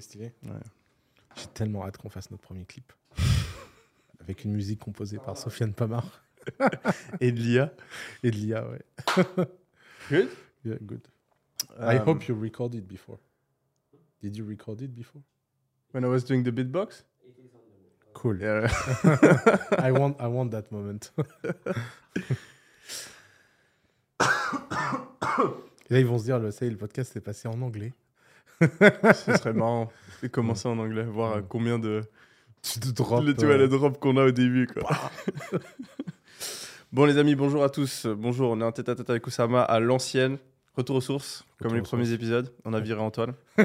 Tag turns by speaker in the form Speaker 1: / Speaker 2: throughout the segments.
Speaker 1: stylé, stylé.
Speaker 2: Ouais.
Speaker 1: J'ai tellement hâte qu'on fasse notre premier clip. Avec une musique composée par Sofiane Pamar
Speaker 2: Et de l'IA.
Speaker 1: et de l'IA, ouais.
Speaker 2: Good?
Speaker 1: Yeah, good. I
Speaker 2: Um,
Speaker 1: hope you recorded before. Did you record it before?
Speaker 2: When I was doing the beatbox?
Speaker 1: Cool.
Speaker 2: Yeah.
Speaker 1: I want, I want that moment. Et là, ils vont se dire, le, ça le podcast est passé en anglais.
Speaker 2: Ce serait marrant de commencer en anglais, voir combien de.
Speaker 1: Tu te drops.
Speaker 2: le, tu vois,
Speaker 1: euh,
Speaker 2: le drop qu'on a au début. Quoi. bon, les amis, bonjour à tous. Bonjour, on est en tête à tête avec Oussama à l'ancienne. Retour aux sources, comme
Speaker 1: Retour
Speaker 2: les premiers
Speaker 1: sources.
Speaker 2: épisodes. On a viré Antoine.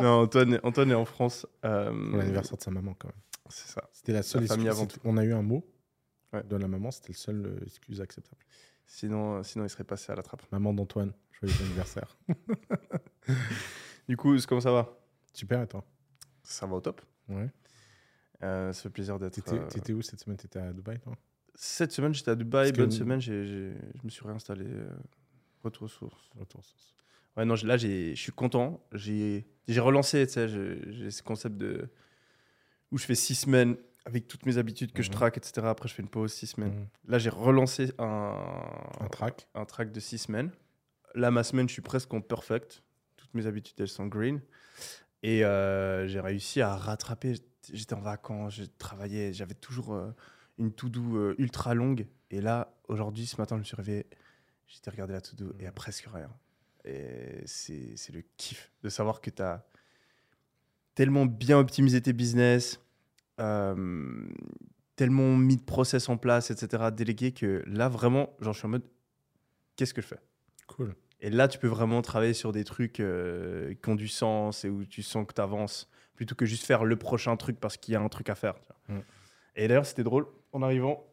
Speaker 2: non, Antoine, Antoine est en France. euh,
Speaker 1: pour l'anniversaire de sa maman, quand même.
Speaker 2: C'est ça.
Speaker 1: C'était la seule
Speaker 2: famille
Speaker 1: excuse.
Speaker 2: avant
Speaker 1: c'était- On a eu un mot
Speaker 2: Ouais.
Speaker 1: de la maman, c'était le seul euh, excuse acceptable.
Speaker 2: Sinon, euh, sinon, il serait passé à la trappe.
Speaker 1: Maman d'Antoine, joyeux anniversaire.
Speaker 2: Du coup, comment ça va?
Speaker 1: Super, et toi?
Speaker 2: Ça va au top.
Speaker 1: Ouais.
Speaker 2: Euh, ça fait plaisir d'être.
Speaker 1: T'étais
Speaker 2: euh,
Speaker 1: t'étais où cette semaine? T'étais à Dubaï, toi?
Speaker 2: Cette semaine, j'étais à Dubaï.
Speaker 1: Parce que-
Speaker 2: Bonne semaine, j'ai- j'ai- je me suis réinstallé. euh, Retour aux sources.
Speaker 1: Retour aux sources.
Speaker 2: Ouais, non, là, je suis content. J'ai j'ai relancé, tu sais, j'ai j'ai ce concept de. où je fais six semaines avec toutes mes habitudes que je
Speaker 1: Mhm.
Speaker 2: traque, etc. Après, je fais une pause six semaines.
Speaker 1: Mhm.
Speaker 2: Là, j'ai relancé un,
Speaker 1: Un track.
Speaker 2: un track de six semaines. Là, ma semaine, je suis presque en perfect. Toutes mes habitudes, elles sont green. Et euh, j'ai réussi à rattraper. J'étais en vacances, je travaillais, j'avais toujours euh, une to-do euh, ultra longue. Et là, aujourd'hui, ce matin, je me suis réveillé, j'étais regardé la to-do et il y a presque rien. Et c'est le kiff de savoir que tu as tellement bien optimisé tes business, euh, tellement mis de process en place, etc., délégué, que là, vraiment, genre, je suis en mode, qu'est-ce que je fais?
Speaker 1: Cool.
Speaker 2: et là, tu peux vraiment travailler sur des trucs euh, qui ont du sens et où tu sens que tu avances, plutôt que juste faire le prochain truc parce qu'il y a un truc à faire. tu vois.
Speaker 1: Mm.
Speaker 2: Et d'ailleurs, c'était drôle. En arrivant,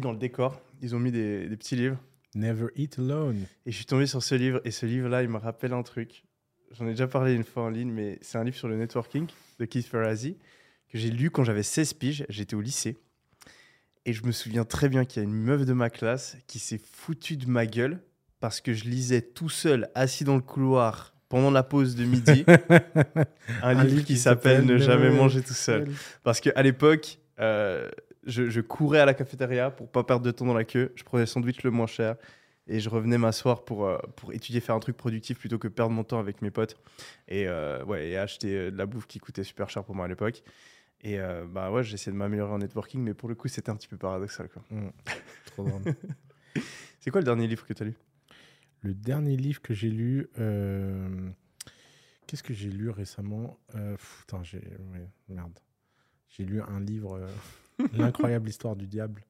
Speaker 2: dans le décor, ils ont mis des, des petits livres.
Speaker 1: Never eat alone.
Speaker 2: Et je suis tombé sur ce livre. Et ce livre-là, il me rappelle un truc. J'en ai déjà parlé une fois en ligne, mais c'est un livre sur le networking de Keith Ferrazzi que j'ai lu quand j'avais 16 piges. J'étais au lycée. Et je me souviens très bien qu'il y a une meuf de ma classe qui s'est foutue de ma gueule parce que je lisais tout seul, assis dans le couloir, pendant la pause de midi, un, livre, qui s'appelle Ne jamais manger tout seul. Parce qu'à l'époque, euh, je, je courais à la cafétéria pour pas perdre de temps dans la queue. Je prenais le sandwich le moins cher et je revenais m'asseoir pour, euh, pour étudier, faire un truc productif plutôt que perdre mon temps avec mes potes et, euh, ouais, et acheter de la bouffe qui coûtait super cher pour moi à l'époque. Et euh, bah ouais, j'essayais de m'améliorer en networking, mais pour le coup, c'était un petit peu paradoxal. Quoi.
Speaker 1: Mm. Trop drôle.
Speaker 2: C'est quoi le dernier livre que tu as lu?
Speaker 1: Le dernier livre que j'ai lu, euh, qu'est-ce que j'ai lu récemment? Euh, Putain, j'ai ouais, merde. J'ai lu un livre, euh, l'incroyable histoire du diable,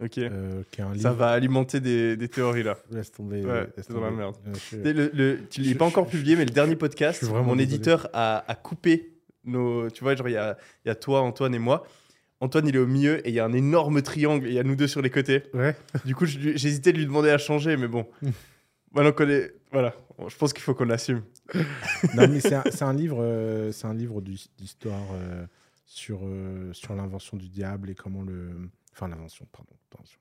Speaker 2: Ok.
Speaker 1: euh, qui est un livre.
Speaker 2: Ça va alimenter des, des théories là.
Speaker 1: Laisse tomber.
Speaker 2: Ouais,
Speaker 1: laisse
Speaker 2: c'est dans la
Speaker 1: tomber.
Speaker 2: merde.
Speaker 1: Je-
Speaker 2: Le- le- tu l'as pas encore publié, mais le dernier podcast, mon
Speaker 1: désolé.
Speaker 2: éditeur a, a coupé nos. Tu vois, genre, il y a, y a toi, Antoine et moi. Antoine, il est au milieu et il y a un énorme triangle et il y a nous deux sur les côtés.
Speaker 1: Ouais.
Speaker 2: Du coup, j'hésitais de lui demander à changer, mais bon. Maintenant qu'on est. Voilà, je pense qu'il faut qu'on l'assume.
Speaker 1: non, mais c'est un, un livre, euh, c'est un livre d'his- d'histoire euh, sur, euh, sur l'invention du diable et comment le. Enfin, l'invention, pardon. attention.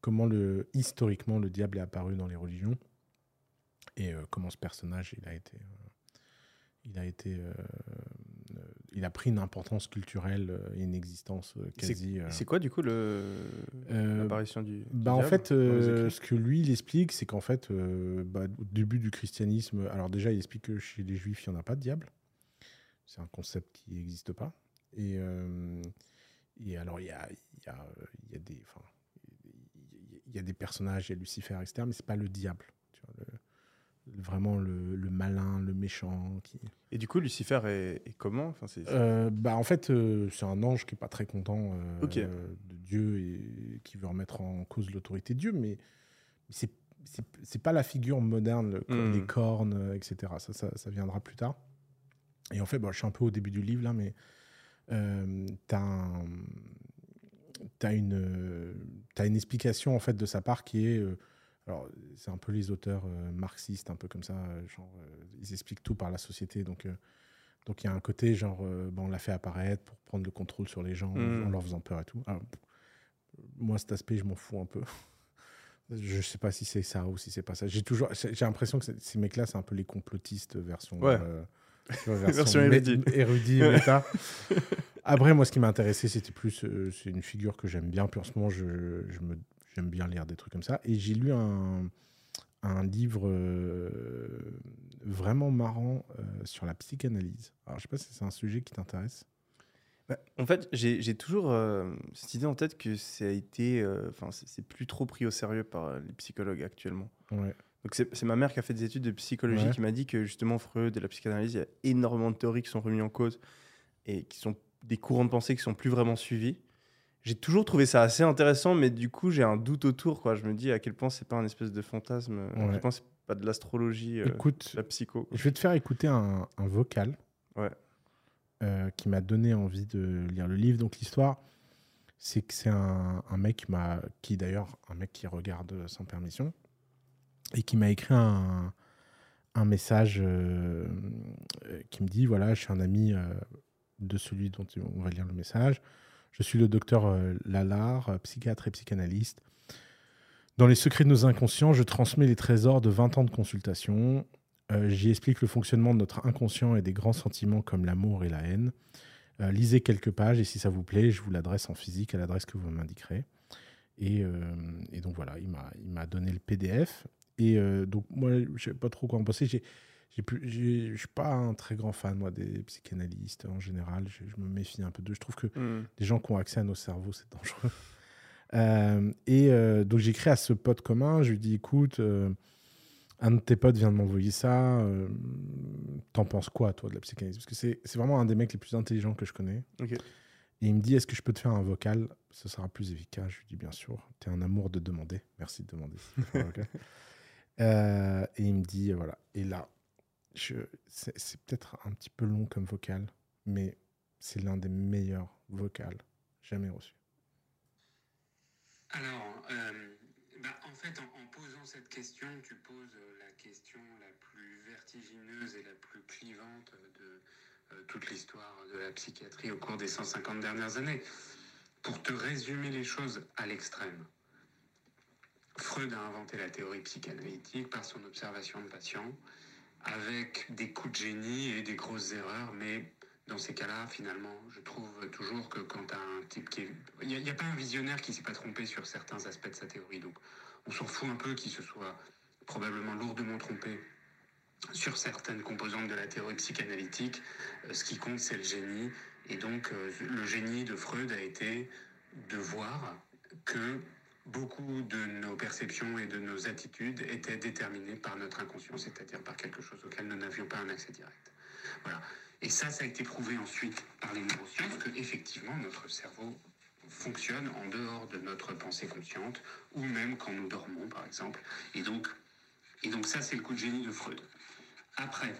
Speaker 1: Comment le, historiquement le diable est apparu dans les religions et comment ce personnage il a été. Il a été. euh, euh, il a pris une importance culturelle euh, et une existence quasi. euh,
Speaker 2: C'est quoi, du coup, le...
Speaker 1: euh,
Speaker 2: l'apparition du. du
Speaker 1: bah, en fait, euh, ce que lui, il explique, c'est qu'en fait, bah, au début du christianisme, alors déjà, il explique que chez les juifs, il n'y en a pas de diable. C'est un concept qui n'existe pas. Et, et alors, il y a, il y, a, y, a des, il y a des personnages, il y a Lucifer, etc., mais c'est pas le diable. Tu vois, le- le- vraiment le, le malin, le méchant. Qui...
Speaker 2: Et du coup, Lucifer est, est comment? Enfin, c'est-
Speaker 1: Euh, bah, en fait, euh, c'est un ange qui est pas très content euh, de Dieu et qui veut remettre en cause l'autorité de Dieu, mais, c'est c'est c'est pas la figure moderne comme les cornes, etc. Ça, ça, ça viendra plus tard. Et en fait, bah, je suis un peu au début du livre là, mais t'as un- t'as une t'as une explication en fait de sa part qui est alors c'est un peu les auteurs euh, marxistes un peu comme ça euh, genre euh, ils expliquent tout par la société donc donc il y a un côté genre bah, on l'a fait apparaître pour prendre le contrôle sur les gens
Speaker 2: Mm.
Speaker 1: en leur faisant peur et tout Alors, pff, moi cet aspect je m'en fous un peu Je sais pas si c'est ça ou si c'est pas ça. J'ai toujours, j'ai l'impression que ces mecs-là, c'est un peu les complotistes version,
Speaker 2: Ouais.
Speaker 1: euh, vois,
Speaker 2: Version
Speaker 1: mé-
Speaker 2: érudit.
Speaker 1: érudit, méta. Après, moi, ce qui m'a intéressé, c'était plus, euh, c'est une figure que j'aime bien. Puis en ce moment, je, je me, j'aime bien lire des trucs comme ça. Et j'ai lu un, un livre euh, vraiment marrant euh, sur la psychanalyse. Alors, je sais pas si c'est un sujet qui t'intéresse.
Speaker 2: Bah, en fait, j'ai toujours euh, cette idée en tête que ça a été. Enfin, c'est plus trop pris au sérieux par les psychologues actuellement.
Speaker 1: Ouais.
Speaker 2: Donc, c'est c'est ma mère qui a fait des études de psychologie
Speaker 1: Ouais.
Speaker 2: qui m'a dit que justement, Freud et la psychanalyse, il y a énormément de théories qui sont remises en cause et qui sont des courants de pensée qui sont plus vraiment suivis. J'ai toujours trouvé ça assez intéressant, mais du coup, j'ai un doute autour. Quoi. Je me dis à quel point c'est pas un espèce de fantasme, à
Speaker 1: Ouais.
Speaker 2: quel point c'est pas de l'astrologie, euh,
Speaker 1: Écoute,
Speaker 2: de la psycho. quoi.
Speaker 1: Je vais te faire écouter un, un vocal
Speaker 2: Ouais.
Speaker 1: euh, qui m'a donné envie de lire le livre. Donc l'histoire, c'est que c'est un, un mec qui d'ailleurs un mec qui regarde sans permission et qui m'a écrit un, un message euh, euh, qui me dit voilà, je suis un ami euh, de celui dont on va lire le message. Je suis le docteur euh, Lalard, euh, psychiatre et psychanalyste. Dans les secrets de nos inconscients, je transmets les trésors de 20 ans de consultation. Euh, J'y explique le fonctionnement de notre inconscient et des grands sentiments comme l'amour et la haine. Lisez quelques pages et si ça vous plaît, je vous l'adresse en physique à l'adresse que vous m'indiquerez. Et, donc voilà, il m'a donné le PDF. Et donc moi, je sais pas trop quoi en penser. Je suis pas un très grand fan moi des psychanalystes en général. Je, je me méfie un peu d'eux. Je trouve que
Speaker 2: Hmm.
Speaker 1: les gens qui ont accès à nos cerveaux, c'est dangereux. Euh, et euh, donc j'écris à ce pote commun, je lui dis écoute, euh, un de tes potes vient de m'envoyer ça, t'en penses quoi toi de la psychanalyse? Parce que c'est c'est vraiment un des mecs les plus intelligents que je connais. Et il me dit est-ce que je peux te faire un vocal? Ce sera plus efficace. Je lui dis bien sûr, t'es un amour de demander. Merci de demander. Et il me dit voilà. Et là, c'est peut-être un petit peu long comme vocal, mais c'est l'un des meilleurs vocals jamais reçus.
Speaker 3: Alors, euh, bah, en fait, en, posant cette question, tu poses la question la plus vertigineuse et la plus clivante de euh, toute l'histoire de la psychiatrie au cours des 150 dernières années. Pour te résumer les choses à l'extrême, Freud a inventé la théorie psychanalytique par son observation de patients, avec des coups de génie et des grosses erreurs, mais dans ces cas-là, finalement, je trouve toujours que quand un type qui est... Il n'y a pas un visionnaire qui s'est pas trompé sur certains aspects de sa théorie. Donc, on s'en fout un peu qu'il se soit probablement lourdement trompé sur certaines composantes de la théorie psychanalytique. Euh, ce qui compte, c'est le génie. Et donc, euh, le génie de Freud a été de voir que beaucoup de nos perceptions et de nos attitudes étaient déterminées par notre inconscient, c'est-à-dire par quelque chose auquel nous n'avions pas un accès direct. Voilà. Et ça, ça a été prouvé ensuite par les neurosciences que effectivement notre cerveau fonctionne en dehors de notre pensée consciente ou même quand nous dormons, par exemple. Et donc, et donc ça, c'est le coup de génie de Freud. Après,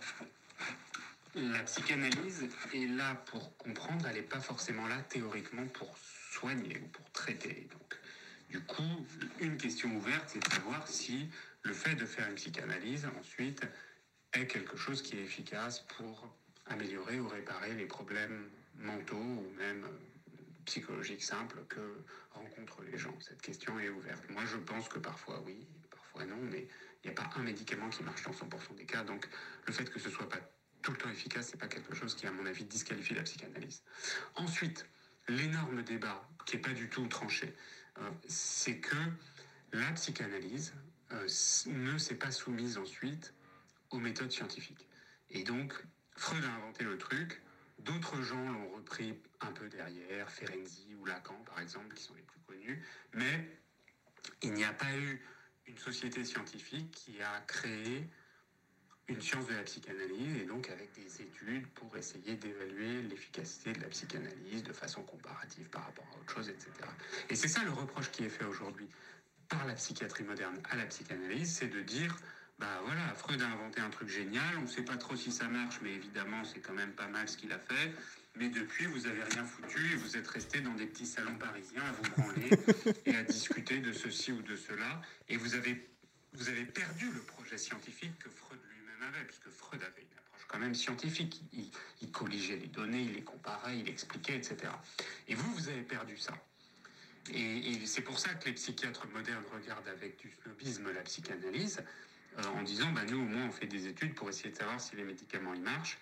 Speaker 3: la psychanalyse est là pour comprendre, elle n'est pas forcément là théoriquement pour soigner ou pour traiter. Donc, du coup, une question ouverte, c'est de savoir si le fait de faire une psychanalyse ensuite est quelque chose qui est efficace pour améliorer ou réparer les problèmes mentaux ou même euh, psychologiques simples que rencontrent les gens. Cette question est ouverte. Moi, je pense que parfois oui, parfois non, mais il n'y a pas un médicament qui marche dans 100% des cas. Donc, le fait que ce soit pas tout le temps efficace, c'est pas quelque chose qui, à mon avis, disqualifie la psychanalyse. Ensuite, l'énorme débat, qui n'est pas du tout tranché, c'est que la psychanalyse euh, ne s'est pas soumise ensuite aux méthodes scientifiques. Et donc, Freud a inventé le truc, d'autres gens l'ont repris un peu derrière, Ferenczi ou Lacan par exemple, qui sont les plus connus, mais il n'y a pas eu une société scientifique qui a créé une science de la psychanalyse et donc avec des études pour essayer d'évaluer l'efficacité de la psychanalyse de façon comparative par rapport à autre chose, etc. Et c'est ça le reproche qui est fait aujourd'hui par la psychiatrie moderne à la psychanalyse, c'est de dire, bah voilà, Freud a inventé un truc génial, on ne sait pas trop si ça marche, mais évidemment c'est quand même pas mal ce qu'il a fait. Mais depuis, vous avez rien foutu et vous êtes resté dans des petits salons parisiens à vous branler et à discuter de ceci ou de cela. Et vous avez, vous avez perdu le projet scientifique que Freud puisque Freud avait une approche quand même scientifique. Il, colligeait les données, il les comparait, il expliquait, etc. Et vous, vous avez perdu ça. Et, c'est pour ça que les psychiatres modernes regardent avec du snobisme la psychanalyse, euh, en disant, bah, nous au moins on fait des études pour essayer de savoir si les médicaments ils marchent.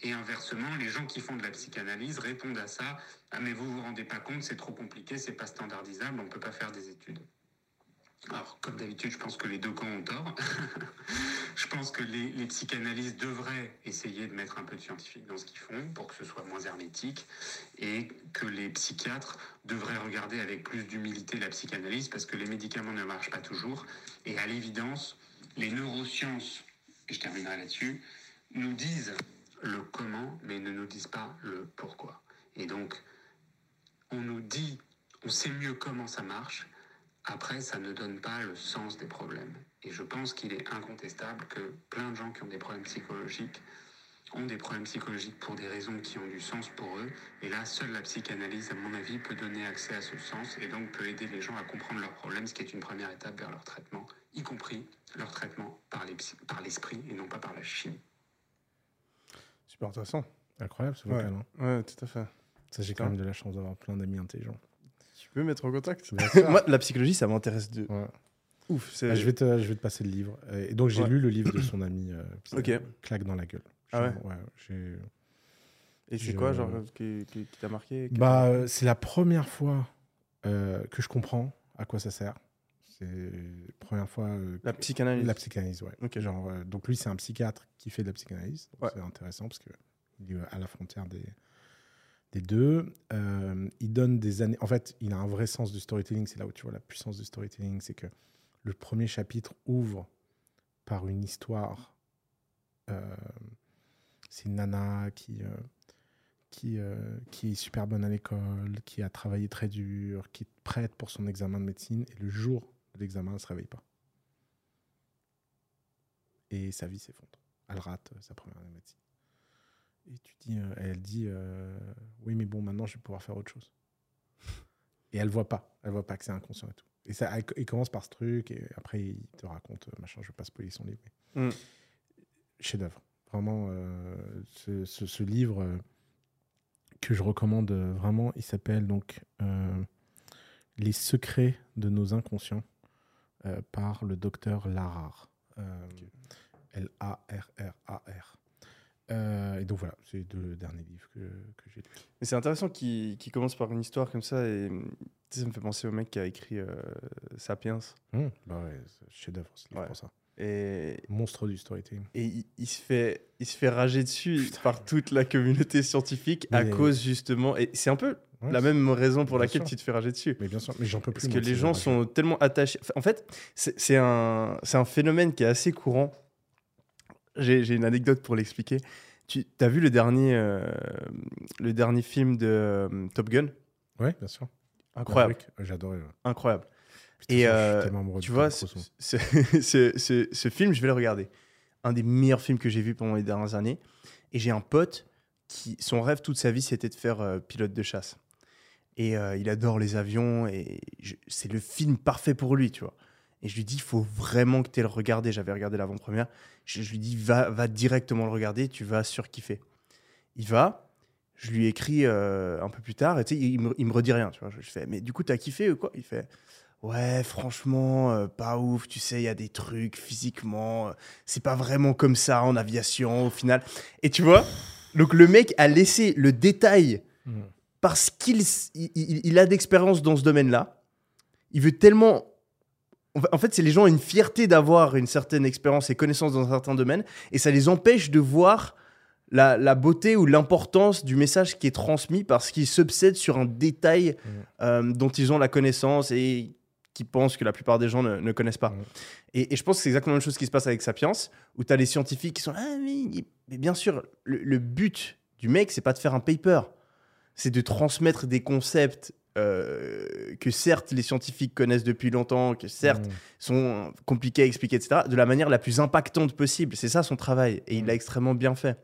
Speaker 3: Et inversement, les gens qui font de la psychanalyse répondent à ça, ah mais vous vous rendez pas compte, c'est trop compliqué, c'est pas standardisable, on peut pas faire des études. Alors, comme d'habitude, je pense que les deux camps ont tort. je pense que les, psychanalystes devraient essayer de mettre un peu de scientifique dans ce qu'ils font pour que ce soit moins hermétique et que les psychiatres devraient regarder avec plus d'humilité la psychanalyse parce que les médicaments ne marchent pas toujours. Et à l'évidence, les neurosciences, et je terminerai là-dessus, nous disent le comment, mais ne nous disent pas le pourquoi. Et donc, on nous dit, on sait mieux comment ça marche, après, ça ne donne pas le sens des problèmes. Et je pense qu'il est incontestable que plein de gens qui ont des problèmes psychologiques ont des problèmes psychologiques pour des raisons qui ont du sens pour eux. Et là, seule la psychanalyse, à mon avis, peut donner accès à ce sens et donc peut aider les gens à comprendre leurs problèmes, ce qui est une première étape vers leur traitement, y compris leur traitement par l'esprit et non pas par la chimie.
Speaker 2: Super intéressant.
Speaker 1: Incroyable ce
Speaker 2: Ouais,
Speaker 1: vocal. hein.
Speaker 2: ouais tout à fait.
Speaker 1: Ça, j'ai quand même de la chance d'avoir plein d'amis intelligents.
Speaker 2: Tu peux mettre en contact. Moi, la psychologie, ça m'intéresse de
Speaker 1: Ouais.
Speaker 2: ouf.
Speaker 1: Ah, je, vais te, je vais te passer le livre. Euh, Et donc, j'ai
Speaker 2: Ouais.
Speaker 1: lu le livre de son ami. euh,
Speaker 2: Ok.
Speaker 1: Claque dans la gueule.
Speaker 2: Ah
Speaker 1: Genre, ouais, j'ai-
Speaker 2: Et c'est quoi, genre, qui, qui- qui t'a marqué
Speaker 1: Bah, euh, c'est la première fois euh, que je comprends à quoi ça sert. C'est la première fois. euh,
Speaker 2: La psychanalyse.
Speaker 1: La psychanalyse, ouais.
Speaker 2: Ok.
Speaker 1: Genre, euh, donc lui, c'est un psychiatre qui fait de la psychanalyse.
Speaker 2: Ouais.
Speaker 1: C'est intéressant parce que il est à la frontière des, des deux. Euh, il donne des années. En fait, il a un vrai sens du storytelling. C'est là où tu vois la puissance du storytelling. C'est que le premier chapitre ouvre par une histoire. euh, c'est une nana qui. euh, qui, qui est super bonne à l'école, qui a travaillé très dur, qui est prête pour son examen de médecine, et le jour de l'examen, elle ne se réveille pas. Et sa vie s'effondre. Elle rate sa première année de médecine. Et tu dis, euh, elle dit, euh, oui, mais bon, maintenant, je vais pouvoir faire autre chose. Et elle voit pas. Elle voit pas que c'est inconscient et tout. Et ça, elle- il commence par ce truc, et après, il te raconte, euh, machin, je vais pas spoiler son livre. mais-
Speaker 2: Mm.
Speaker 1: Chef-d'œuvre. Vraiment, euh, ce, ce- ce livre euh, que je recommande vraiment, il s'appelle donc Les secrets de nos inconscients par le docteur. Euh, L-A-R-R-A-R. Euh, et donc voilà, c'est les deux derniers livres que, que j'ai lus.
Speaker 2: Mais c'est intéressant qu'il commence par une histoire comme ça et ça me fait penser au mec qui a écrit euh, Sapiens.
Speaker 1: Hum, bah ouais, c'est chef-d'œuvre, ce livre
Speaker 2: Ouais.
Speaker 1: pour ça.
Speaker 2: Et,
Speaker 1: Monstre du storytelling.
Speaker 2: et il, il se fait, il se fait rager dessus par toute la communauté scientifique à cause justement. Et c'est un peu
Speaker 1: Ouais,
Speaker 2: la même raison pour
Speaker 1: Bien
Speaker 2: laquelle
Speaker 1: sûr.
Speaker 2: tu te fais rager dessus.
Speaker 1: Mais bien sûr, mais j'en peux plus.
Speaker 2: Parce que les gens sont tellement attachés. En fait, c'est c'est un, c'est un phénomène qui est assez courant. J'ai une anecdote pour l'expliquer. Tu as vu le dernier, euh, le dernier film de euh, Top Gun?
Speaker 1: Ouais, bien sûr.
Speaker 2: Incroyable,
Speaker 1: euh, J'adorais. ouais.
Speaker 2: incroyable.
Speaker 1: Putain,
Speaker 2: Et euh, tu vois, ce, ce- ce- ce- ce film, je vais le regarder. Un des meilleurs films que j'ai vu pendant les dernières années. Et j'ai un pote qui, son rêve toute sa vie, c'était de faire pilote de chasse. Et il adore les avions et c'est le film parfait pour lui, tu vois. Et je lui dis, il faut vraiment que tu le regardé. J'avais regardé l'avant-première. Je, je lui dis, va, va directement le regarder, tu vas surkiffer. Il va, je lui écris euh, un peu plus tard, et tu sais, il, me, il me redit rien, tu vois. Je, je fais, mais du coup, t'as kiffé ou quoi? Il fait, ouais, franchement, euh, pas ouf, tu sais, il y a des trucs physiquement, euh, c'est pas vraiment comme ça en aviation au final. Et tu vois, donc le mec a laissé le détail
Speaker 1: Mhm.
Speaker 2: parce qu'il s- il, il- il a d'expérience dans ce domaine-là. Il veut tellement. En fa- En fait, c'est les gens ont une fierté d'avoir une certaine expérience et connaissance dans un certain domaine, et ça les empêche de voir la, la beauté ou l'importance du message qui est transmis parce qu'ils s'obsèdent sur un détail
Speaker 1: Mhm.
Speaker 2: euh, dont ils ont la connaissance et qui pensent que la plupart des gens ne, ne connaissent pas.
Speaker 1: Mhm.
Speaker 2: Et, et je pense que c'est exactement la même chose qui se passe avec Sapiens, où tu as les scientifiques qui sont là, ah, mais, mais bien sûr, le, le but du mec, c'est pas de faire un paper, c'est de transmettre des concepts euh, que certes les scientifiques connaissent depuis longtemps, que certes
Speaker 1: Mhm.
Speaker 2: sont compliqués à expliquer, etc., de la manière la plus impactante possible. C'est ça son travail, et il
Speaker 1: Mm.
Speaker 2: l'a extrêmement bien fait.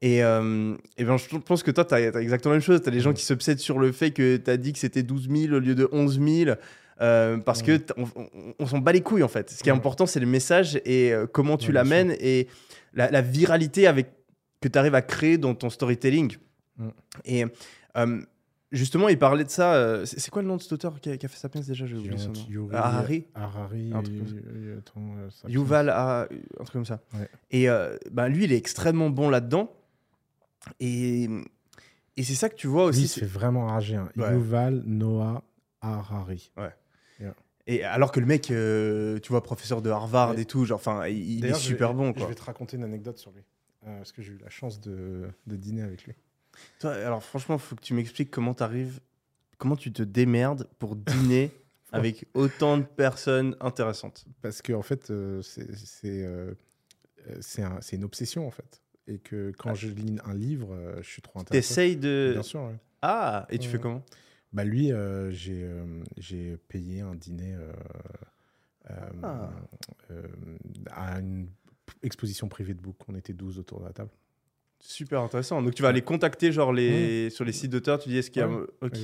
Speaker 2: Et, euh, et ben, je pense que toi, tu as, exactement la même chose. Tu as des gens
Speaker 1: Mm.
Speaker 2: qui s'obsèdent sur le fait que tu as dit que c'était 12 000 au lieu de 11 000, euh, parce
Speaker 1: Mm.
Speaker 2: que on, on- on s'en bat les couilles, en fait. Ce qui est important, c'est le message et euh, comment tu
Speaker 1: Ouais,
Speaker 2: l'amènes et la, la viralité avec, que tu arrives à créer dans ton storytelling.
Speaker 1: Mm.
Speaker 2: Et euh, justement, il parlait de ça. euh, c'est c'est quoi le nom de cet auteur qui a, qui a fait Sapiens déjà? J'ai oublié son nom. Harari
Speaker 1: Harari.
Speaker 2: Un truc comme ça.
Speaker 1: et- et- attends, euh, ça-
Speaker 2: Yuval, un truc comme ça.
Speaker 1: Ouais.
Speaker 2: Et euh, bah, lui, il est extrêmement bon là-dedans. Et, et c'est ça que tu vois
Speaker 1: Lui,
Speaker 2: aussi.
Speaker 1: il se fait vraiment rager. hein.
Speaker 2: Ouais.
Speaker 1: Yuval Noah Harari.
Speaker 2: Et alors que le mec, euh, tu vois, professeur de Harvard
Speaker 1: Ouais.
Speaker 2: et tout, genre, enfin, il, il est
Speaker 1: D'ailleurs, je
Speaker 2: super bon,
Speaker 1: Je vais te raconter une anecdote sur lui. Euh, parce que j'ai eu la chance de, de dîner avec lui.
Speaker 2: Toi, alors franchement, faut que tu m'expliques comment t'arrives, comment tu te démerdes pour dîner avec autant de personnes intéressantes.
Speaker 1: Parce qu'en en fait, euh, c'est c'est, euh, euh, c'est un- c'est une obsession, en fait. Et que quand je lis un livre, euh, je suis trop intéressé.
Speaker 2: T'essayes de.
Speaker 1: Bien sûr, ouais.
Speaker 2: Ah, et tu
Speaker 1: Ouais.
Speaker 2: fais comment?
Speaker 1: Bah lui, euh, j'ai euh, j'ai payé un dîner euh, euh,
Speaker 2: Ah.
Speaker 1: euh, à une exposition privée de book. On était 12 autour de la table.
Speaker 2: Super intéressant. Donc tu vas aller contacter genre les sur les sites d'auteurs, tu dis est-ce qu'il y a
Speaker 1: Ouais,
Speaker 2: OK.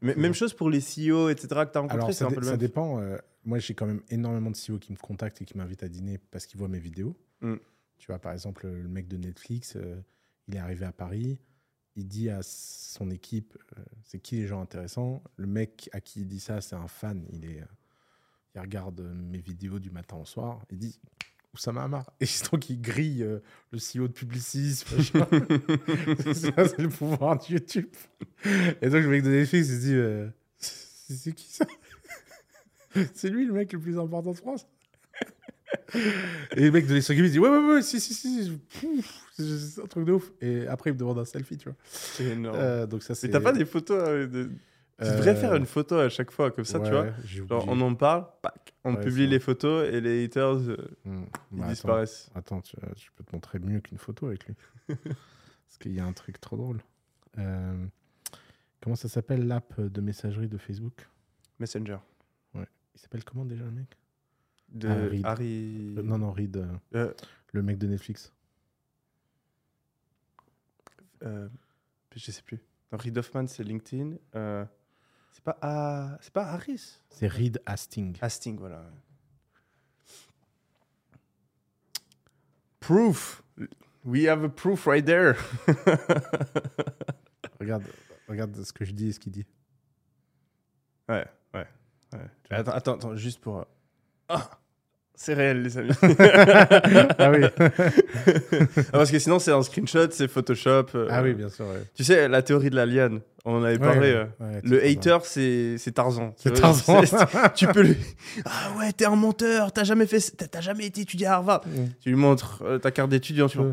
Speaker 2: Mais- même chose pour les CEO etc que tu as rencontrés,
Speaker 1: Alors,
Speaker 2: c'est
Speaker 1: ça,
Speaker 2: un peu le
Speaker 1: ça dépend. euh, moi, j'ai quand même énormément de CEO qui me contactent et qui m'invitent à dîner parce qu'ils voient mes vidéos.
Speaker 2: Mm.
Speaker 1: Tu vois, par exemple, le mec de Netflix, euh, il est arrivé à Paris. Il dit à son équipe, euh, c'est qui les gens intéressants? Le mec à qui il dit ça, c'est un fan. Il, est, il regarde mes vidéos du matin au soir. Il dit, Oussama Hamar. Et donc, il grille euh, le CEO de Publicis. machin. ça, c'est le pouvoir de YouTube. Et donc, le mec de Netflix, il se dit, euh, c'est c'est qui ça? C'est lui le mec le plus important de France? Et le mec de l'Instagram, il dit, ouais, ouais, ouais, si, si, si. C'est c'est un truc de ouf. Et après, il me demande un selfie, tu vois.
Speaker 2: C'est énorme.
Speaker 1: Euh, donc, ça,
Speaker 2: Mais
Speaker 1: c'est.
Speaker 2: t'as pas des photos de... Tu
Speaker 1: Euh,
Speaker 2: devrais faire une photo à chaque fois comme ça, tu vois. Genre, on en parle, pac, on
Speaker 1: Ouais,
Speaker 2: publie les photos et les haters euh,
Speaker 1: Hmm.
Speaker 2: ils
Speaker 1: Bah, attends.
Speaker 2: disparaissent.
Speaker 1: Attends, tu, euh, je peux te montrer mieux qu'une photo avec lui. Parce qu'il y a un truc trop drôle. Euh, comment ça s'appelle l'app de messagerie de Facebook?
Speaker 2: Messenger.
Speaker 1: Il s'appelle comment déjà le mec?
Speaker 2: De
Speaker 1: Ah, Reed.
Speaker 2: Harry.
Speaker 1: Euh, Non, non, Reed, euh,
Speaker 2: Euh,
Speaker 1: le mec de Netflix.
Speaker 2: euh, je sais plus. Non, Reed Hoffman, c'est LinkedIn. Euh, c'est pas, c'est pas Harris.
Speaker 1: C'est Reed Hastings.
Speaker 2: Hastings, voilà. Proof. We have a proof right there.
Speaker 1: Regarde, regarde ce que je dis et ce qu'il dit.
Speaker 2: Ouais, ouais. ouais. Attends, attends, attends, juste pour. euh, Ah C'est réel, les amis.
Speaker 1: ah oui.
Speaker 2: Ah, parce que sinon, c'est un screenshot, c'est Photoshop. euh,
Speaker 1: ah oui, bien sûr. ouais.
Speaker 2: Tu sais, la théorie de la liane, on en avait parlé.
Speaker 1: Ouais,
Speaker 2: euh,
Speaker 1: ouais,
Speaker 2: Le hater, c'est c'est Tarzan.
Speaker 1: C'est Tarzan.
Speaker 2: Tu peux lui. Ah ouais, t'es un menteur, t'as jamais fait, jamais été étudié à Harvard. Tu lui montres euh, ta carte d'étudiant, tu vois.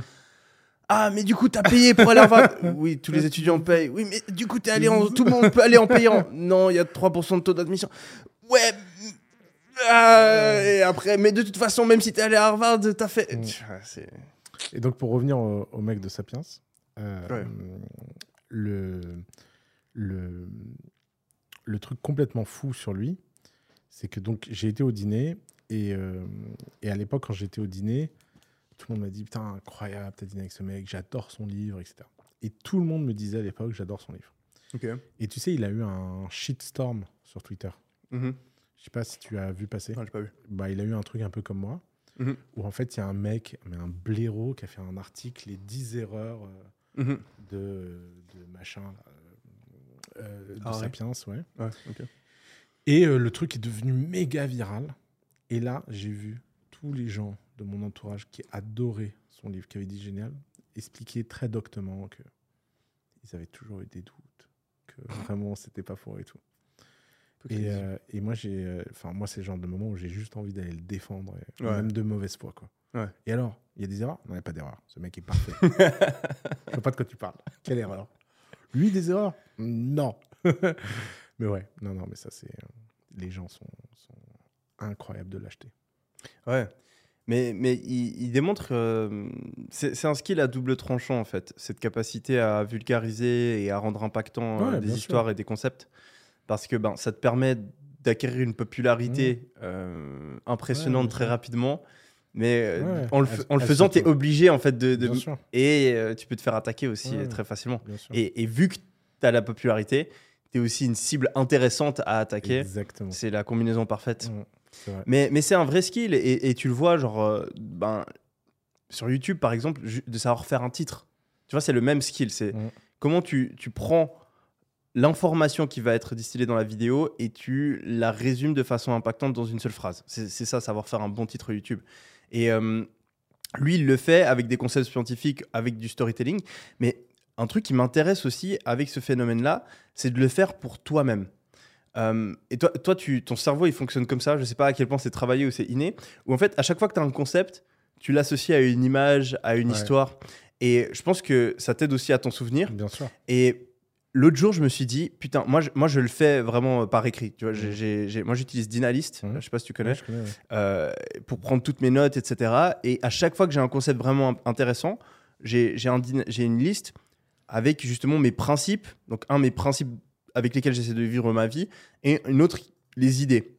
Speaker 2: Ah, mais du coup, t'as payé pour aller à Harvard. oui, tous les étudiants payent. Oui, mais du coup, t'es allé en. Tout le monde peut aller en payant. Non, il y a 3% de taux d'admission. Ouais. Ah, et après, mais de toute façon, même si t'es allé à Harvard, t'as fait.
Speaker 1: Mm. Et donc, pour revenir au, au mec de Sapiens, euh,
Speaker 2: Ouais.
Speaker 1: le, le, le truc complètement fou sur lui, c'est que donc j'ai été au dîner et, euh, et à l'époque, quand j'étais au dîner, tout le monde m'a dit Putain, incroyable, t'as dîné avec ce mec, j'adore son livre, etc. Et tout le monde me disait à l'époque J'adore son livre.
Speaker 2: Ok.
Speaker 1: Et tu sais, il a eu un shitstorm sur Twitter.
Speaker 2: Mhm.
Speaker 1: Je sais pas si tu as vu passer.
Speaker 2: Non, j'ai pas vu.
Speaker 1: Bah, il a eu un truc un peu comme moi,
Speaker 2: Mhm.
Speaker 1: où en fait, il y a un mec, mais un blaireau, qui a fait un article, les 10 erreurs euh,
Speaker 2: Mhm.
Speaker 1: de, de machin, euh, euh, de
Speaker 2: Ah.
Speaker 1: Sapiens, ouais. Et euh, le truc est devenu méga viral. Et là, j'ai vu tous les gens de mon entourage qui adoraient son livre, qui avaient dit génial, expliquer très doctement que ils avaient toujours eu des doutes, que vraiment c'était pas faux et tout. Et, euh, et moi, j'ai, euh, enfin moi, c'est le genre de moment où j'ai juste envie d'aller le défendre, et-
Speaker 2: Ouais.
Speaker 1: même de mauvaise foi, quoi.
Speaker 2: Ouais.
Speaker 1: Et alors, il y a des erreurs? Non, il n'y a pas d'erreur. Ce mec est parfait. Je vois pas de quoi tu parles. Quelle erreur Lui, des erreurs? Non. mais ouais, non, non, mais ça, c'est. euh, Les gens sont, sont incroyables de l'acheter.
Speaker 2: Ouais. Mais, mais il, il démontre. euh, c'est un skill à double tranchant, en fait. Cette capacité à vulgariser et à rendre impactant euh, des histoires et des concepts. Parce que ben, ça te permet d'acquérir une popularité
Speaker 1: Mmh.
Speaker 2: euh, impressionnante
Speaker 1: Ouais,
Speaker 2: très rapidement. Mais euh,
Speaker 1: Ouais,
Speaker 2: en, le, en faisant, tu es obligé, en fait, de. de-
Speaker 1: Bien sûr.
Speaker 2: et euh, tu peux te faire attaquer aussi
Speaker 1: Ouais.
Speaker 2: très facilement. Et, et vu que tu as la popularité, tu es aussi une cible intéressante à attaquer.
Speaker 1: Exactement.
Speaker 2: C'est la combinaison parfaite.
Speaker 1: Mm, vrai.
Speaker 2: Mais, mais c'est un vrai skill et, et tu le vois, genre, euh, ben, sur YouTube par exemple, de savoir faire un titre. Tu vois, c'est le même skill. C'est
Speaker 1: Mm.
Speaker 2: comment tu, tu prends l'information qui va être distillée dans la vidéo et tu la résumes de façon impactante dans une seule phrase. C'est ça, savoir faire un bon titre YouTube. Et euh, lui, il le fait avec des concepts scientifiques, avec du storytelling. Mais un truc qui m'intéresse aussi avec ce phénomène-là, c'est de le faire pour toi-même. Euh, et toi, toi tu, ton cerveau, il fonctionne comme ça. Je sais pas à quel point c'est travaillé ou c'est inné. Où en fait, à chaque fois que tu as un concept, tu l'associes à une image, à une
Speaker 1: Ouais.
Speaker 2: histoire. Et je pense que ça t'aide aussi à t'en souvenir.
Speaker 1: Bien sûr.
Speaker 2: Et l'autre jour, je me suis dit, putain, moi je, moi, je le fais vraiment euh, par écrit. Tu vois, j'ai- moi, j'utilise Dynalist,
Speaker 1: Mhm.
Speaker 2: je sais pas si tu connais,
Speaker 1: Ouais, je connais, ouais.
Speaker 2: euh, pour prendre toutes mes notes, etc. Et à chaque fois que j'ai un concept vraiment im- intéressant, j'ai un une liste avec justement mes principes. Donc, un, mes principes avec lesquels j'essaie de vivre ma vie, et une autre, les idées.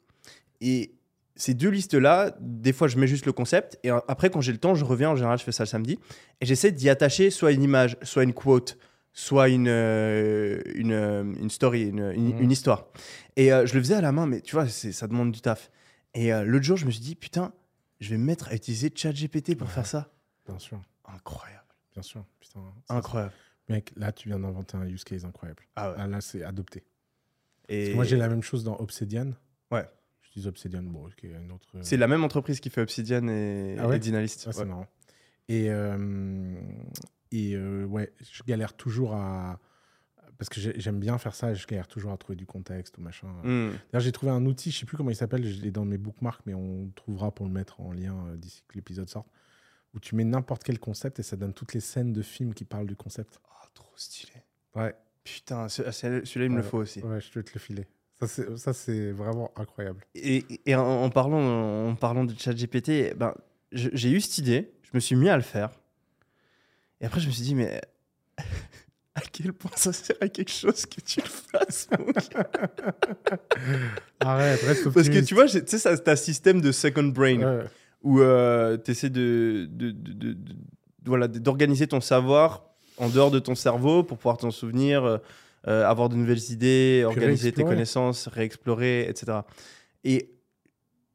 Speaker 2: Et ces deux listes-là, des fois, je mets juste le concept, et après, quand j'ai le temps, je reviens. En général, je fais ça le samedi, et j'essaie d'y attacher soit une image, soit une quote, soit une, euh, une, euh, une story, une, une-
Speaker 1: Mhm.
Speaker 2: une histoire. Et euh, je le faisais à la main, mais tu vois, ça demande du taf. Et euh, l'autre jour, je me suis dit, putain, je vais me mettre à utiliser ChatGPT pour
Speaker 1: Ouais.
Speaker 2: faire ça.
Speaker 1: Bien sûr.
Speaker 2: Incroyable.
Speaker 1: Bien sûr. Putain,
Speaker 2: Incroyable.
Speaker 1: Mec, là, tu viens d'inventer un use case incroyable.
Speaker 2: Ah ouais.
Speaker 1: Ah, là, c'est adopté. Parce
Speaker 2: Et
Speaker 1: que moi, j'ai la même chose dans Obsidian.
Speaker 2: Ouais.
Speaker 1: J'utilise Obsidian, bon, qui est une autre.
Speaker 2: c'est la même entreprise qui fait Obsidian et,
Speaker 1: Ah ouais
Speaker 2: et Dynalist.
Speaker 1: Ah, c'est marrant. Et, euh, et euh, ouais, je galère toujours à. Parce que j'ai- j'aime bien faire ça, je galère toujours à trouver du contexte ou machin.
Speaker 2: Hmm.
Speaker 1: D'ailleurs, j'ai trouvé un outil, je sais plus comment il s'appelle, je l'ai dans mes bookmarks, mais on trouvera pour le mettre en lien euh, d'ici que l'épisode sorte, où tu mets n'importe quel concept et ça donne toutes les scènes de films qui parlent du concept.
Speaker 2: Ah, trop stylé.
Speaker 1: Ouais,
Speaker 2: Putain, ce- celui-là, il me le faut aussi.
Speaker 1: ouais, je vais te le filer. Ça, c'est, vraiment incroyable.
Speaker 2: Et, et en, en parlant, en parlant de ChatGPT, ben, j'ai eu cette idée, je me suis mis à le faire. Et après, je me suis dit, mais à quel point ça sert à quelque chose que tu le fasses, mon gars?
Speaker 1: Arrête, reste
Speaker 2: Parce que
Speaker 1: optimiste.
Speaker 2: tu vois, tu sais, c'est un système de second brain.
Speaker 1: Ouais,
Speaker 2: où tu essaies de, de- de- de- de- voilà, d'organiser ton savoir en dehors de ton cerveau pour pouvoir t'en souvenir, euh, euh, avoir de nouvelles idées, organiser tes connaissances, réexplorer, etc. Et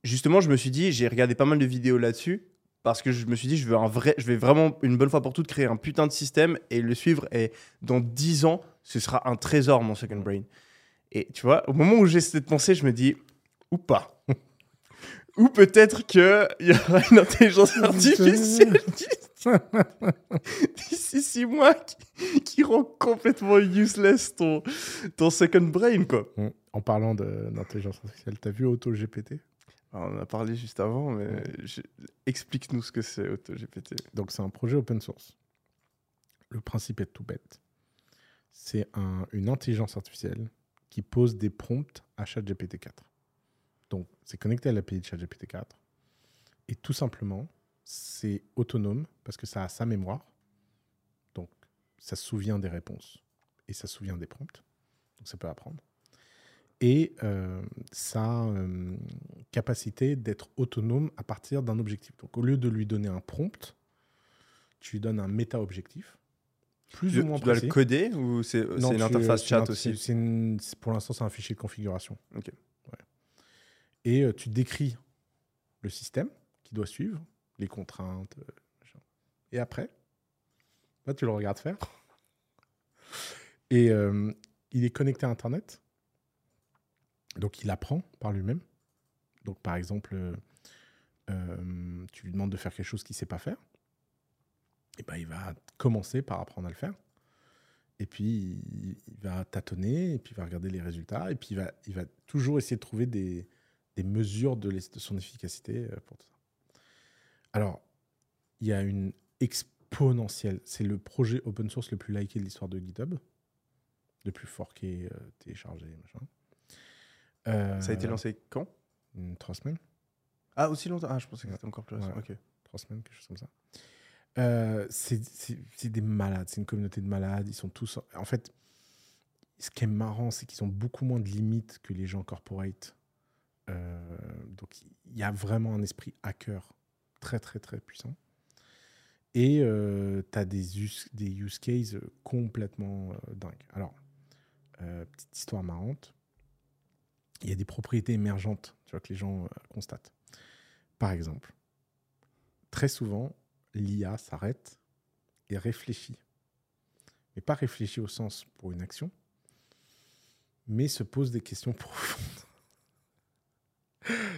Speaker 2: justement, je me suis dit, j'ai regardé pas mal de vidéos là-dessus parce que je me suis dit, je veux un vrai, je vais vraiment une bonne fois pour toutes créer un putain de système et le suivre. Et dans 10 ans, ce sera un trésor, mon second brain. Et tu vois, au moment où j'ai cette pensée, je me dis, ou pas. Ou peut-être qu'il y aura une intelligence artificielle d'ici six mois qui, qui rend complètement useless ton, ton second brain, quoi.
Speaker 1: Mm. En parlant d'intelligence artificielle, t'as vu AutoGPT
Speaker 2: Alors, on en a parlé juste avant, mais je- explique-nous ce que c'est AutoGPT.
Speaker 1: Donc, c'est un projet open source. Le principe est tout bête. C'est un- une intelligence artificielle qui pose des prompts à ChatGPT 4. Donc, c'est connecté à l'API de ChatGPT 4. Et tout simplement, c'est autonome parce que ça a sa mémoire. Donc, ça se souvient des réponses et ça se souvient des prompts. Donc, ça peut apprendre. Et euh, sa euh, capacité d'être autonome à partir d'un objectif. Donc, au lieu de lui donner un prompt, tu lui donnes un méta-objectif, plus
Speaker 2: Tu,
Speaker 1: ou moins
Speaker 2: tu dois
Speaker 1: précis.
Speaker 2: le coder ou c'est une interface chat aussi
Speaker 1: une- Pour l'instant, c'est un fichier de configuration.
Speaker 2: Ok.
Speaker 1: Ouais. Et euh, tu décris le système qui doit suivre, les contraintes. Et après, là, tu le regardes faire. Et il est connecté à Internet. Donc, il apprend par lui-même. Donc, par exemple, euh, euh, tu lui demandes de faire quelque chose qu'il ne sait pas faire. Et ben, il va commencer par apprendre à le faire. Et puis, il, va tâtonner, et puis il va regarder les résultats, et puis il va, il va toujours essayer de trouver des, mesures de, son efficacité euh, pour tout ça. Alors, il y a une exponentielle. C'est le projet open source le plus liké de l'histoire de GitHub, le plus forqué, euh, téléchargé, machin.
Speaker 2: Ça a été
Speaker 1: Euh,
Speaker 2: lancé quand?
Speaker 1: Une- Trois semaines
Speaker 2: Ah, aussi longtemps Ah, je pensais que c'était encore plus récent.
Speaker 1: Ouais.
Speaker 2: Ok.
Speaker 1: trois semaines, quelque chose comme ça. Euh, c'est des malades, c'est une communauté de malades. Ils sont tous. En fait, ce qui est marrant, c'est qu'ils ont beaucoup moins de limites que les gens corporate. Euh, donc, il y a vraiment un esprit hacker très, très, très puissant. Et tu as des use, des use cases complètement euh, dingues. Alors, euh, petite histoire marrante. Il y a des propriétés émergentes tu vois, que les gens euh, constatent. Par exemple, très souvent, l'IA s'arrête et réfléchit. Mais pas réfléchit au sens pour une action, mais se pose des questions profondes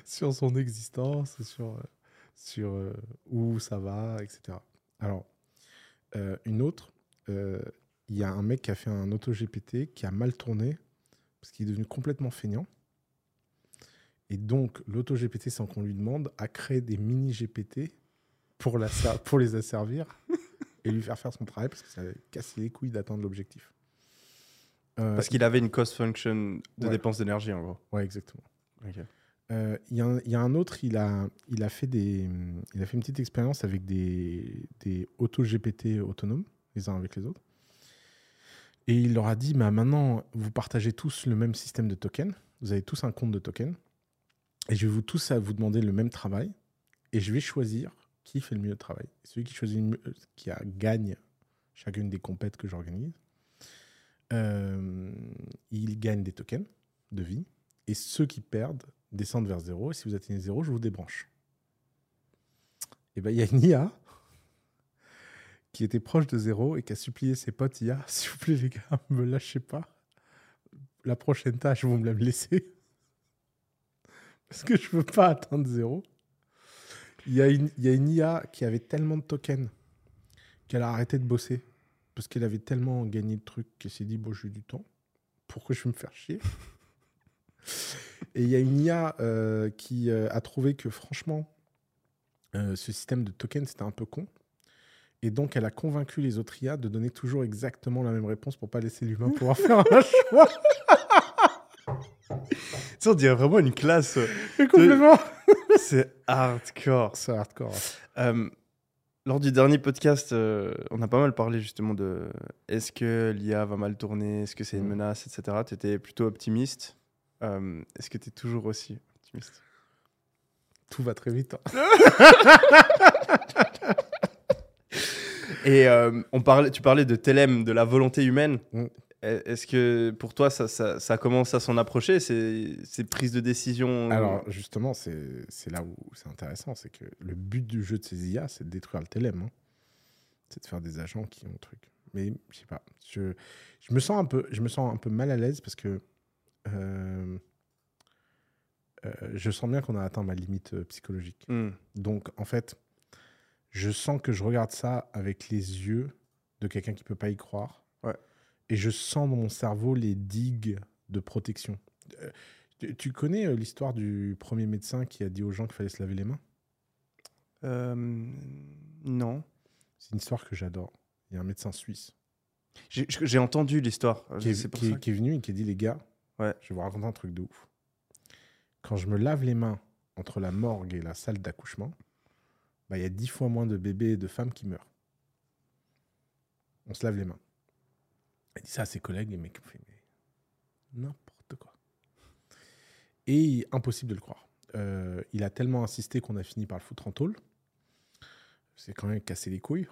Speaker 1: sur son existence, sur, euh, sur euh, où ça va, etc. Alors, une autre, il y a un mec qui a fait un auto-GPT qui a mal tourné parce qu'il est devenu complètement feignant. Et donc, l'auto-GPT, sans qu'on lui demande, a créé des mini-GPT pour, la ser- pour les asservir et lui faire faire son travail parce que ça casse les couilles d'attendre l'objectif. Euh,
Speaker 2: Parce qu'il avait une cost function de
Speaker 1: Ouais.
Speaker 2: dépense d'énergie, en gros.
Speaker 1: Ouais, exactement. Euh, Il y, a un- il y a un autre, il a, il a, fait, des, il a fait une petite expérience avec des, des auto-GPT autonomes, les uns avec les autres. Et il leur a dit bah, maintenant, vous partagez tous le même système de tokens. Vous avez tous un compte de tokens. Et je vais vous tous vous demander le même travail. Et je vais choisir qui fait le mieux de travail. Celui qui choisit mieux- euh, qui a, gagne chacune des compètes que j'organise, euh, il gagne des tokens de vie. Et ceux qui perdent descendent vers zéro. Et si vous atteignez zéro, je vous débranche. Et ben il y a une IA qui était proche de zéro et qui a supplié ses potes IA, s'il vous plaît les gars, me lâchez pas. La prochaine tâche, vous me la laissez. Parce que je veux pas atteindre zéro. Il y, a une, il y a une IA qui avait tellement de tokens qu'elle a arrêté de bosser. Parce qu'elle avait tellement gagné de trucs qu'elle s'est dit, bon, j'ai du temps. Pourquoi je vais me faire chier? Et il y a une IA euh, qui euh, a trouvé que franchement, euh, ce système de tokens, c'était un peu con. Et donc, elle a convaincu les autres IA de donner toujours exactement la même réponse pour pas laisser l'humain pouvoir faire un choix.
Speaker 2: Ça, on dirait vraiment une classe.
Speaker 1: Mais complètement.
Speaker 2: C'est hardcore.
Speaker 1: C'est hardcore.
Speaker 2: Euh, lors du dernier podcast, euh, on a pas mal parlé justement de est-ce que l'IA va mal tourner, est-ce que c'est une
Speaker 1: Mm.
Speaker 2: menace, etc. Tu étais plutôt optimiste. Euh, est-ce que tu es toujours aussi optimiste?
Speaker 1: Tout va très vite. hein.
Speaker 2: Et euh, on parlait, tu parlais de Telem, de la volonté humaine.
Speaker 1: Mm.
Speaker 2: Est- Est-ce que pour toi, ça, ça- ça commence à s'en approcher, ces, ces prises de décision?
Speaker 1: Alors, justement, c'est là où c'est intéressant. C'est que le but du jeu de ces IA, c'est de détruire le TLM. hein. C'est de faire des agents qui ont le truc. Mais je sais pas. Je, je, me sens un peu, je me sens un peu mal à l'aise parce que euh, euh, je sens bien qu'on a atteint ma limite euh, psychologique.
Speaker 2: Hmm.
Speaker 1: Donc, en fait, je sens que je regarde ça avec les yeux de quelqu'un qui peut pas y croire. Et je sens dans mon cerveau les digues de protection. Euh, tu, tu connais euh, l'histoire du premier médecin qui a dit aux gens qu'il fallait se laver les mains?
Speaker 2: Euh, non.
Speaker 1: C'est une histoire que j'adore. Il y a un médecin suisse
Speaker 2: J'ai entendu l'histoire.
Speaker 1: qui est, qui est- qui est venu et qui a dit les gars,
Speaker 2: Ouais.
Speaker 1: je vais vous raconter un truc de ouf. Quand je me lave les mains entre la morgue et la salle d'accouchement, bah, il y a dix fois moins de bébés et de femmes qui meurent. On se lave les mains. Il dit ça à ses collègues, les mecs ont fait mais n'importe quoi. Et impossible de le croire. Euh, il a tellement insisté qu'on a fini par le foutre en tôle. C'est quand même cassé les couilles.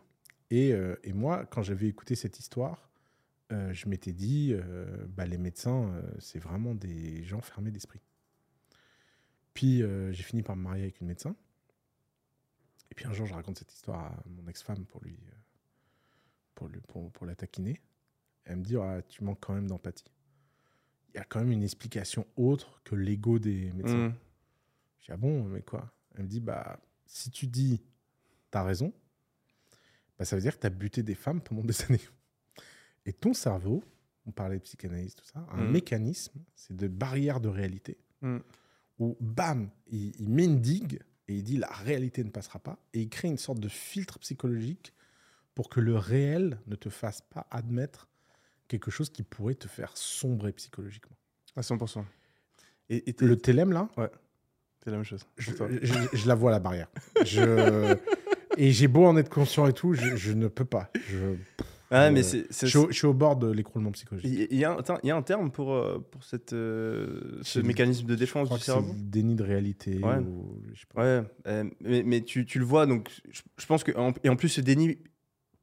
Speaker 1: Et, euh, moi, quand j'avais écouté cette histoire, euh, je m'étais dit, bah, les médecins, c'est vraiment des gens fermés d'esprit. Puis j'ai fini par me marier avec une médecin. Et puis un jour, je raconte cette histoire à mon ex-femme pour lui, pour la taquiner. Elle me dit, Ah, tu manques quand même d'empathie. Il y a quand même une explication autre que l'ego des médecins.
Speaker 2: Hmm.
Speaker 1: Je dis, ah bon, mais quoi? Elle me dit, bah, si tu dis, t'as raison, bah, ça veut dire que t'as buté des femmes pendant des années. Et ton cerveau, on parlait de psychanalyse, tout ça, a un
Speaker 2: Mhm.
Speaker 1: mécanisme, c'est de barrière de réalité,
Speaker 2: Mm.
Speaker 1: où, bam, il, il met une digue et il dit, la réalité ne passera pas, et il crée une sorte de filtre psychologique pour que le réel ne te fasse pas admettre quelque chose qui pourrait te faire sombrer psychologiquement.
Speaker 2: À 100%. Et,
Speaker 1: Le TLM, là,
Speaker 2: c'est la même chose.
Speaker 1: je, je- je la vois la barrière. Je... Et j'ai beau en être conscient et tout, je, je ne peux pas. Je,
Speaker 2: Ouais,
Speaker 1: je-
Speaker 2: mais c'est.
Speaker 1: je suis, au, je suis au bord de l'écroulement psychologique.
Speaker 2: Il y, a un- il y a un terme pour, euh, pour cette, euh, ce
Speaker 1: Je-
Speaker 2: mécanisme de
Speaker 1: Je
Speaker 2: défense
Speaker 1: crois
Speaker 2: du
Speaker 1: que
Speaker 2: cerveau.
Speaker 1: le déni de réalité.
Speaker 2: Ouais.
Speaker 1: ou- je sais pas.
Speaker 2: Ouais, euh, mais, mais tu, tu le vois, donc je, je pense que. et en plus, ce déni,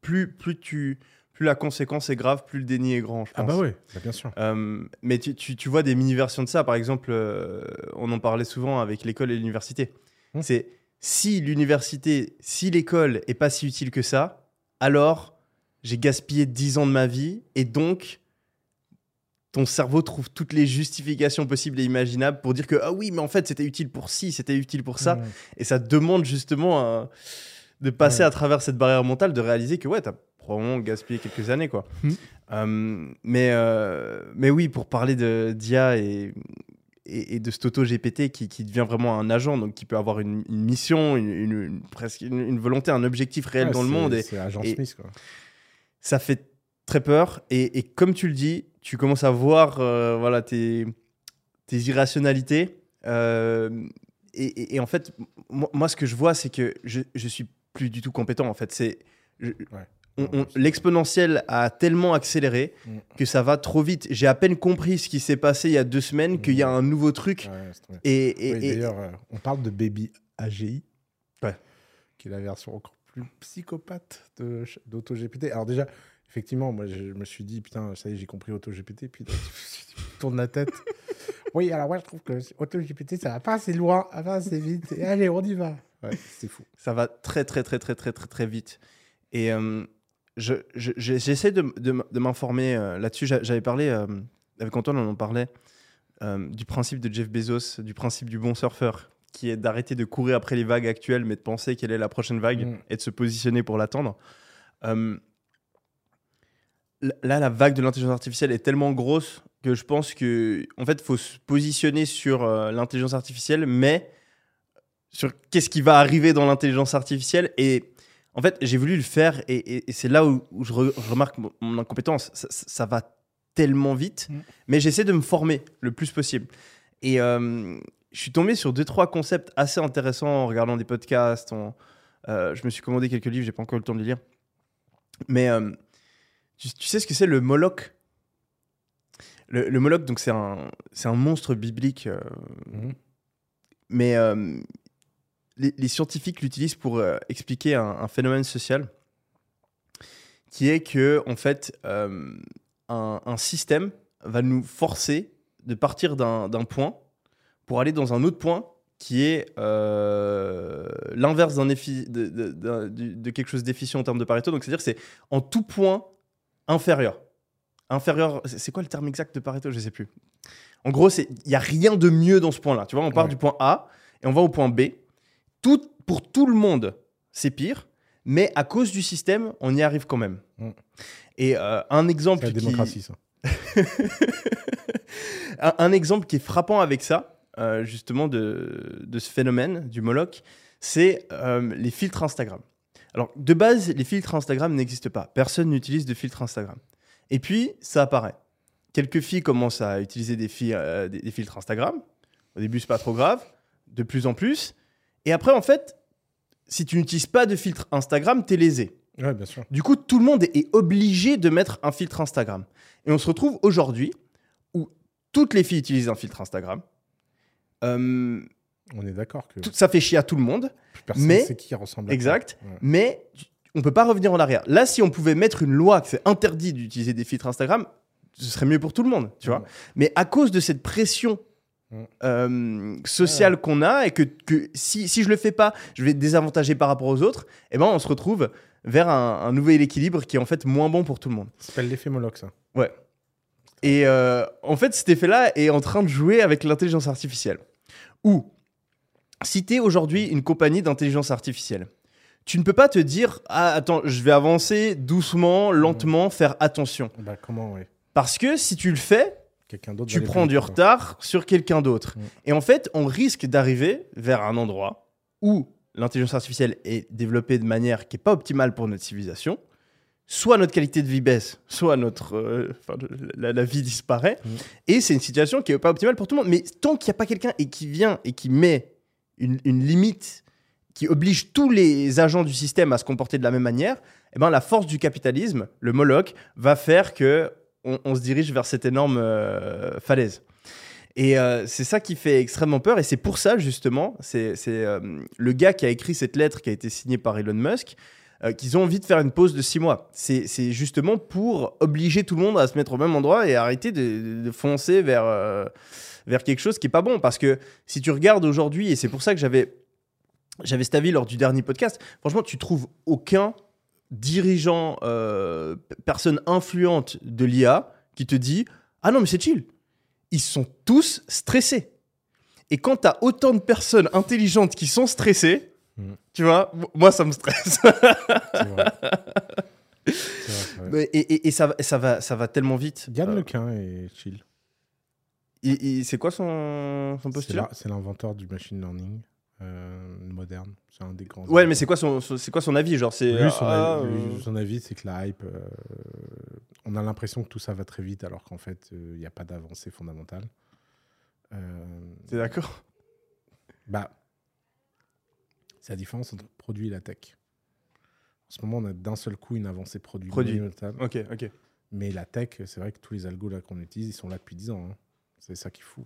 Speaker 2: plus, plus, tu, plus la conséquence est grave, plus le déni est grand, je pense.
Speaker 1: Ah bah ouais, bah bien sûr.
Speaker 2: Euh, mais tu, tu, tu vois des mini-versions de ça. Par exemple, euh, on en parlait souvent avec l'école et l'université.
Speaker 1: Hmm.
Speaker 2: C'est si l'université, si l'école est pas si utile que ça, alors j'ai gaspillé 10 ans de ma vie et donc ton cerveau trouve toutes les justifications possibles et imaginables pour dire que ah oui, mais en fait c'était utile pour ci, c'était utile pour ça,
Speaker 1: Mm.
Speaker 2: et ça demande justement euh, de passer
Speaker 1: Ouais.
Speaker 2: à travers cette barrière mentale, de réaliser que ouais, t'as probablement gaspillé quelques années quoi.
Speaker 1: Mm.
Speaker 2: Euh, mais euh, mais oui, pour parler de d'IA et et, et de cet auto GPT qui, qui devient vraiment un agent, donc qui peut avoir une, une mission, une, une- une- presque une, volonté, un objectif réel
Speaker 1: Ouais,
Speaker 2: dans le monde.
Speaker 1: C'est Agent
Speaker 2: et-
Speaker 1: Smith, quoi.
Speaker 2: ça fait très peur. Et, et comme tu le dis, tu commences à voir euh, voilà, tes, tes irrationalités. Et, en fait, moi, moi, ce que je vois, c'est que je, je suis plus du tout compétent. En fait, c'est je- l'exponentielle a tellement accéléré
Speaker 1: mm.
Speaker 2: que ça va trop vite. J'ai à peine compris ce qui s'est passé il y a deux semaines, qu'il y a un nouveau truc. Et, et,
Speaker 1: d'ailleurs, euh, on parle de Baby AGI, qui est la version encore plus psychopathe d'AutoGPT. Alors déjà, effectivement, moi, je me suis dit, putain, ça y est, j'ai compris AutoGPT, puis je tourne la tête. oui, alors moi, je trouve que AutoGPT, ça va pas assez loin, ça va assez vite. Et allez, on y va. C'est fou.
Speaker 2: Ça va très, très, très, très, très, très, très vite. Et... Euh, je, je- je- j'essaie de, de m'informer euh, là-dessus. J'a- J'avais parlé euh, avec Antoine, on en parlait euh, du principe de Jeff Bezos, du principe du bon surfeur, qui est d'arrêter de courir après les vagues actuelles, mais de penser quelle est la prochaine vague
Speaker 1: Mm.
Speaker 2: et de se positionner pour l'attendre. Là, la vague de l'intelligence artificielle est tellement grosse que je pense que, en fait, faut se positionner sur l'intelligence artificielle, mais sur qu'est-ce qui va arriver dans l'intelligence artificielle. Et en fait, j'ai voulu le faire, et, et- et c'est là où, où je, re- je remarque mon, mon incompétence. Ça, va tellement vite,
Speaker 1: Mm.
Speaker 2: mais j'essaie de me former le plus possible. Et euh, je suis tombé sur deux, trois concepts assez intéressants en regardant des podcasts. en- euh, je me suis commandé quelques livres, j'ai pas encore eu le temps de les lire. Mais euh, tu, tu sais ce que c'est le Moloch? Le, le Moloch, donc c'est un, un monstre biblique
Speaker 1: Mhm.
Speaker 2: mais les, les scientifiques l'utilisent pour euh, expliquer un, un phénomène social qui est que en fait euh, un, un système va nous forcer de partir d'un point pour aller dans un autre point qui est euh, l'inverse d'un de, quelque chose d'efficient en termes de Pareto. Donc c'est-à-dire que c'est en tout point inférieur. Inférieur, c'est quoi le terme exact de Pareto? Je sais plus. En gros, il n'y a rien de mieux dans ce point-là. Tu vois, on part
Speaker 1: Ouais.
Speaker 2: du point A et on va au point B. Tout, pour tout le monde, c'est pire, mais à cause du système, on y arrive quand même.
Speaker 1: Mm.
Speaker 2: Et euh, un exemple qui...
Speaker 1: ça.
Speaker 2: un, un exemple qui est frappant avec ça, euh, justement, de, de ce phénomène du Moloch, c'est euh, les filtres Instagram. Alors, de base, les filtres Instagram n'existent pas. Personne n'utilise de filtres Instagram. Et puis, ça apparaît. Quelques filles commencent à utiliser des, filles, des, des filtres Instagram. Au début, c'est pas trop grave. De plus en plus. Et après, en fait, si tu n'utilises pas de filtre Instagram, t'es lésé.
Speaker 1: Ouais, bien sûr.
Speaker 2: Du coup, tout le monde est obligé de mettre un filtre Instagram. Et on se retrouve aujourd'hui où toutes les filles utilisent un filtre Instagram. Euh,
Speaker 1: On est d'accord que
Speaker 2: tout- ça fait chier à tout le monde,
Speaker 1: plus personne
Speaker 2: mais-
Speaker 1: sait qui ressemble à
Speaker 2: exact.
Speaker 1: Ouais.
Speaker 2: mais on peut pas revenir en arrière. Là, si on pouvait mettre une loi que c'est interdit d'utiliser des filtres Instagram, ce serait mieux pour tout le monde, tu vois.
Speaker 1: Ouais.
Speaker 2: Mais à cause de cette pression
Speaker 1: Mm.
Speaker 2: euh, sociale qu'on a et que, que si, si je le fais pas, je vais être désavantagé par rapport aux autres, eh ben on se retrouve vers un, un nouvel équilibre qui est en fait moins bon pour tout le monde.
Speaker 1: Ça s'appelle l'effet Moloch, ça.
Speaker 2: Et euh, en fait, cet effet-là est en train de jouer avec l'intelligence artificielle. Ou, si tu es aujourd'hui une compagnie d'intelligence artificielle, tu ne peux pas te dire Ah, attends, je vais avancer doucement, lentement, faire attention.
Speaker 1: Bah, comment, ouais.
Speaker 2: Parce que si tu le fais,
Speaker 1: Quelqu'un d'autre.
Speaker 2: tu prends du retard sur quelqu'un d'autre.
Speaker 1: Mm.
Speaker 2: Et en fait, on risque d'arriver vers un endroit où l'intelligence artificielle est développée de manière qui n'est pas optimale pour notre civilisation. Soit notre qualité de vie baisse, soit notre, euh, enfin, la, la vie disparaît.
Speaker 1: Mm.
Speaker 2: Et c'est une situation qui n'est pas optimale pour tout le monde. Mais tant qu'il n'y a pas quelqu'un et qui vient et qui met une, une limite qui oblige tous les agents du système à se comporter de la même manière, eh ben, la force du capitalisme, le Moloch, va faire que on, se dirige vers cette énorme euh, falaise. Et euh, c'est ça qui fait extrêmement peur. Et c'est pour ça, justement, c'est euh, le gars qui a écrit cette lettre qui a été signée par Elon Musk, qu'ils ont envie de faire une pause de six mois. C'est justement pour obliger tout le monde à se mettre au même endroit et arrêter de, foncer vers, vers quelque chose qui est pas bon. Parce que si tu regardes aujourd'hui, et c'est pour ça que j'avais j'avais cet avis lors du dernier podcast, franchement, tu trouves aucun dirigeant, euh, personne influente de l'IA qui te dit Ah non, mais c'est chill. Ils sont tous stressés. Et quand t'as autant de personnes intelligentes qui sont stressées,
Speaker 1: Mm.
Speaker 2: tu vois, moi ça me stresse.
Speaker 1: Vrai.
Speaker 2: Et et- et ça, va- ça, va, ça va tellement vite.
Speaker 1: Yann
Speaker 2: Euh,
Speaker 1: Lequin est chill.
Speaker 2: il- il- c'est quoi son, son postulat
Speaker 1: la- c'est l'inventeur du machine learning moderne. C'est un des grands.
Speaker 2: Ouais, mais c'est quoi son, son- c'est quoi son avis Genre, c'est.
Speaker 1: Lui, son,
Speaker 2: ah,
Speaker 1: avis,
Speaker 2: euh,
Speaker 1: son avis, c'est que la hype, euh, on a l'impression que tout ça va très vite, alors qu'en fait, euh, il n'y a pas d'avancée fondamentale. Euh,
Speaker 2: T'es d'accord?
Speaker 1: Bah, c'est la différence entre produit et la tech. En ce moment, on a d'un seul coup une avancée produit.
Speaker 2: Produit. Ok, ok.
Speaker 1: Mais la tech, c'est vrai que tous les algos là qu'on utilise, ils sont là depuis 10 ans. hein. C'est ça qui est fou.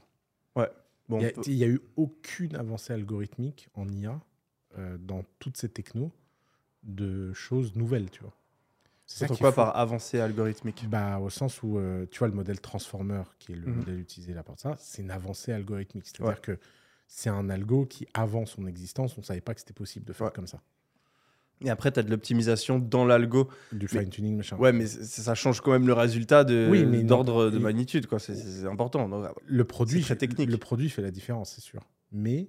Speaker 2: Bon,
Speaker 1: Il
Speaker 2: peut-
Speaker 1: n'y a, eu aucune avancée algorithmique en IA euh, dans toutes ces technos de choses nouvelles, tu vois. C'est
Speaker 2: quoi par avancée algorithmique?
Speaker 1: Bah, au sens où, euh, tu vois, le modèle Transformer, qui est le
Speaker 2: Mhm.
Speaker 1: modèle utilisé là pour ça, c'est une avancée algorithmique. C'est-à-dire
Speaker 2: Ouais.
Speaker 1: que c'est un algo qui, avant son existence, on ne savait pas que c'était possible de faire
Speaker 2: Ouais.
Speaker 1: comme ça.
Speaker 2: Et après, t'as de l'optimisation dans l'algo.
Speaker 1: Du fine-tuning, machin.
Speaker 2: Ouais, mais ça change quand même le résultat de-
Speaker 1: Oui,
Speaker 2: d'ordre de magnitude, quoi. C'est- important.
Speaker 1: Le produit,
Speaker 2: C'est très technique.
Speaker 1: Le produit fait la différence, c'est sûr. Mais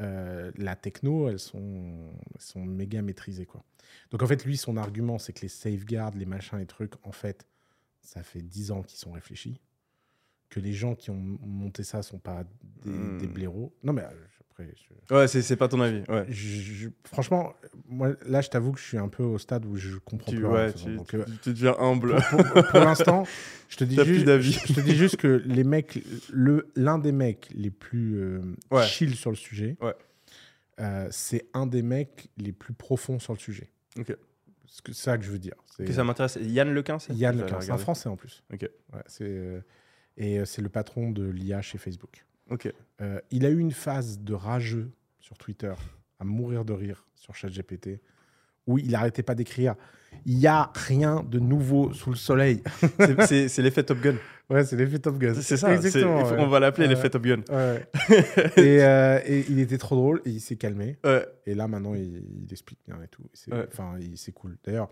Speaker 1: euh, la techno, elles sont, elles sont méga maîtrisées. Quoi. Donc en fait, lui, son argument, c'est que les safeguards, les machins, les trucs, en fait, ça fait 10 ans qu'ils sont réfléchis. Que les gens qui ont monté ça sont pas des,
Speaker 2: Hmm.
Speaker 1: des blaireaux. Non, mais euh, après, je-
Speaker 2: Ouais, c'est pas ton avis. Ouais.
Speaker 1: je- je- franchement, moi, là, je t'avoue que je suis un peu au stade où je comprends
Speaker 2: Tu,
Speaker 1: plus
Speaker 2: ouais, tu,
Speaker 1: Donc, euh,
Speaker 2: tu- deviens humble.
Speaker 1: pour, pour- pour l'instant, je te dis juste, je te dis juste que les mecs, le l'un des mecs les plus euh,
Speaker 2: Ouais.
Speaker 1: chill sur le sujet, euh, c'est un des mecs les plus profonds sur le sujet.
Speaker 2: Ok.
Speaker 1: C'est ça que je veux dire.
Speaker 2: Que ça m'intéresse. Yann Lequin, c'est
Speaker 1: Yann Lequin, c'est un. Français en plus.
Speaker 2: Ok.
Speaker 1: C'est et c'est le patron de l'IA chez Facebook.
Speaker 2: Ok.
Speaker 1: Euh, il a eu une phase de rageux sur Twitter, à mourir de rire sur ChatGPT, où il arrêtait pas d'écrire. Il y a rien de nouveau sous le soleil.
Speaker 2: C'est- l'effet Top Gun.
Speaker 1: Ouais, c'est l'effet Top Gun.
Speaker 2: C'est ça.
Speaker 1: Exactement.
Speaker 2: il faut-
Speaker 1: ouais.
Speaker 2: On va l'appeler l'effet Top Gun.
Speaker 1: Ouais. et, euh, et il était trop drôle et il s'est calmé.
Speaker 2: Ouais.
Speaker 1: Et là, maintenant, il, il explique bien et tout. Enfin, il- c'est cool. D'ailleurs,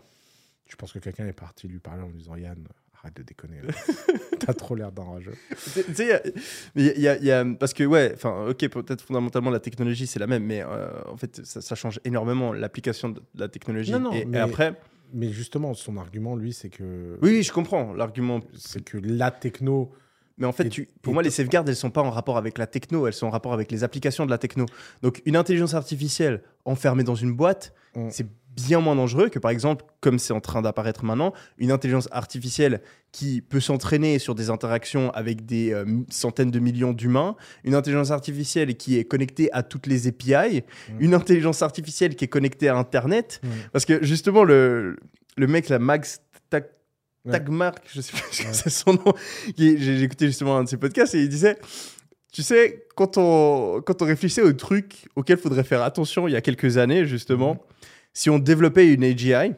Speaker 1: je pense que quelqu'un est parti lui parler en lui disant Yann, arrête de déconner. T'as trop l'air d'un rageux.
Speaker 2: Tu sais, il y a- parce que ouais, enfin, ok, peut-être fondamentalement la technologie c'est la même, mais euh, en fait ça, ça change énormément l'application de la technologie.
Speaker 1: Non, non,
Speaker 2: et, et
Speaker 1: mais-
Speaker 2: après,
Speaker 1: Mais justement, son argument, lui, c'est que,
Speaker 2: oui, je comprends l'argument,
Speaker 1: c'est que la techno.
Speaker 2: mais en fait, tu, pour moi, les safeguards elles sont pas en rapport avec la techno, elles sont en rapport avec les applications de la techno. Donc, une intelligence artificielle enfermée dans une boîte,
Speaker 1: Mm.
Speaker 2: c'est bien moins dangereux que par exemple, comme c'est en train d'apparaître maintenant, une intelligence artificielle qui peut s'entraîner sur des interactions avec des euh, centaines de millions d'humains, une intelligence artificielle qui est connectée à toutes les API,
Speaker 1: Mm.
Speaker 2: une intelligence artificielle qui est connectée à Internet.
Speaker 1: Mm.
Speaker 2: Parce que justement, le, le mec, la Max Tag-
Speaker 1: Ouais.
Speaker 2: Tagmark, je sais plus ce que
Speaker 1: Ouais.
Speaker 2: c'est son nom, j'ai écouté justement un de ses podcasts et il disait tu sais, quand on, quand on réfléchissait aux trucs auxquels il faudrait faire attention il y a quelques années, justement,
Speaker 1: Mhm.
Speaker 2: Si on développait une AGI,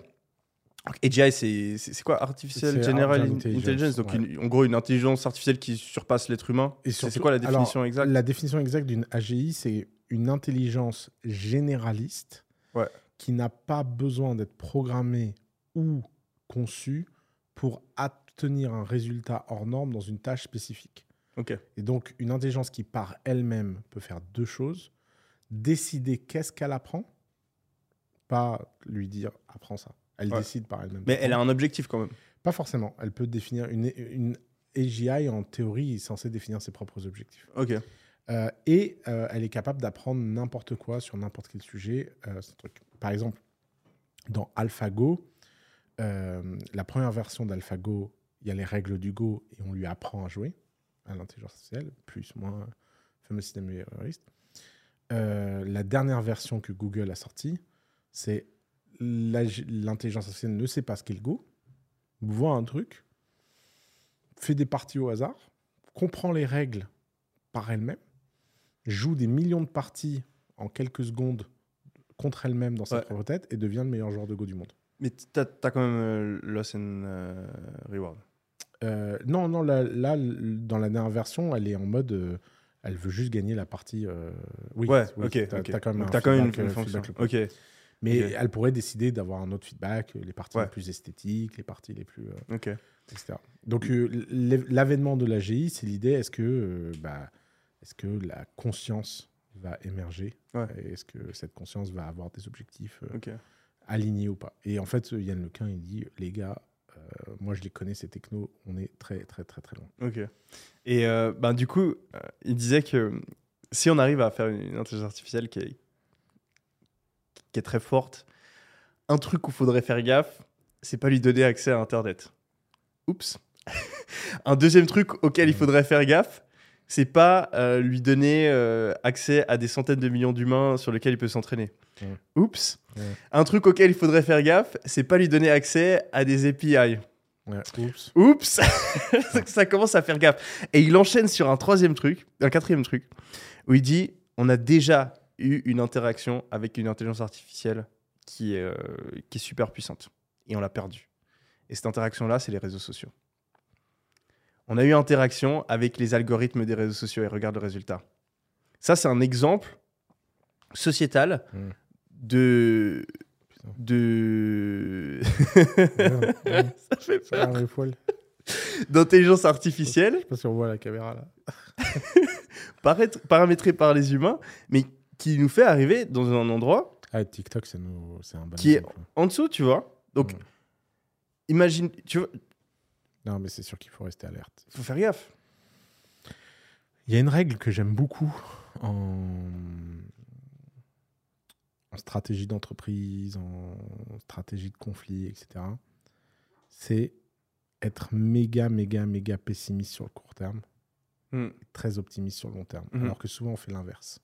Speaker 2: AGI, c'est quoi? Artificial General
Speaker 1: General
Speaker 2: In-
Speaker 1: Intelligence,
Speaker 2: Intelligence, donc
Speaker 1: ouais.
Speaker 2: une- en gros une intelligence artificielle qui surpasse l'être humain.
Speaker 1: Et
Speaker 2: C'est- quoi la définition
Speaker 1: alors,
Speaker 2: exacte?
Speaker 1: La définition exacte d'une AGI, c'est une intelligence généraliste
Speaker 2: Ouais.
Speaker 1: qui n'a pas besoin d'être programmée ou conçue pour obtenir un résultat hors norme dans une tâche spécifique.
Speaker 2: Ok.
Speaker 1: Et donc, une intelligence qui, par elle-même, peut faire deux choses. Décider qu'est-ce qu'elle apprend, pas lui dire apprends ça. Elle
Speaker 2: Ouais.
Speaker 1: décide par elle-même.
Speaker 2: Mais elle a un objectif quand même.
Speaker 1: Pas forcément. Elle peut définir une, une AGI, en théorie, est censée définir ses propres objectifs.
Speaker 2: Ok.
Speaker 1: Euh, et euh, elle est capable d'apprendre n'importe quoi sur n'importe quel sujet. euh, ce truc. Par exemple, dans AlphaGo, la première version d'AlphaGo, il y a les règles du Go et on lui apprend à jouer à l'intelligence artificielle, plus moins le fameux système la dernière version que Google a sortie, c'est l'intelligence artificielle ne sait pas ce qu'est le Go, voit un truc, fait des parties au hasard, comprend les règles par elle-même, joue des millions de parties en quelques secondes contre elle-même dans sa
Speaker 2: Ouais.
Speaker 1: propre tête et devient le meilleur joueur de Go du monde.
Speaker 2: Mais t'as as quand même euh, loss and euh, reward.
Speaker 1: Euh, non, non, là, dans la dernière version, elle est en mode. euh, elle veut juste gagner la partie. oui,
Speaker 2: ouais,
Speaker 1: oui,
Speaker 2: ok.
Speaker 1: t'as-
Speaker 2: ok.
Speaker 1: t'as quand même
Speaker 2: Donc
Speaker 1: un
Speaker 2: t'as quand même une, une fonction. Ok.
Speaker 1: Mais elle pourrait décider d'avoir un autre feedback, les parties
Speaker 2: Ouais.
Speaker 1: les plus esthétiques, les parties les plus. euh, etc. Donc, euh, l'avènement de l'AGI, c'est l'idée est-ce que, euh, bah, est que la conscience va émerger
Speaker 2: Ouais.
Speaker 1: Et Est-ce que cette conscience va avoir des objectifs euh, alignés ou pas? Et en fait, Yann Lequin, il dit les gars, euh, moi je les connais, ces technos, on est très, très, très, très loin.
Speaker 2: Ok. Et euh, ben, du coup, euh, il disait que si on arrive à faire une intelligence artificielle qui est, qui est très forte, un truc où il faudrait faire gaffe, c'est pas lui donner accès à Internet. Oups. un deuxième truc auquel il
Speaker 1: Mhm.
Speaker 2: faudrait faire gaffe, c'est pas euh, lui donner euh, accès à des centaines de millions d'humains sur lesquels il peut s'entraîner.
Speaker 1: Mhm.
Speaker 2: Oups. Un truc auquel il faudrait faire gaffe, c'est pas lui donner accès à des API.
Speaker 1: Ouais, oups.
Speaker 2: Oups Ça commence à faire gaffe. Et il enchaîne sur un troisième truc, un quatrième truc, où il dit on a déjà eu une interaction avec une intelligence artificielle qui est, euh, qui est super puissante. Et on l'a perdue. Et cette interaction-là, c'est les réseaux sociaux. On a eu interaction avec les algorithmes des réseaux sociaux et regarde le résultat. Ça, c'est un exemple sociétal
Speaker 1: Mm.
Speaker 2: de.
Speaker 1: Putain.
Speaker 2: de.
Speaker 1: Ouais, ouais.
Speaker 2: Ça fait peur. D'intelligence
Speaker 1: Je
Speaker 2: artificielle
Speaker 1: sais pas si on voit la caméra là.
Speaker 2: paraître- paramétré par les humains, mais qui nous fait arriver dans un endroit
Speaker 1: Ah, TikTok, c'est nous- un bon
Speaker 2: Qui est- en dessous, tu vois. Donc, imagine, tu vois,
Speaker 1: Non, mais c'est sûr qu'il faut rester alerte.
Speaker 2: faut faire gaffe.
Speaker 1: Il y a une règle que j'aime beaucoup en, en stratégie d'entreprise, en stratégie de conflit, etc. C'est être méga, méga, méga pessimiste sur le court terme,
Speaker 2: Hmm.
Speaker 1: très optimiste sur le long terme.
Speaker 2: Mhm.
Speaker 1: Alors que souvent, on fait l'inverse.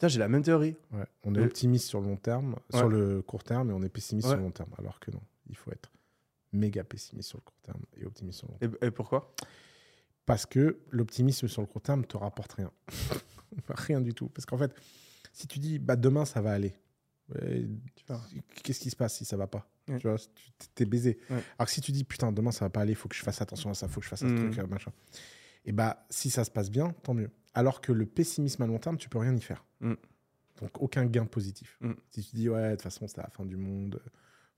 Speaker 2: Putain, j'ai la même théorie.
Speaker 1: Ouais. On est optimiste sur le long terme,
Speaker 2: Ouais.
Speaker 1: sur le court terme, et on est pessimiste
Speaker 2: Ouais.
Speaker 1: sur le long terme. Alors que non, il faut être méga pessimiste sur le court terme et optimiste sur le long terme.
Speaker 2: Et, et pourquoi?
Speaker 1: Parce que l'optimisme sur le court terme te rapporte rien. rien du tout. Parce qu'en fait, si tu dis bah, demain ça va aller, qu'est-ce qui se passe si ça va pas? Tu vois, t'es baisé. Alors que si tu dis putain demain ça va pas aller, il faut que je fasse attention à ça, il faut que je fasse un
Speaker 2: Mhm.
Speaker 1: truc, euh, machin. Et bah si ça se passe bien, tant mieux. Alors que le pessimisme à long terme, tu peux rien y faire.
Speaker 2: Mhm.
Speaker 1: Donc aucun gain positif.
Speaker 2: Mhm.
Speaker 1: Si tu dis ouais de toute façon c'est la fin du monde,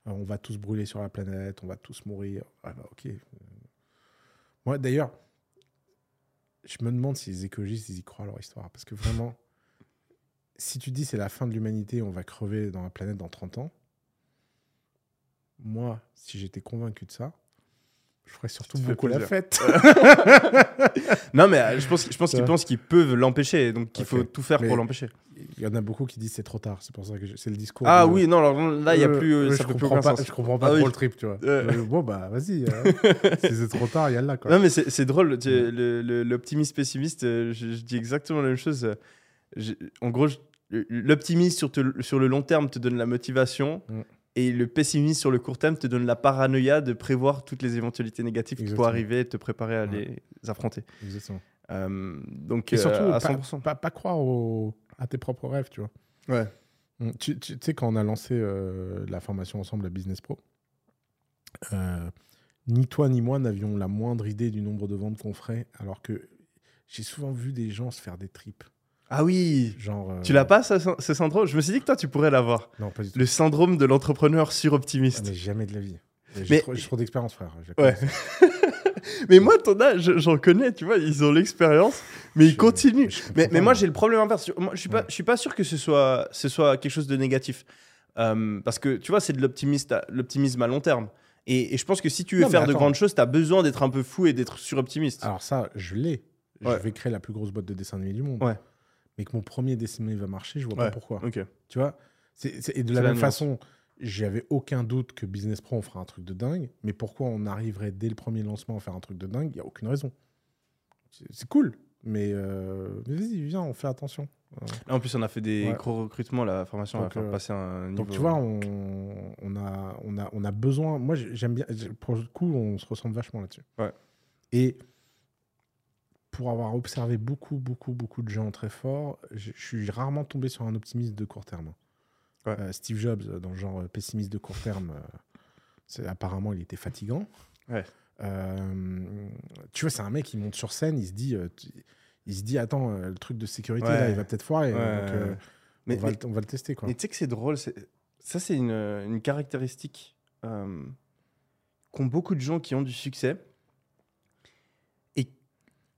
Speaker 1: euh, on va tous brûler sur la planète, on va tous mourir. Ouais, bah, ok. Moi d'ailleurs, je me demande si les écologistes ils y croient à leur histoire. Parce que vraiment, si tu dis c'est la fin de l'humanité, on va crever dans la planète dans 30 ans, moi, si j'étais convaincu de ça, je ferais surtout beaucoup la fête.
Speaker 2: Non, mais euh, je pense, je pense qu'ils pensent qu'ils peuvent l'empêcher, donc qu'il faut tout faire
Speaker 1: Mais-
Speaker 2: pour l'empêcher.
Speaker 1: Il y en a beaucoup qui disent c'est trop tard. C'est pour ça que c'est le discours.
Speaker 2: Ah
Speaker 1: de-
Speaker 2: oui, non, alors là, il y a
Speaker 1: Euh,
Speaker 2: plus, euh, ça
Speaker 1: je
Speaker 2: plus
Speaker 1: comprends pas. Je comprends pas
Speaker 2: Ah
Speaker 1: trop
Speaker 2: oui.
Speaker 1: le trip, tu vois. Euh, bon, bah, vas-y. euh, si c'est trop tard, y a là, quoi.
Speaker 2: Non, mais c'est drôle. L'optimiste pessimiste, je, je dis exactement la même chose. je- en gros, l'optimiste sur, te- sur le long terme te donne la motivation.
Speaker 1: Mm.
Speaker 2: Et le pessimiste sur le court terme te donne la paranoïa de prévoir toutes les éventualités négatives qui
Speaker 1: Exactement.
Speaker 2: pourraient arriver et te préparer à
Speaker 1: Ouais.
Speaker 2: les affronter.
Speaker 1: Exactement.
Speaker 2: Euh, donc,
Speaker 1: Et
Speaker 2: euh,
Speaker 1: surtout,
Speaker 2: à
Speaker 1: pas,
Speaker 2: 100%.
Speaker 1: pas, pas croire au- à tes propres rêves, tu vois.
Speaker 2: Ouais.
Speaker 1: Mm, Tu, tu- tu sais, quand on a lancé euh, la formation ensemble à Business Pro, euh, ni toi ni moi n'avions la moindre idée du nombre de ventes qu'on ferait, alors que j'ai souvent vu des gens se faire des tripes.
Speaker 2: Ah oui
Speaker 1: Genre, euh,
Speaker 2: Tu l'as pas, ce, ce syndrome? Je me suis dit que toi, tu pourrais l'avoir.
Speaker 1: Non, pas du tout.
Speaker 2: Le syndrome de l'entrepreneur
Speaker 1: Ah,
Speaker 2: suroptimiste.
Speaker 1: mais jamais de la vie. J'ai
Speaker 2: Mais-
Speaker 1: trop, trop d'expérience, frère.
Speaker 2: Ouais. Mais moi, ton âge, j'en connais, tu vois, ils ont l'expérience, mais ils continuent.
Speaker 1: je
Speaker 2: Mais, moi, j'ai le problème inverse. Moi, je suis pas,
Speaker 1: Ouais.
Speaker 2: je suis pas sûr que ce soit, ce soit quelque chose de négatif. Euh, parce que, tu vois, c'est de l'optimisme à, long terme. Et, et je pense que si tu veux
Speaker 1: Non,
Speaker 2: faire de grandes choses, tu as besoin d'être un peu fou et d'être suroptimiste.
Speaker 1: Alors ça, je l'ai.
Speaker 2: Ouais.
Speaker 1: Je vais créer la plus grosse boîte de dessin animé du monde.
Speaker 2: Ouais.
Speaker 1: Mais que mon premier dessin animé va marcher, je vois
Speaker 2: Ouais.
Speaker 1: pas pourquoi.
Speaker 2: Ok.
Speaker 1: Tu vois C'est- c'est- Et de la même façon, j'avais aucun doute que Business Pro, on fera un truc de dingue. Mais pourquoi on arriverait dès le premier lancement à faire un truc de dingue? Il n'y a aucune raison. C'est c'est cool. Mais, euh, mais vas-y, viens, on fait attention. Euh,
Speaker 2: Là, en plus, on a fait des
Speaker 1: Ouais.
Speaker 2: gros recrutements. La formation va faire
Speaker 1: euh,
Speaker 2: passer un niveau.
Speaker 1: Donc tu vois, on, on, a, on, a, on a besoin. Moi, j'ai- j'aime bien. Pour le coup, on se ressemble vachement là-dessus.
Speaker 2: Ouais.
Speaker 1: Et pour avoir observé beaucoup, beaucoup, beaucoup de gens très forts, je je suis rarement tombé sur un optimiste de court terme.
Speaker 2: Ouais.
Speaker 1: Euh, Steve Jobs, euh, dans le genre euh, pessimiste de court terme, euh, c'est- apparemment, il était fatigant.
Speaker 2: Ouais.
Speaker 1: Euh, tu vois, c'est un mec qui monte sur scène, il se dit, il se dit, attends, le truc de sécurité
Speaker 2: Ouais.
Speaker 1: là, il va peut-être foirer. Donc,
Speaker 2: ouais. Mais,
Speaker 1: on, va
Speaker 2: mais-
Speaker 1: le, on va le tester quoi.
Speaker 2: mais tu sais que c'est drôle. c'est- Ça, c'est une, une caractéristique qu'ont beaucoup de gens qui ont du succès.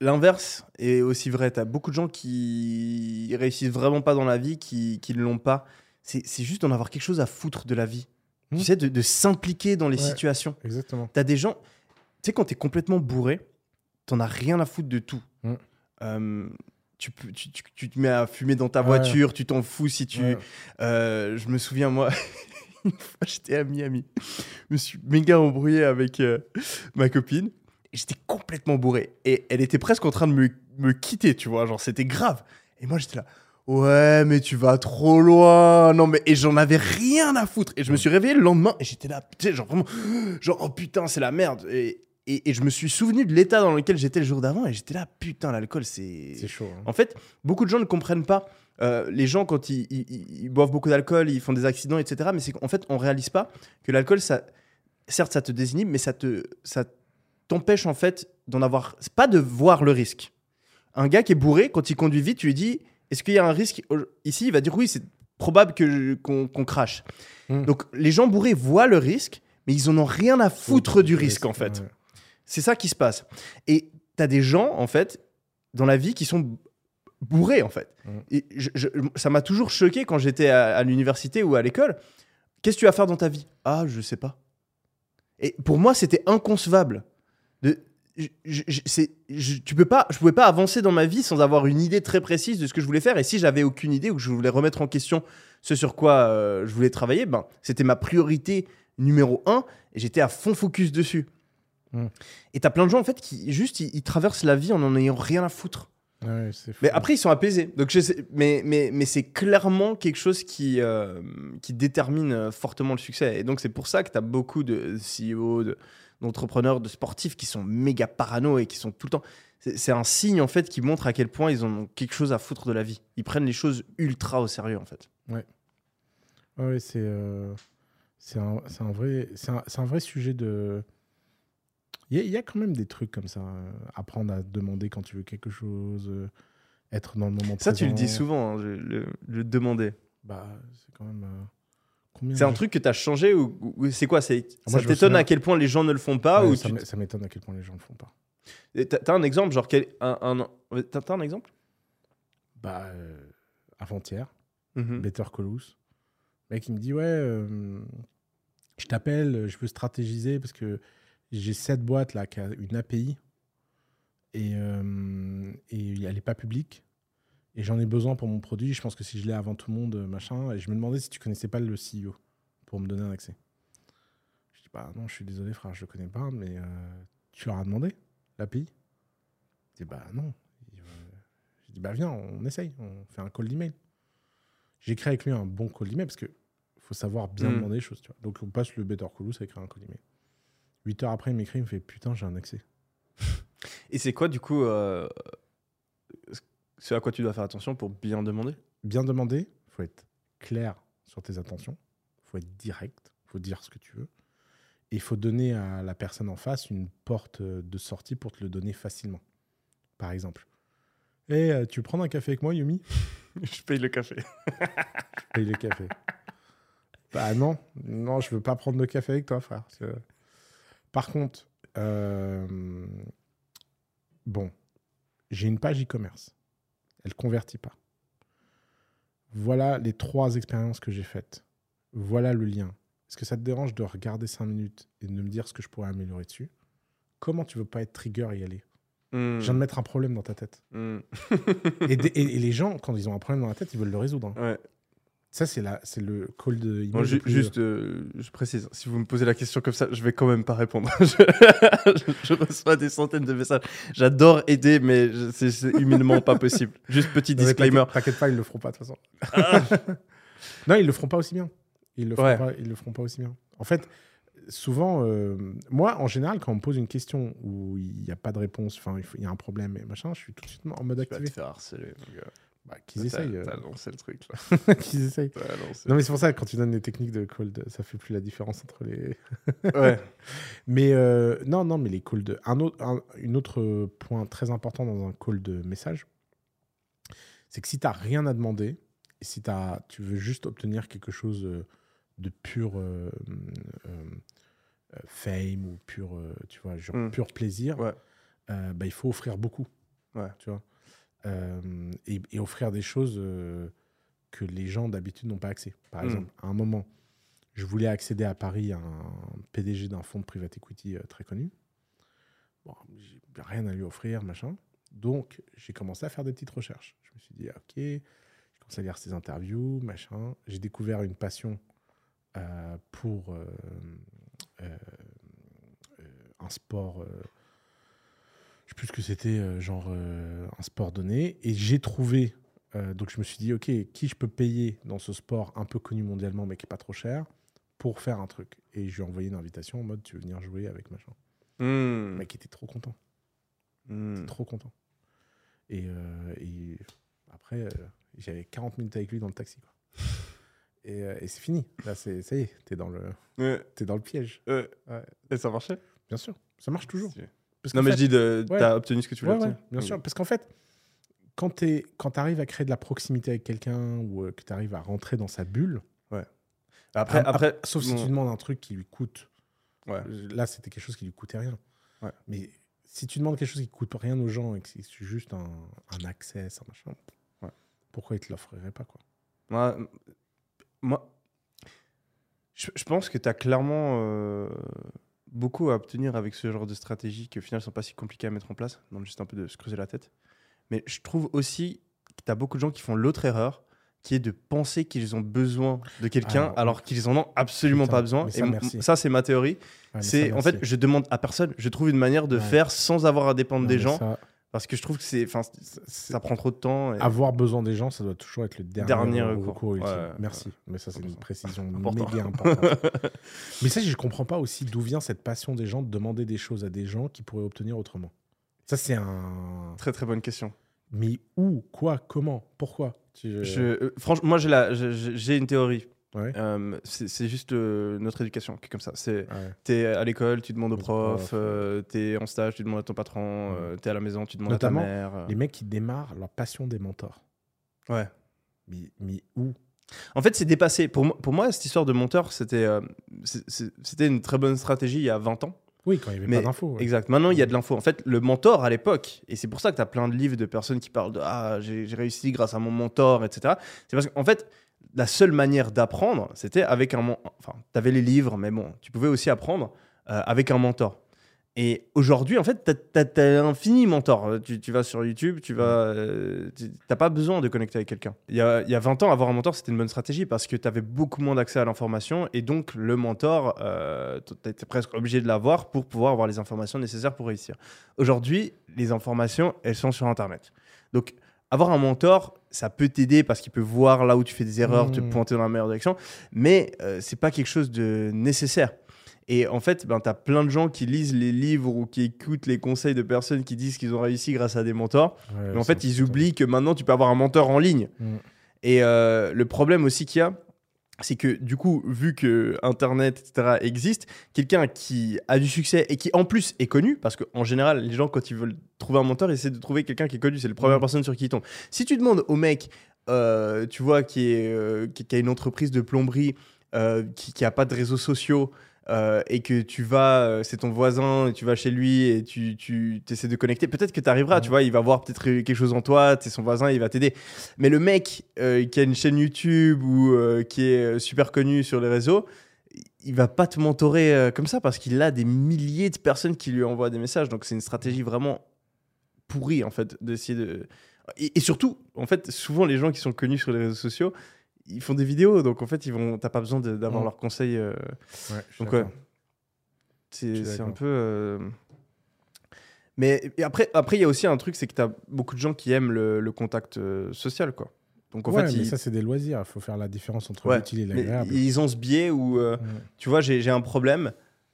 Speaker 2: L'inverse est aussi vrai. Tu as beaucoup de gens qui réussissent vraiment pas dans la vie, qui ne l'ont pas. C'est juste d'en avoir quelque chose à foutre de la vie.
Speaker 1: Hmm.
Speaker 2: Tu sais, de, de s'impliquer dans les
Speaker 1: Ouais.
Speaker 2: situations.
Speaker 1: Exactement.
Speaker 2: T'as des gens, tu sais, quand t'es complètement bourré, t'en as rien à foutre de tout.
Speaker 1: Mm.
Speaker 2: Euh, tu, tu, tu- tu te mets à fumer dans ta
Speaker 1: Ouais.
Speaker 2: voiture, tu t'en fous si tu.
Speaker 1: Ouais.
Speaker 2: Euh, je me souviens, moi, une fois, j'étais à Miami. Je me suis méga embrouillé avec euh, ma copine. J'étais complètement bourré. Et elle était presque en train de me, me quitter, tu vois. Genre, c'était grave. Et moi, j'étais là. Ouais, mais tu vas trop loin. Non, mais. Et j'en avais rien à foutre. Et je me suis réveillé le lendemain. Et j'étais là. Tu sais, genre vraiment. Genre, oh putain, c'est la merde. Et, et, et je me suis souvenu de l'état dans lequel j'étais le jour d'avant. Et j'étais là, putain, l'alcool, c'est.
Speaker 1: C'est chaud. hein.
Speaker 2: En fait, beaucoup de gens ne comprennent pas. euh, les gens, quand ils, ils- ils- ils boivent beaucoup d'alcool, ils font des accidents, etc. Mais c'est qu'en fait, on réalise pas que l'alcool, ça, certes, ça te désinhibe, mais ça te, ça t'empêche en fait d'en avoir, c'est pas de voir le risque. Un gars qui est bourré, quand il conduit vite, tu lui dis, est-ce qu'il y a un risque? Ici Il va dire oui, c'est probable que qu'on crache.
Speaker 1: Mm.
Speaker 2: Donc, les gens bourrés voient le risque, mais ils en ont rien à foutre du risque en fait.
Speaker 1: Ouais.
Speaker 2: C'est ça qui se passe. Et tu as des gens, en fait, dans la vie qui sont bourrés, en fait.
Speaker 1: Mm.
Speaker 2: Et je- je- ça m'a toujours choqué quand j'étais à, à l'université ou à l'école. Qu'est-ce que tu vas faire dans ta vie? Ah, je sais pas. Et pour moi, c'était inconcevable. Je, je- tu peux pas, je pouvais pas avancer dans ma vie sans avoir une idée très précise de ce que je voulais faire. Et si j'avais aucune idée ou que je voulais remettre en question ce sur quoi euh, je voulais travailler, ben, c'était ma priorité numéro un et j'étais à fond focus dessus.
Speaker 1: Mm.
Speaker 2: Et t'as plein de gens en fait qui juste ils, ils traversent la vie en en ayant rien à foutre.
Speaker 1: Ouais, fou.
Speaker 2: Mais après ils sont apaisés. Donc je sais- mais mais mais c'est clairement quelque chose qui euh, qui détermine euh, fortement le succès. Et donc c'est pour ça que t'as beaucoup de CEO, de- d'entrepreneurs, de sportifs qui sont méga parano et qui sont tout le temps. C'est un signe en fait qui montre à quel point ils ont quelque chose à foutre de la vie. Ils prennent les choses ultra au sérieux en fait.
Speaker 1: Ouais, c'est euh, c'est un, c'est un vrai c'est un, un vrai sujet de. Il y, a- il y a quand même des trucs comme ça. euh, apprendre à demander quand tu veux quelque chose, euh, être dans le moment
Speaker 2: Ça tu le dis souvent, hein, le, le demander.
Speaker 1: Bah, c'est quand même.
Speaker 2: C'est un truc que tu as changé ou, ou c'est quoi? C'est,
Speaker 1: Ah,
Speaker 2: Ça t'étonne à quel point les gens ne le font pas
Speaker 1: Ouais,
Speaker 2: ou
Speaker 1: ça
Speaker 2: tu-
Speaker 1: m'é- ça m'étonne à quel point les gens le font pas.
Speaker 2: Et T'as, t'as un exemple, genre quel, un, un- t'as, t'as un exemple?
Speaker 1: Bah, euh, avant-hier,
Speaker 2: Mhm.
Speaker 1: Better Call Us. Le mec, il me dit Ouais, euh, je t'appelle, je veux stratégiser parce que j'ai cette boîte là qui a une API et, euh, et elle n'est pas publique. Et j'en ai besoin pour mon produit. Je pense que si je l'ai avant tout le monde, euh, machin. Et je me demandais si tu connaissais pas le CEO pour me donner un accès. Je dis Bah non, je suis désolé, frère, je le connais pas, mais euh, tu leur as demandé l'API Il dit Bah non. Euh, Je dis Bah viens, on essaye, on fait un call d'email. J'ai créé avec lui un bon call d'email parce que faut savoir bien
Speaker 2: Mm.
Speaker 1: demander les choses. Tu vois. Donc on passe le Better Call à écrire un call d'email. 8 heures après, il m'écrit, il me fait Putain, j'ai un accès.
Speaker 2: Et c'est quoi du coup euh, ce à quoi tu dois faire attention pour bien demander
Speaker 1: Bien demander, faut être clair sur tes intentions, faut être direct, faut dire ce que tu veux. Et il faut donner à la personne en face une porte de sortie pour te le donner facilement. Par exemple. Eh, euh, tu veux prendre un café avec moi, Yumi?
Speaker 2: Je paye le café.
Speaker 1: Paye le café. bah non, non, je veux pas prendre de café avec toi, frère. Par contre, euh, bon, j'ai une page e-commerce. Elle convertit pas. Voilà les trois expériences que j'ai faites. Voilà le lien. Est-ce que ça te dérange de regarder cinq minutes et de me dire ce que je pourrais améliorer dessus? Comment tu veux pas être trigger et y aller?
Speaker 2: Hmm.
Speaker 1: Je viens de mettre un problème dans ta tête.
Speaker 2: Hmm.
Speaker 1: Et, des- et- et les gens, quand ils ont un problème dans la tête, ils veulent le résoudre. hein.
Speaker 2: Ouais.
Speaker 1: Ça, c'est le call de email
Speaker 2: Bon, ju- juste, euh, je précise, si vous me posez la question comme ça, je vais quand même pas répondre. je, je reçois des centaines de messages. J'adore aider, mais c'est humainement pas possible. Juste petit disclaimer.
Speaker 1: t'inquiète- T'inquiète pas, ils le feront pas de toute façon. non, ils le feront pas aussi bien. Ils le feront,
Speaker 2: Ouais.
Speaker 1: pas, ils le feront pas aussi bien. En fait, souvent, euh, moi, en général, quand on me pose une question où il n'y a pas de réponse, enfin, il y a un problème et machin, je suis tout de suite en mode
Speaker 2: Tu vas
Speaker 1: activé.
Speaker 2: te faire harceler. mon gars.
Speaker 1: Bah, qu'ils
Speaker 2: T'as-
Speaker 1: essayent. euh,
Speaker 2: T'as lancé le truc là.
Speaker 1: qu'ils essayent.
Speaker 2: T'as.
Speaker 1: Non, mais c'est pour ça que quand tu donnes les techniques de call, de- ça fait plus la différence entre les.
Speaker 2: Ouais.
Speaker 1: Mais euh, non, non, mais les calls de. Un autre, un une autre point très important dans un call de message, c'est que si tu n'as rien à demander, et si t'as- tu veux juste obtenir quelque chose euh, de pur euh, euh, euh, fame ou pur, euh, tu vois, genre
Speaker 2: Mm.
Speaker 1: pur plaisir,
Speaker 2: Ouais.
Speaker 1: euh, bah, il faut offrir beaucoup.
Speaker 2: Ouais.
Speaker 1: Tu vois? Euh, et, et offrir des choses euh, que les gens d'habitude n'ont pas accès. Par
Speaker 2: Mm.
Speaker 1: exemple, à un moment, je voulais accéder à Paris à un PDG d'un fonds de private equity euh, très connu. Bon, j'ai rien à lui offrir, machin. Donc, j'ai commencé à faire des petites recherches. Je me suis dit, ok, j'ai commencé à lire ses interviews, machin. J'ai découvert une passion pour un sport. Je sais plus ce que c'était, euh, genre euh, un sport donné. Et j'ai trouvé. euh, donc, je me suis dit, ok, qui je peux payer dans ce sport un peu connu mondialement, mais qui est pas trop cher, pour faire un truc. Et je lui ai envoyé une invitation en mode, tu veux venir jouer avec machin. Le
Speaker 2: Hmm.
Speaker 1: mec était trop content.
Speaker 2: Hmm.
Speaker 1: Trop content. Et, et après, j'avais 40 minutes avec lui dans le taxi. Quoi. Et, euh, et c'est fini. Là, c'est, ça y est, t'es dans le,
Speaker 2: Ouais,
Speaker 1: t'es dans le piège.
Speaker 2: ouais.
Speaker 1: Ouais.
Speaker 2: Et ça marchait?
Speaker 1: Bien sûr, ça marche toujours. Parce
Speaker 2: Non, mais
Speaker 1: fait-
Speaker 2: je dis, de...
Speaker 1: Ouais.
Speaker 2: t'as obtenu ce que tu voulais
Speaker 1: Ouais, ouais,
Speaker 2: obtenir.
Speaker 1: bien sûr. Parce qu'en fait, quand tu quand arrives à créer de la proximité avec quelqu'un ou euh, que tu arrives à rentrer dans sa bulle,
Speaker 2: Après,
Speaker 1: Ah,
Speaker 2: après,
Speaker 1: sauf si tu demandes un truc qui lui coûte.
Speaker 2: Ouais.
Speaker 1: Là, c'était quelque chose qui lui coûtait rien.
Speaker 2: Ouais.
Speaker 1: Mais si tu demandes quelque chose qui coûte rien aux gens et que c'est juste un, un accès, un machin,
Speaker 2: Ouais.
Speaker 1: pourquoi ils te l'offriraient pas quoi?
Speaker 2: Moi, moi je, je pense que tu as clairement euh, beaucoup à obtenir avec ce genre de stratégies qui, au final, sont pas si compliquées à mettre en place. Non, juste un peu de se creuser la tête. Mais je trouve aussi que tu as beaucoup de gens qui font l'autre erreur, qui est de penser qu'ils ont besoin de quelqu'un
Speaker 1: Alors,
Speaker 2: alors qu'ils en ont absolument
Speaker 1: putain,
Speaker 2: pas besoin.
Speaker 1: ça,
Speaker 2: Et ça, c'est ma théorie.
Speaker 1: Ouais,
Speaker 2: c'est en fait, je demande à personne. Je trouve une manière de
Speaker 1: Ouais.
Speaker 2: faire sans avoir à dépendre
Speaker 1: Non,
Speaker 2: des gens,
Speaker 1: ça,
Speaker 2: parce que je trouve que c'est, enfin, ça prend trop de temps. et-
Speaker 1: Avoir besoin des gens, ça doit toujours être le dernier,
Speaker 2: Dernier
Speaker 1: recours.
Speaker 2: recours.
Speaker 1: ultime.
Speaker 2: Ouais,
Speaker 1: Merci. Mais ça, c'est une
Speaker 2: 100%.
Speaker 1: précision
Speaker 2: Important.
Speaker 1: méga importante. Mais ça, je comprends pas aussi d'où vient cette passion des gens de demander des choses à des gens qui pourraient obtenir autrement. Ça, c'est un.
Speaker 2: Très très bonne question.
Speaker 1: Mais où Quoi Comment Pourquoi? Tu-
Speaker 2: Je, euh, franchement, moi la, j'ai une théorie.
Speaker 1: Ouais.
Speaker 2: Euh, c'est juste euh, notre éducation qui est comme ça. C'est
Speaker 1: Ouais.
Speaker 2: t'es à l'école, tu demandes au prof. euh, t'es en stage, tu demandes à ton patron. Euh, t'es à la maison, tu demandes
Speaker 1: Notamment,
Speaker 2: à ta mère.
Speaker 1: Les mecs qui démarrent leur passion des mentors.
Speaker 2: Ouais.
Speaker 1: Mais, mais où?
Speaker 2: En fait, c'est dépassé. Pour moi, pour moi, cette histoire de monteur, c'était c'était une très bonne stratégie il y a 20 ans.
Speaker 1: Oui, quand il n'y avait
Speaker 2: Mais-
Speaker 1: pas d'infos. ouais.
Speaker 2: Exact. Maintenant, il y a de l'info. En fait, le mentor à l'époque, et c'est pour ça que tu as plein de livres de personnes qui parlent de Ah, j'ai j'ai réussi grâce à mon mentor, etc. C'est parce qu'en fait, la seule manière d'apprendre, c'était avec un. Enfin, tu avais les livres, mais bon, tu pouvais aussi apprendre euh, avec un mentor. Et aujourd'hui, en fait, tu as, un infini mentor. Euh, Tu, tu vas sur YouTube, tu vas. euh, tu n'as pas besoin de connecter avec quelqu'un. Il y a, il y a 20 ans, avoir un mentor, c'était une bonne stratégie parce que tu avais beaucoup moins d'accès à l'information et donc le mentor, tu étais presque obligé de l'avoir pour pouvoir avoir les informations nécessaires pour réussir. Aujourd'hui, les informations, elles sont sur Internet. Donc, avoir un mentor, ça peut t'aider parce qu'il peut voir là où tu fais des erreurs, te
Speaker 1: Mmh.
Speaker 2: pointer dans la meilleure direction, mais euh, c'est pas quelque chose de nécessaire. Et en fait, ben, tu as plein de gens qui lisent les livres ou qui écoutent les conseils de personnes qui disent qu'ils ont réussi grâce à des mentors.
Speaker 1: Ouais,
Speaker 2: Mais en fait, ils oublient que maintenant, tu peux avoir un mentor en ligne.
Speaker 1: Mm.
Speaker 2: Et euh, le problème aussi qu'il y a, c'est que du coup, vu que Internet, etc., existe, quelqu'un qui a du succès et qui en plus est connu, parce qu'en général, les gens, quand ils veulent trouver un mentor, ils essaient de trouver quelqu'un qui est connu. C'est la première
Speaker 1: Mm.
Speaker 2: personne sur qui ils tombent. Si tu demandes au mec, euh, tu vois, qui, est, euh, qui, qui a une entreprise de plomberie, euh, qui n'a pas de réseaux sociaux, euh, et que tu vas, euh, c'est ton voisin, et tu vas chez lui et tu, tu essaies de connecter, peut-être que tu arriveras, tu vois, il va voir peut-être quelque chose en toi, tu es son voisin, il va t'aider. Mais le mec euh, qui a une chaîne YouTube ou euh, qui est super connu sur les réseaux, il va pas te mentorer comme ça parce qu'il a des milliers de personnes qui lui envoient des messages. Donc c'est une stratégie vraiment pourrie en fait d'essayer de. Et, et surtout, en fait, souvent les gens qui sont connus sur les réseaux sociaux, ils font des vidéos, donc en fait, ils vont, t'as pas besoin d'avoir
Speaker 1: Mm.
Speaker 2: leurs conseils. euh,
Speaker 1: Ouais,
Speaker 2: donc ouais, c'est un peu. euh, Mais et après, après, il y a aussi un truc, c'est que tu as beaucoup de gens qui aiment le, le contact euh, social, quoi. Donc en
Speaker 1: ouais,
Speaker 2: fait,
Speaker 1: mais
Speaker 2: ils,
Speaker 1: ça, c'est des loisirs. Il faut faire la différence entre l'utile et l'agréable.
Speaker 2: ils ont ce biais où, euh,
Speaker 1: Mm.
Speaker 2: tu vois, j'ai j'ai un problème.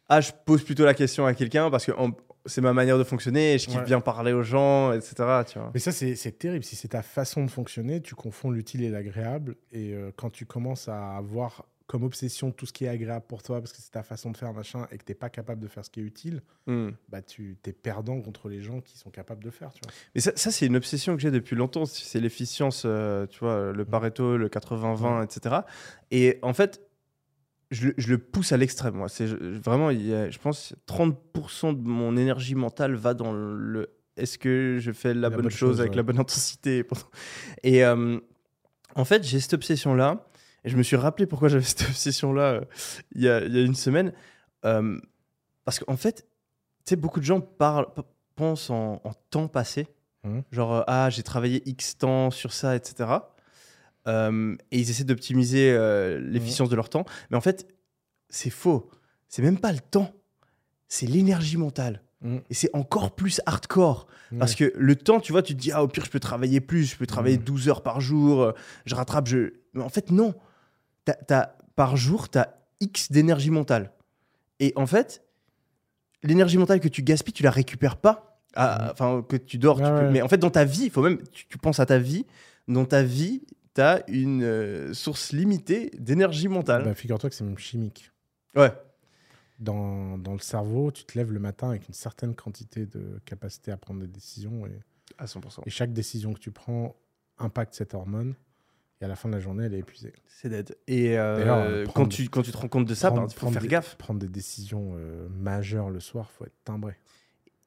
Speaker 2: Ah, je pose plutôt la question à quelqu'un parce que en- c'est ma manière de fonctionner je kiffe
Speaker 1: Ouais.
Speaker 2: bien parler aux gens, etc. Tu vois.
Speaker 1: Mais ça, c'est terrible. Si c'est ta façon de fonctionner, tu confonds l'utile et l'agréable. Et euh, quand tu commences à avoir comme obsession tout ce qui est agréable pour toi, parce que c'est ta façon de faire, machin, et que tu n'es pas capable de faire ce qui est utile,
Speaker 2: Hmm.
Speaker 1: bah, tu es perdant contre les gens qui sont capables de faire. Tu vois.
Speaker 2: Mais ça, ça, c'est une obsession que j'ai depuis longtemps. C'est l'efficience, euh, tu vois, le Pareto, le 80-20, etc. Et en fait, je, le- je le pousse à l'extrême. Moi, c'est vraiment, il y a- je pense, 30% de mon énergie mentale va dans le. Est-ce que je fais la, bonne, chose, avec
Speaker 1: ouais.
Speaker 2: la bonne intensité Et euh, en fait, j'ai cette obsession-là. Et je me suis rappelé pourquoi j'avais cette obsession-là euh, il y, a, il y a une semaine. Euh, parce qu'en fait, tu sais, beaucoup de gens parlent, pensent en, en temps passé.
Speaker 1: Mhm.
Speaker 2: Genre, ah, j'ai travaillé X temps sur ça, etc. Euh, et ils essaient d'optimiser euh, l'efficience de leur temps. Mais en fait, c'est faux. C'est même pas le temps. C'est l'énergie mentale.
Speaker 1: Mhm.
Speaker 2: Et c'est encore plus hardcore. Parce que le temps, tu vois, tu te dis, ah, au pire, je peux travailler plus, je peux travailler
Speaker 1: Mhm.
Speaker 2: 12 heures par jour, euh, je rattrape, je. Mais en fait, non. T'as- t'as- par jour, tu as X d'énergie mentale. Et en fait, l'énergie mentale que tu gaspilles, tu la récupères pas. à-
Speaker 1: Mhm.
Speaker 2: Enfin, que tu dors. tu
Speaker 1: Ouais,
Speaker 2: peux-
Speaker 1: ouais.
Speaker 2: Mais en fait, dans ta vie, il faut même. Tu, tu penses à ta vie. Dans ta vie, tu as une euh, source limitée d'énergie mentale.
Speaker 1: Bah, Figure-toi que c'est même chimique.
Speaker 2: ouais.
Speaker 1: Dans, dans le cerveau, tu te lèves le matin avec une certaine quantité de capacité à prendre des décisions. Et,
Speaker 2: À 100%.
Speaker 1: et chaque décision que tu prends impacte cette hormone. Et à la fin de la journée, elle est épuisée.
Speaker 2: C'est dead. Et euh,
Speaker 1: D'ailleurs,
Speaker 2: quand, tu, quand tu te rends compte de ça,
Speaker 1: Prendre-
Speaker 2: bah, il faut faire
Speaker 1: des-
Speaker 2: gaffe.
Speaker 1: Prendre des décisions euh, majeures le soir, faut être timbré.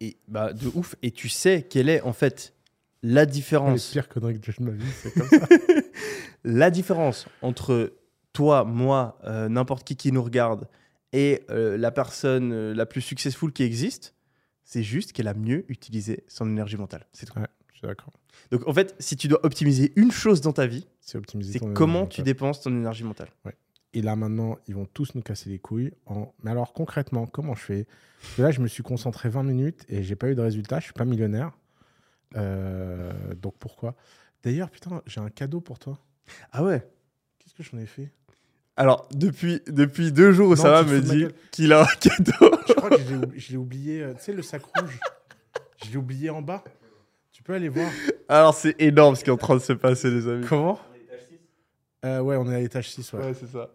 Speaker 2: Et bah de ouf. Et tu sais quelle est en fait la
Speaker 1: Les
Speaker 2: différence,
Speaker 1: pires conneries que j'ai de ma vie, c'est comme ça.
Speaker 2: la différence entre toi, moi, euh, n'importe qui qui nous regarde et euh, la personne euh, la plus successful qui existe, c'est juste qu'elle a mieux utilisé son énergie mentale. C'est tout.
Speaker 1: ouais, je suis d'accord.
Speaker 2: Donc en fait, si tu dois optimiser une chose dans ta vie,
Speaker 1: C'est
Speaker 2: comment tu dépenses ton énergie mentale.
Speaker 1: Et là, maintenant, ils vont tous nous casser les couilles. En... Mais alors, concrètement, comment je fais? Parce que Là, je me suis concentré 20 minutes et j'ai pas eu de résultat. Je suis pas millionnaire. Donc, pourquoi? D'ailleurs, putain, j'ai un cadeau pour toi.
Speaker 2: Ah ouais.
Speaker 1: Qu'est-ce que j'en ai fait?
Speaker 2: Alors depuis depuis deux jours,
Speaker 1: Non,
Speaker 2: ça va me dit qu'il a un cadeau.
Speaker 1: Je crois que je l'ai oub- je l'ai oublié. euh, Tu sais, le sac rouge Je l'ai oublié en bas. Tu peux aller voir.
Speaker 2: Alors c'est énorme ce qui est en train de se passer, les amis.
Speaker 1: Comment? Euh, Ouais, on est à l'étage 6. Ouais.
Speaker 2: Ouais, c'est ça.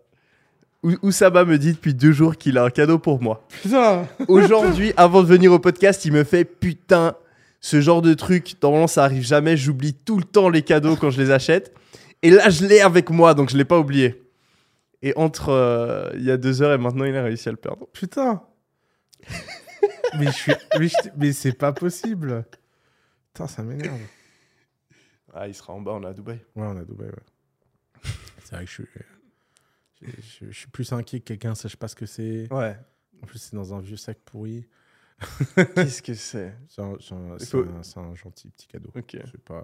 Speaker 2: Ou- Oussama me dit depuis deux jours qu'il a un cadeau pour moi.
Speaker 1: Putain
Speaker 2: Aujourd'hui, avant de venir au podcast, il me fait putain, ce genre de truc, normalement ça arrive jamais, j'oublie tout le temps les cadeaux quand je les achète. Et là, je l'ai avec moi, donc je l'ai pas oublié. Et entre euh, il y a deux heures et maintenant, il a réussi à le perdre.
Speaker 1: Putain Mais, je suis... mais, je- mais c'est pas possible Putain, ça m'énerve.
Speaker 2: Ah, il sera en bas, on est à Dubaï.
Speaker 1: Ouais, on est à Dubaï, ouais. C'est vrai que je suis, je, je- je suis plus inquiet que quelqu'un sache pas ce que c'est.
Speaker 2: Ouais.
Speaker 1: En plus, c'est dans un vieux sac pourri.
Speaker 2: Qu'est-ce que c'est?
Speaker 1: C'est un, un-
Speaker 2: faut-
Speaker 1: gentil petit cadeau.
Speaker 2: Ok.
Speaker 1: C'est pas.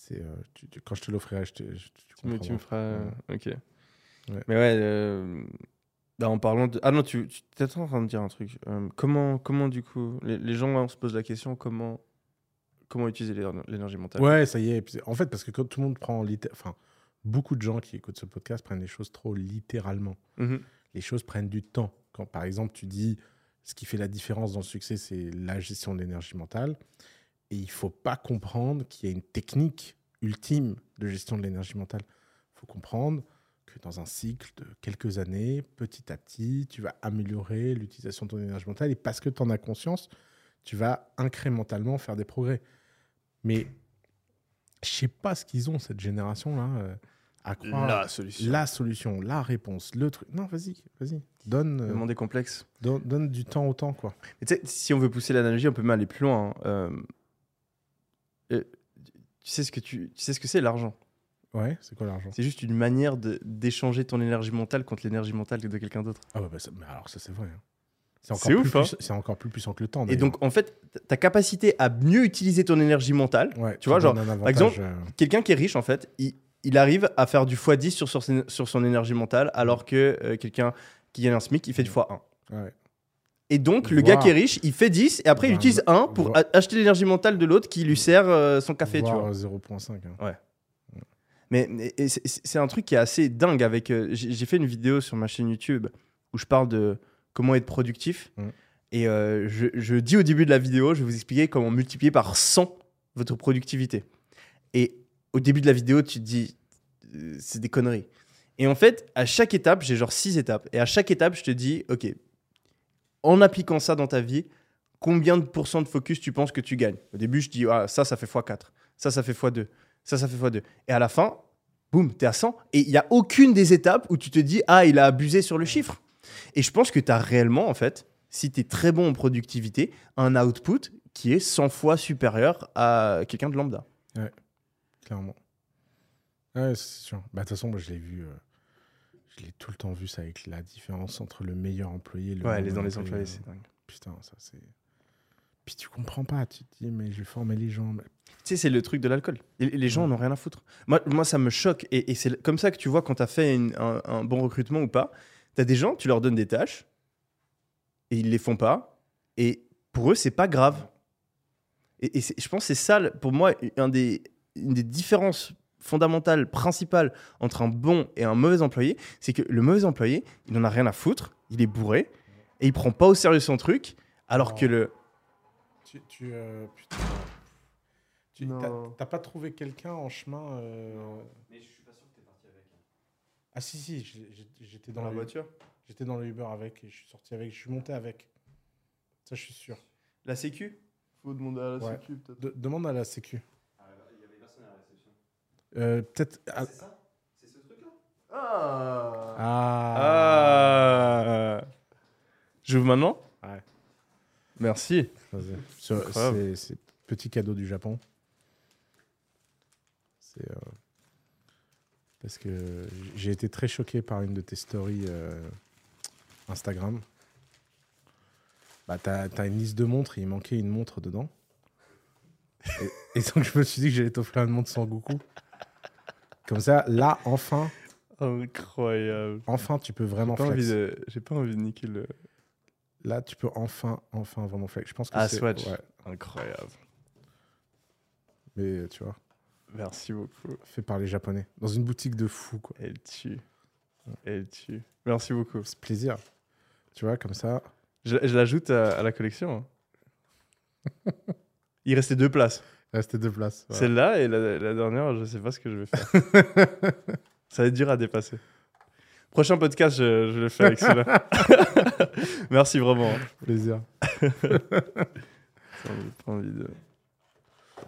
Speaker 1: C'est euh, tu- tu- quand je te l'offrirai, je te. je- tu
Speaker 2: Tu me, tu me
Speaker 1: comprendras.
Speaker 2: feras. Ok.
Speaker 1: Ouais.
Speaker 2: Mais ouais, euh, bah, en parlant de. Ah non, tu, tu étais en train de dire un truc. Euh, comment, comment, du coup, les, les gens, là, on se pose la question comment, comment utiliser l'éner- l'énergie mentale?
Speaker 1: Ouais, ça y est. En fait, parce que quand tout le monde prend. Enfin, beaucoup de gens qui écoutent ce podcast prennent les choses trop littéralement.
Speaker 2: Mhm.
Speaker 1: les choses prennent du temps. Quand par exemple tu dis ce qui fait la différence dans le succès, c'est la gestion de l'énergie mentale, et il faut pas comprendre qu'il y a une technique ultime de gestion de l'énergie mentale. Il faut comprendre que dans un cycle de quelques années, petit à petit, tu vas améliorer l'utilisation de ton énergie mentale, et parce que tu en as conscience, tu vas incrémentalement faire des progrès. Mais je sais pas ce qu'ils ont, cette génération-là, euh, à croire
Speaker 2: La solution.
Speaker 1: la solution, la réponse, le truc. Non, vas-y, vas-y. Donne, euh,
Speaker 2: Vraiment des complexes.
Speaker 1: donne, donne du temps au temps, quoi.
Speaker 2: Sais, si on veut pousser l'analogie, on peut même aller plus loin. hein. Euh, euh, tu sais ce que tu, tu sais ce que c'est l'argent?
Speaker 1: Ouais, c'est quoi l'argent?
Speaker 2: C'est juste une manière de- d'échanger ton énergie mentale contre l'énergie mentale de quelqu'un d'autre.
Speaker 1: Ah ouais, bah ça- mais alors ça, c'est vrai. hein. C'est encore, plus
Speaker 2: hein.
Speaker 1: encore plus puissant que le temps.
Speaker 2: Et donc, en fait, ta capacité à mieux utiliser ton énergie mentale,
Speaker 1: ouais,
Speaker 2: tu vois, genre,
Speaker 1: un
Speaker 2: par exemple,
Speaker 1: avantage, euh,
Speaker 2: quelqu'un qui est riche, en fait, il, il arrive à faire du x10 sur, sur son énergie mentale, alors que euh, quelqu'un qui gagne un SMIC, il fait du x1.
Speaker 1: ouais.
Speaker 2: Et donc, le gars qui est riche, il fait 10 et après, il utilise 1 pour acheter l'énergie mentale de l'autre qui lui sert euh, son café, tu
Speaker 1: Voire,
Speaker 2: vois.
Speaker 1: euh, 0.5. hein.
Speaker 2: Mais, mais- c'est- un truc qui est assez dingue avec. euh, J'ai fait une vidéo sur ma chaîne YouTube où je parle de comment être productif.
Speaker 1: Mm.
Speaker 2: Et euh, je, je dis au début de la vidéo, je vais vous expliquer comment multiplier par 100 votre productivité. Et au début de la vidéo, tu te dis, c'est des conneries. Et en fait, à chaque étape, j'ai genre 6 étapes. Et à chaque étape, je te dis, OK, en appliquant ça dans ta vie, combien de pourcents de focus tu penses que tu gagnes? Au début, je dis, ah, ça, ça fait x4. Ça, ça fait x2. Ça, ça fait x2. Et à la fin, boum, t'es à 100. Et il n'y a aucune des étapes où tu te dis, ah, il a abusé sur le chiffre. Et je pense que tu as réellement, en fait, si tu es très bon en productivité, un output qui est 100 fois supérieur à quelqu'un de lambda.
Speaker 1: Clairement. Ouais, c'est sûr. Bah, De toute façon, moi, je l'ai vu. euh, je l'ai tout le temps vu, ça, avec la différence entre le meilleur employé et le
Speaker 2: Ouais, les dans les
Speaker 1: employé.
Speaker 2: employés, c'est dingue.
Speaker 1: Putain, ça, c'est. Puis tu comprends pas. Tu te dis, mais je vais former les gens. mais-
Speaker 2: Tu sais, c'est le truc de l'alcool. Les gens
Speaker 1: Ouais.
Speaker 2: n'ont rien à foutre. Moi, moi ça me choque. Et, et c'est comme ça que tu vois quand tu as fait une- un, un bon recrutement ou pas. Tu as des gens, tu leur donnes des tâches et ils les font pas. Et pour eux, c'est pas grave. Et, je pense que c'est ça, pour moi, un des, une des différences fondamentales, principales entre un bon et un mauvais employé. C'est que le mauvais employé, il en a rien à foutre. Il est bourré et il prend pas au sérieux son truc. Alors que le.
Speaker 1: Tu. tu euh, putain. Tu t'as pas trouvé quelqu'un en chemin euh,
Speaker 2: Mais je suis pas sûr que tu es parti avec.
Speaker 1: Ah, si, si, j'étais dans,
Speaker 2: Dans la voiture?
Speaker 1: J'étais dans le Uber avec et je suis sorti avec. Je suis monté avec. Ça, je suis sûr.
Speaker 2: La Sécu? Faut demander à la
Speaker 1: Ouais.
Speaker 2: Sécu peut-être.
Speaker 1: De- demande à la Sécu.
Speaker 2: Ah, Il y avait personne à la réception.
Speaker 1: Euh, Peut-être. ah-
Speaker 2: C'est ça C'est ce truc-là Ah
Speaker 1: Ah.
Speaker 2: Ah J'ouvre maintenant
Speaker 1: Ouais.
Speaker 2: Merci.
Speaker 1: C'est- petit cadeau du Japon. C'est. euh, Parce que j'ai été très choqué par une de tes stories euh, Instagram. Bah, t'as as une liste de montres et il manquait une montre dedans. Et, et donc, je me suis dit que j'allais t'offrir une montre sans Goku. Comme ça, là, enfin,
Speaker 2: Incroyable.
Speaker 1: enfin, tu peux vraiment
Speaker 2: J'ai pas,
Speaker 1: flex.
Speaker 2: envie de... J'ai pas envie de niquer le.
Speaker 1: Là, tu peux enfin, enfin vraiment flex. Je pense que
Speaker 2: Ah,
Speaker 1: c'est-
Speaker 2: Swatch.
Speaker 1: ouais,
Speaker 2: Incroyable.
Speaker 1: mais tu vois,
Speaker 2: Merci beaucoup.
Speaker 1: fait par les Japonais. Dans une boutique de fou, quoi.
Speaker 2: Elle tue. Elle tue. Merci beaucoup.
Speaker 1: C'est plaisir. Tu vois, comme ça.
Speaker 2: Je, je l'ajoute à, à la collection. hein. Il restait deux places.
Speaker 1: Restez deux places. voilà.
Speaker 2: Celle-là et la, la dernière, je sais pas ce que je vais faire. Ça va être dur à dépasser. Prochain podcast, je, je le fais avec celui-là. Merci vraiment.
Speaker 1: Plaisir.
Speaker 2: J'ai envie- pas envie de-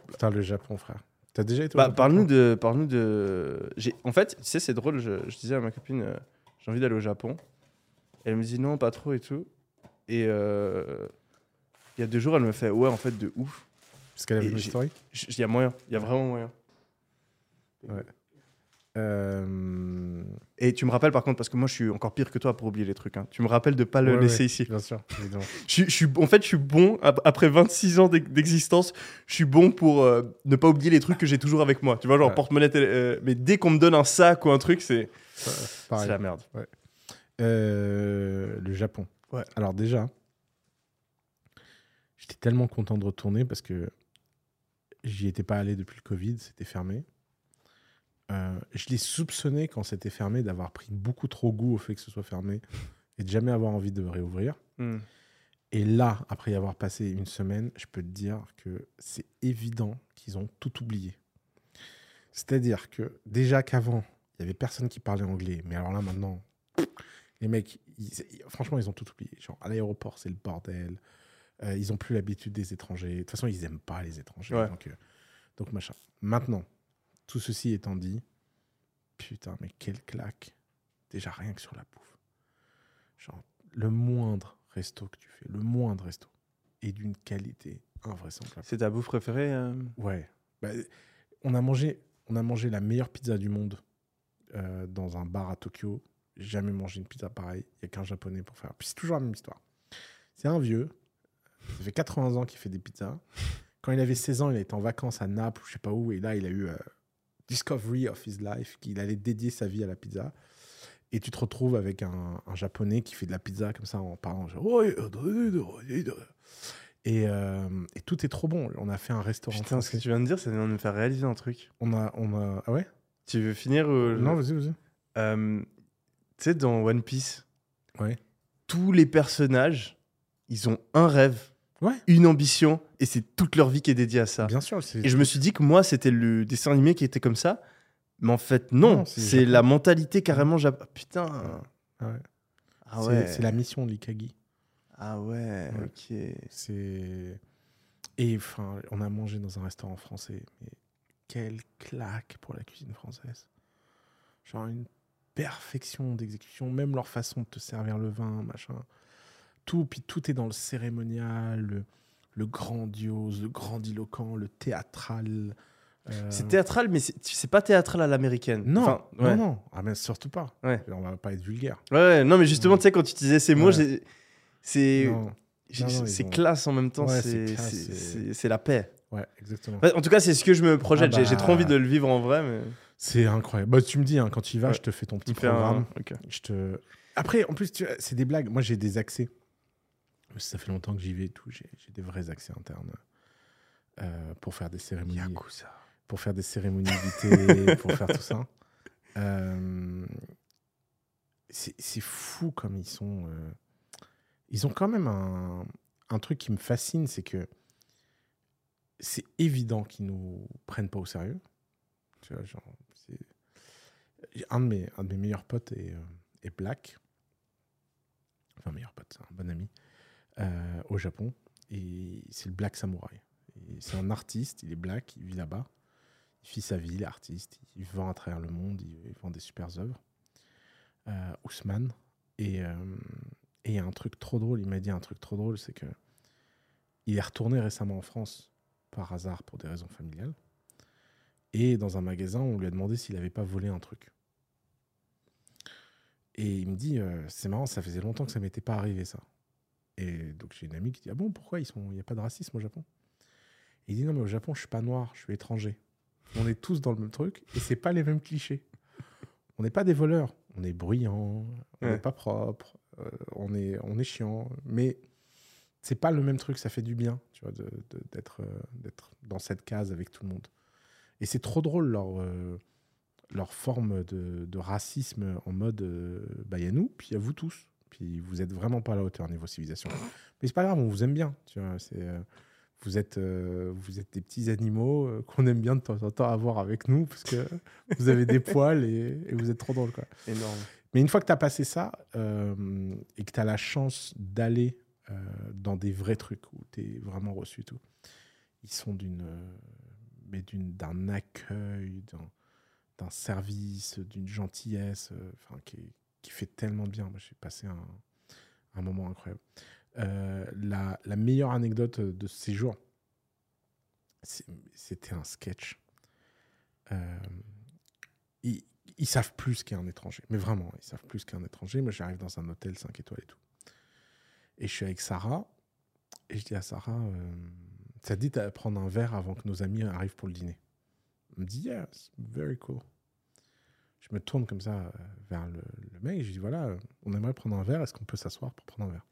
Speaker 1: Putain, le Japon, frère. T'as déjà été
Speaker 2: Bah, Parle-nous de. Parle de... En fait, tu sais, c'est drôle. Je, je disais à ma copine, euh, j'ai envie d'aller au Japon. Elle me dit non, pas trop et tout. Et euh, il y a deux jours, elle me fait ouais, en fait, de ouf.
Speaker 1: Parce qu'elle a
Speaker 2: et
Speaker 1: vu mes
Speaker 2: j'ai-
Speaker 1: stories.
Speaker 2: J- Il y a moyen. Il y a vraiment moyen.
Speaker 1: Euh,
Speaker 2: Et tu me rappelles par contre, parce que moi je suis encore pire que toi pour oublier les trucs. hein. Tu me rappelles de pas le
Speaker 1: ouais,
Speaker 2: laisser
Speaker 1: ouais,
Speaker 2: ici.
Speaker 1: Bien sûr, évidemment.
Speaker 2: Je, suis- je suis, en fait, je suis bon, ap- après 26 ans d'ex- d'existence, je suis bon pour euh, ne pas oublier les trucs que j'ai toujours avec moi. Tu vois, genre
Speaker 1: Ouais.
Speaker 2: porte-monnaie, euh, mais dès qu'on me donne un sac ou un truc, c'est c'est la merde.
Speaker 1: Le Japon. Alors déjà, j'étais tellement content de retourner parce que j'y étais pas allé depuis le Covid, c'était fermé. Euh, je l'ai soupçonné quand c'était fermé d'avoir pris beaucoup trop goût au fait que ce soit fermé et de jamais avoir envie de réouvrir.
Speaker 2: Hmm.
Speaker 1: Et là, après y avoir passé une semaine, je peux te dire que c'est évident qu'ils ont tout oublié. C'est-à-dire que déjà qu'avant, il y avait personne qui parlait anglais, mais alors là maintenant, les mecs, ils- franchement, ils ont tout oublié. Genre à l'aéroport, c'est le bordel. Euh, ils ont plus l'habitude des étrangers. De toute façon, ils aiment pas les étrangers.
Speaker 2: Ouais.
Speaker 1: Donc, euh, donc machin. Maintenant, tout ceci étant dit, putain, mais quelle claque. Déjà rien que sur la bouffe. Genre le moindre resto que tu fais, le moindre resto, est d'une qualité invraisemblable.
Speaker 2: C'est ta bouffe préférée euh
Speaker 1: Ouais. Bah, on, a mangé, on a mangé la meilleure pizza du monde dans un bar à Tokyo. J'ai jamais mangé une pizza pareille. Il n'y a qu'un japonais pour faire. Puis c'est toujours la même histoire. C'est un vieux. Ça fait 80 ans qu'il fait des pizzas. Quand il avait 16 ans, il était en vacances à Naples je sais pas où. Et là, il a eu euh, Discovery of his life, qu'il allait dédier sa vie à la pizza. Et tu te retrouves avec un, un japonais qui fait de la pizza comme ça en parlant. genre, et, euh, et tout est trop bon. On a fait un restaurant
Speaker 2: Putain, ce que tu viens de dire, ça vient de me faire réaliser un truc.
Speaker 1: On a, on a. Ah ouais?
Speaker 2: Tu veux finir.
Speaker 1: Non, vas-y, vas-y.
Speaker 2: Euh, Tu sais, dans One Piece,
Speaker 1: Ouais.
Speaker 2: tous les personnages, ils ont un rêve,
Speaker 1: Ouais.
Speaker 2: une ambition, et c'est toute leur vie qui est dédiée à ça.
Speaker 1: Bien sûr.
Speaker 2: Et je me suis dit que moi, c'était le dessin animé qui était comme ça. Mais en fait, non.
Speaker 1: Non, c'est
Speaker 2: la mentalité carrément Japon. Putain.
Speaker 1: Ah ouais.
Speaker 2: Ah
Speaker 1: C'est-
Speaker 2: ouais.
Speaker 1: C'est la mission de l'Ikagi.
Speaker 2: Ah ouais,
Speaker 1: Ouais.
Speaker 2: ok.
Speaker 1: C'est. Et enfin, on a mangé dans un restaurant français. Mais quelle claque pour la cuisine française. Genre une perfection d'exécution, même leur façon de te servir le vin, machin. Tout, puis tout est dans le cérémonial, le, le grandiose, le grandiloquent, le théâtral. euh,
Speaker 2: C'est théâtral, mais c'est pas théâtral à l'américaine.
Speaker 1: Non,
Speaker 2: Enfin,
Speaker 1: non,
Speaker 2: ouais.
Speaker 1: non. Ah, mais surtout pas.
Speaker 2: Ouais.
Speaker 1: On va pas être vulgaire.
Speaker 2: Ouais, ouais, non, mais justement,
Speaker 1: Ouais.
Speaker 2: tu sais, quand tu disais ces mots, c'est c'est classe en même temps, c'est la paix.
Speaker 1: Ouais, exactement.
Speaker 2: En tout cas, c'est ce que je me projette.
Speaker 1: Ah
Speaker 2: J'ai- J'ai
Speaker 1: bah.
Speaker 2: trop envie de le vivre en vrai, mais
Speaker 1: C'est incroyable. Bah, tu me dis, hein, quand tu y vas, je te fais ton petit
Speaker 2: un.
Speaker 1: programme.
Speaker 2: ok.
Speaker 1: Je te... Après, en plus, tu c'est des blagues. Moi, j'ai des accès. Ça fait longtemps que j'y vais et tout. J'ai des vrais accès internes euh, pour faire des cérémonies.
Speaker 2: Yakuza.
Speaker 1: Pour faire des cérémonies d'été, pour faire tout ça. Euh, c'est fou comme ils sont. euh, Ils ont quand même un, un truc qui me fascine, c'est que c'est évident qu'ils nous prennent pas au sérieux. Tu vois, genre, un de mes, un de mes meilleurs potes est, euh, est black. Enfin, meilleur pote, c'est un bon ami. Euh, au Japon. Et c'est le Black Samurai. C'est un artiste, il est black, il vit là-bas. Il vit sa vie, il est artiste. Il vend à travers le monde, il, vend des super œuvres. Euh, Ousmane. Et euh, et il y a un truc trop drôle, il m'a dit un truc trop drôle, c'est que il est retourné récemment en France par hasard pour des raisons familiales. Et dans un magasin, on lui a demandé s'il n'avait pas volé un truc. Et il me dit, euh, c'est marrant, ça faisait longtemps que ça m'était pas arrivé ça. Et donc j'ai une amie qui dit, ah bon, pourquoi ils sont, il n'y a pas de racisme au Japon? Et il dit, non mais au Japon, je suis pas noir, je suis étranger. On est tous dans le même truc et c'est pas les mêmes clichés. On n'est pas des voleurs, on est bruyant, on n'est
Speaker 2: Ouais.
Speaker 1: pas propre, euh, on est, on est chiant, mais c'est pas le même truc. Ça fait du bien, tu vois, d'être, euh, d'être dans cette case avec tout le monde. Et c'est trop drôle leur, euh, leur forme de, de racisme en mode euh, bah, il y a nous, puis il y a vous tous. Puis vous êtes vraiment pas à la hauteur niveau civilisation. Mais c'est pas grave, on vous aime bien. Tu vois, c'est, euh, vous, êtes, euh, vous êtes des petits animaux euh, qu'on aime bien de temps en temps avoir avec nous parce que vous avez des poils et, et vous êtes trop drôle. Quoi.
Speaker 2: Énorme.
Speaker 1: Mais une fois que tu as passé ça euh, et que tu as la chance d'aller dans des vrais trucs où tu es vraiment reçu tout, ils sont d'une, mais d'une, d'un accueil, d'un, d'un service, d'une gentillesse enfin, qui, est- qui fait tellement de bien. Moi, j'ai passé un, un moment incroyable. Euh, la, meilleure anecdote de ce séjour, c'était un sketch. Euh, ils, savent plus qu'un étranger. Mais vraiment, ils savent plus qu'un étranger. Moi, j'arrive dans un hôtel 5 étoiles et tout. Et je suis avec Sarah. Et je dis à Sarah, euh, ça te dit de prendre un verre avant que nos amis arrivent pour le dîner? Elle me dit, yes, very cool. Je me tourne comme ça euh, vers le, le mec et je dis, voilà, euh, on aimerait prendre un verre. Est-ce qu'on peut s'asseoir pour prendre un verre?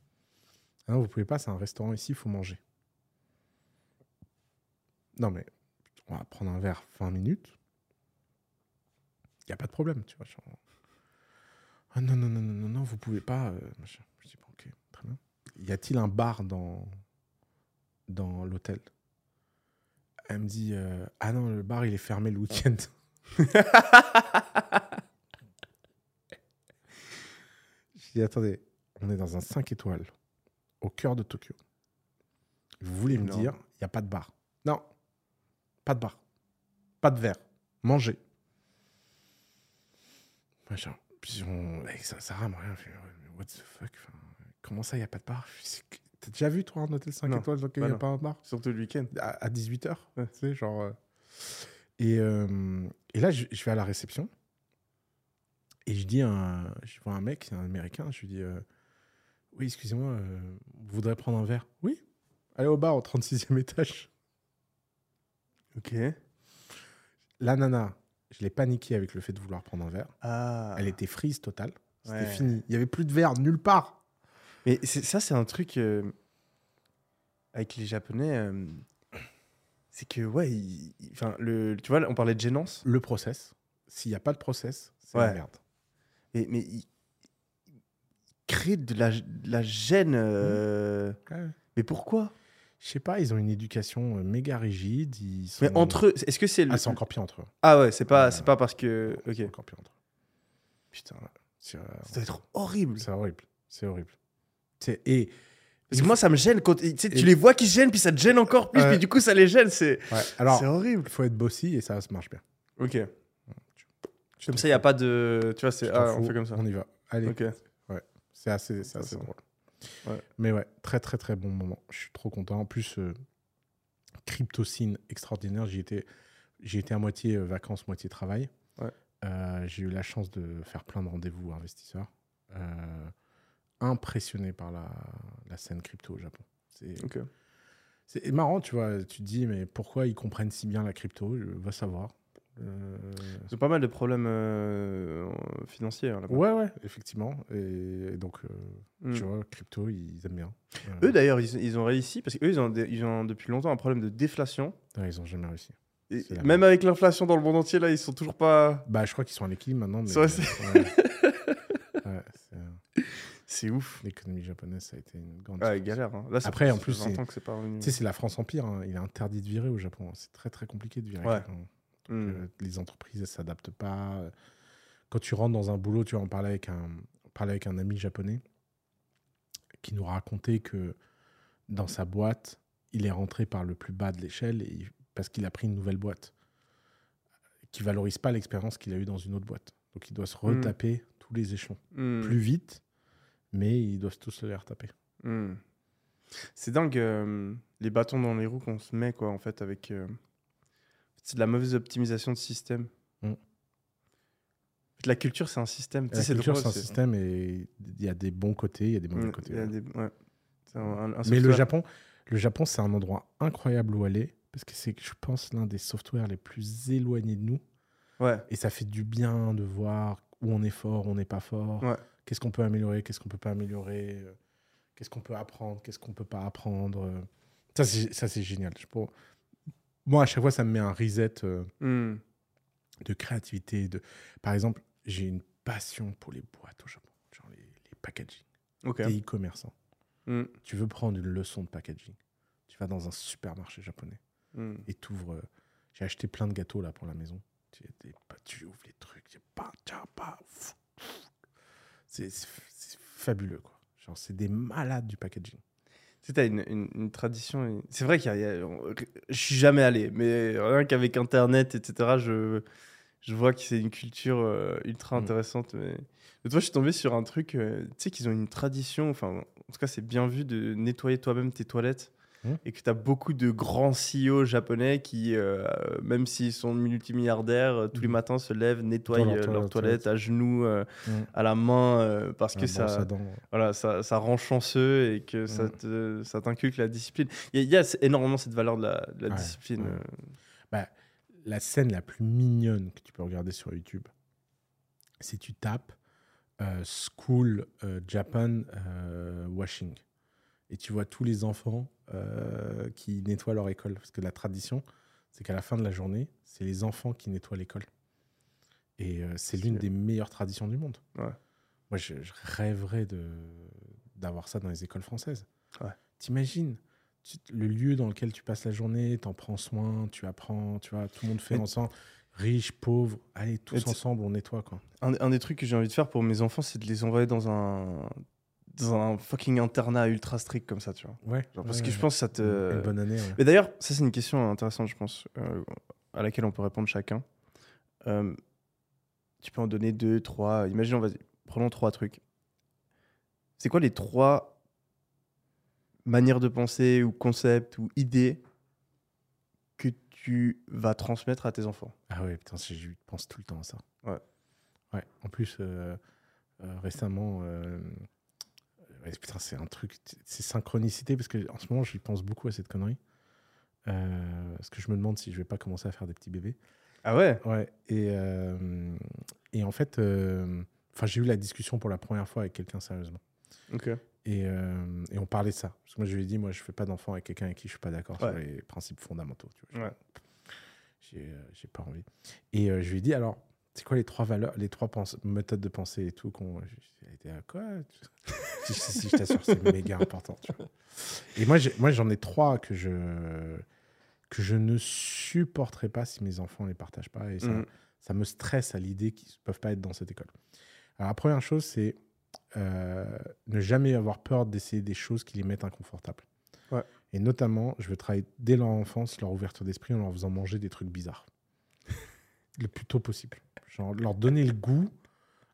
Speaker 1: Ah Non, vous pouvez pas, c'est un restaurant ici, il faut manger. Non, mais on va prendre un verre 20 minutes. Il n'y a pas de problème, tu vois. Ah non, non, non, non, non, non, vous pouvez pas. euh. Je dis, bon, ok, très bien. Y a-t-il un bar dans, dans l'hôtel? Elle me dit, euh, ah non, le bar, il est fermé le week-end. Je dis, attendez, on est dans un 5 étoiles, au cœur de Tokyo. Vous voulez me dire, il n'y a pas de bar Non, pas de bar. Pas de verre. Manger. Machin. Puis on, Sa- Sarah m'a rien ouais, What the fuck Enfin, Comment ça, il n'y a pas de bar? T'as déjà vu, toi, un hôtel 5
Speaker 2: Non.
Speaker 1: étoiles dans lequel il
Speaker 2: Bah
Speaker 1: n'y a
Speaker 2: non.
Speaker 1: pas un bar?
Speaker 2: Surtout le week-end.
Speaker 1: à, 18h. Tu sais, genre. euh. Et, euh, et là, je, je vais à la réception. Et je dis un, je vois un mec, c'est un américain. Je lui dis euh, Oui, excusez-moi, euh, vous voudrez prendre un verre? Oui. Allez au bar au 36e étage.
Speaker 2: Ok.
Speaker 1: La nana, je l'ai paniqué avec le fait de vouloir prendre un verre.
Speaker 2: Ah.
Speaker 1: Elle était freeze totale. C'était
Speaker 2: Ouais.
Speaker 1: fini. Il n'y avait plus de verre nulle part.
Speaker 2: Mais ça, c'est un truc euh, avec les Japonais. Euh, c'est que, ouais, enfin, le, tu vois, on parlait de gênance.
Speaker 1: Le process. S'il n'y a pas de process, c'est
Speaker 2: Ouais.
Speaker 1: la merde.
Speaker 2: Mais, mais ils créent de la, de la gêne. euh,
Speaker 1: Ouais.
Speaker 2: Mais pourquoi?
Speaker 1: Je sais pas, ils ont une éducation euh, méga rigide. Ils sont...
Speaker 2: Mais entre eux, est-ce que c'est le.
Speaker 1: Ah, c'est encore pire entre eux.
Speaker 2: Ah ouais, c'est pas,
Speaker 1: Ouais.
Speaker 2: c'est pas parce que. Ok.
Speaker 1: C'est encore pire entre eux. Putain, c'est euh,
Speaker 2: Ça doit être horrible.
Speaker 1: c'est horrible. C'est horrible. C'est- Et
Speaker 2: Parce que moi, ça me gêne. Quand, tu sais, tu
Speaker 1: Et-
Speaker 2: les vois qui se gênent, puis ça te gêne encore plus,
Speaker 1: Ouais.
Speaker 2: puis du coup, ça les gêne. C'est
Speaker 1: ouais, alors,
Speaker 2: c'est horrible.
Speaker 1: il faut être bossy et ça se marche bien.
Speaker 2: Ok.
Speaker 1: Tu
Speaker 2: Comme ça, il n'y a pas de. Tu vois, c'est. Ah, on fait comme ça.
Speaker 1: On y va. Allez,
Speaker 2: Ok.
Speaker 1: c'est assez, c'est assez drôle.
Speaker 2: Ouais.
Speaker 1: Mais ouais, très très très bon moment. Je suis trop content. En plus, euh, Cryptocine extraordinaire. J'y étais, j'y étais à moitié euh, vacances, moitié travail.
Speaker 2: Ouais.
Speaker 1: Euh, j'ai eu la chance de faire plein de rendez-vous investisseurs. Euh, impressionné par la, la scène crypto au Japon. C'est, marrant, tu vois. Tu te dis, mais pourquoi ils comprennent si bien la crypto? Je va savoir. Euh,
Speaker 2: Ils ont pas mal de problèmes euh, financiers hein.
Speaker 1: Ouais, ouais, effectivement. Et, et donc, euh,
Speaker 2: Mm.
Speaker 1: tu vois, crypto, ils aiment bien.
Speaker 2: Eux d'ailleurs, ils, ils ont réussi parce qu'eux, ils ont, des- ils ont depuis longtemps un problème de déflation.
Speaker 1: non, ils ont jamais réussi.
Speaker 2: Et même avec l'inflation dans le monde entier, là, ils sont toujours pas.
Speaker 1: Bah, je crois qu'ils sont à l'équilibre maintenant. Mais
Speaker 2: c'est-
Speaker 1: ouais. Ouais, c'est,
Speaker 2: ouf.
Speaker 1: l'économie japonaise, ça a été une grande. Différence.
Speaker 2: galère. hein. Là,
Speaker 1: Après, en plus,
Speaker 2: 20
Speaker 1: c'est-
Speaker 2: pas
Speaker 1: la France Empire. hein. Il est interdit de virer au Japon. C'est très, très compliqué de virer.
Speaker 2: Ouais.
Speaker 1: quelqu'un. Donc,
Speaker 2: Hmm.
Speaker 1: euh, les entreprises, elles s'adaptent pas. Quand tu rentres dans un boulot, tu vois, on parlait avec un, avec un ami japonais qui nous racontait que dans sa boîte, il est rentré par le plus bas de l'échelle parce qu'il a pris une nouvelle boîte qui valorise pas l'expérience qu'il a eue dans une autre boîte. Donc il doit se retaper tous les échelons
Speaker 2: Hmm.
Speaker 1: plus vite, mais ils doivent tous se les retaper.
Speaker 2: Hmm. C'est dingue euh, les bâtons dans les roues qu'on se met quoi en fait avec euh, c'est de la mauvaise optimisation de système.
Speaker 1: Mm.
Speaker 2: La culture c'est un système.
Speaker 1: La culture, c'est un système et il y a des bons côtés, il y a des mauvais
Speaker 2: Mm,
Speaker 1: côtés.
Speaker 2: il y a
Speaker 1: ouais.
Speaker 2: des- ouais. C'est un- un- un
Speaker 1: Mais le. Japon, le Japon, c'est un endroit incroyable où aller parce que c'est, je pense, l'un des softwares les plus éloignés de nous.
Speaker 2: Ouais.
Speaker 1: Et ça fait du bien de voir où on est fort, où on n'est pas fort.
Speaker 2: Ouais.
Speaker 1: Qu'est-ce qu'on peut améliorer, qu'est-ce qu'on peut pas améliorer, euh, qu'est-ce qu'on peut apprendre, qu'est-ce qu'on peut pas apprendre. euh. Ça, c'est, génial. Je pour- Moi, à chaque fois, ça me met un reset euh,
Speaker 2: Hmm.
Speaker 1: de créativité. De... Par exemple, j'ai une passion pour les boîtes au Japon, genre les, les packaging.
Speaker 2: Ok.
Speaker 1: T'es e-commerçant.
Speaker 2: Hmm.
Speaker 1: Tu veux prendre une leçon de packaging. Tu vas dans un supermarché japonais
Speaker 2: Hmm.
Speaker 1: et t'ouvres. euh, J'ai acheté plein de gâteaux là pour la maison. Tu, ouvres les trucs, tu pas. C'est fabuleux quoi. Genre c'est des malades du packaging.
Speaker 2: Tu sais, t'as une, une, une tradition. C'est vrai qu'il y a, on- Je suis jamais allé, mais rien qu'avec Internet, etc., je, je vois que c'est une culture euh, ultra
Speaker 1: Mm.
Speaker 2: intéressante. Mais... L'autre fois, je suis tombé sur un truc. euh, tu sais qu'ils ont une tradition, enfin, en tout cas, c'est bien vu de nettoyer toi-même tes toilettes.
Speaker 1: Mm.
Speaker 2: Et que tu as beaucoup de grands CEO japonais qui, euh, même s'ils sont multimilliardaires, euh, tous les
Speaker 1: Mm.
Speaker 2: matins se lèvent, nettoient euh,
Speaker 1: leur toilette,
Speaker 2: à genoux, euh,
Speaker 1: Mm.
Speaker 2: à la main, euh, parce
Speaker 1: La
Speaker 2: que ça, voilà, ça, ça rend chanceux et que ça te- ça t'inculque la discipline. Il y a, y énormément cette valeur de la, de la
Speaker 1: Ouais,
Speaker 2: discipline.
Speaker 1: ouais. Bah, la scène la plus mignonne que tu peux regarder sur YouTube, si tu tapes euh, School euh, Japan euh, Washing. Et tu vois tous les enfants euh, qui nettoient leur école. Parce que la tradition, c'est qu'à la fin de la journée, c'est les enfants qui nettoient l'école. Et euh, c'est l'une des meilleures traditions du monde.
Speaker 2: Ouais.
Speaker 1: Moi, je, je rêverais de, d'avoir ça dans les écoles françaises.
Speaker 2: Ouais.
Speaker 1: T'imagines le lieu dans lequel tu passes la journée, t'en prends soin, tu apprends, tu vois, tout le monde fait ensemble. Riches, pauvres, allez, tous ensemble, on nettoie, quoi.
Speaker 2: Un, un des trucs que j'ai envie de faire pour mes enfants, c'est de les envoyer dans un, dans un fucking internat ultra strict comme ça, tu vois.
Speaker 1: Ouais.
Speaker 2: Genre, parce
Speaker 1: ouais,
Speaker 2: que je pense que ça te.
Speaker 1: Une bonne année, ouais.
Speaker 2: Mais d'ailleurs, ça, c'est une question intéressante, je pense, euh, à laquelle on peut répondre chacun. Euh, tu peux en donner deux, trois. Imaginons, vas-y, prenons trois trucs. C'est quoi les trois manières de penser ou concepts ou idées que tu vas transmettre à tes enfants?
Speaker 1: Ah ouais, putain, je pense tout le temps à ça.
Speaker 2: Ouais.
Speaker 1: Ouais. En plus, euh, récemment, putain, c'est un truc, c'est synchronicité, parce que en ce moment, j'y pense beaucoup à cette connerie. Euh, parce que je me demande si je vais pas commencer à faire des petits bébés.
Speaker 2: Ah ouais?
Speaker 1: Ouais, et, euh, et en fait, euh, enfin, j'ai eu la discussion pour la première fois avec quelqu'un sérieusement.
Speaker 2: Ok.
Speaker 1: Et, euh, et on parlait de ça. Parce que moi, je lui ai dit, moi, je fais pas d'enfant avec quelqu'un avec qui je suis pas d'accord sur les principes fondamentaux. Tu vois.
Speaker 2: Ouais.
Speaker 1: J'ai pas envie. Et je lui ai dit, alors, c'est quoi les trois valeurs, les trois méthodes de pensée et tout qu'on. Était à quoi Si, si, si, je t'assure, c'est méga important. tu vois. Et moi, moi, j'en ai trois que je que je ne supporterai pas si mes enfants les partagent pas. Et ça,
Speaker 2: Mhm.
Speaker 1: ça me stresse à l'idée qu'ils ne peuvent pas être dans cette école. Alors, la première chose, c'est euh, ne jamais avoir peur d'essayer des choses qui les mettent inconfortables.
Speaker 2: Ouais.
Speaker 1: Et notamment, je veux travailler dès leur enfance leur ouverture d'esprit en leur faisant manger des trucs bizarres. Le plus tôt possible. Genre, leur donner le goût.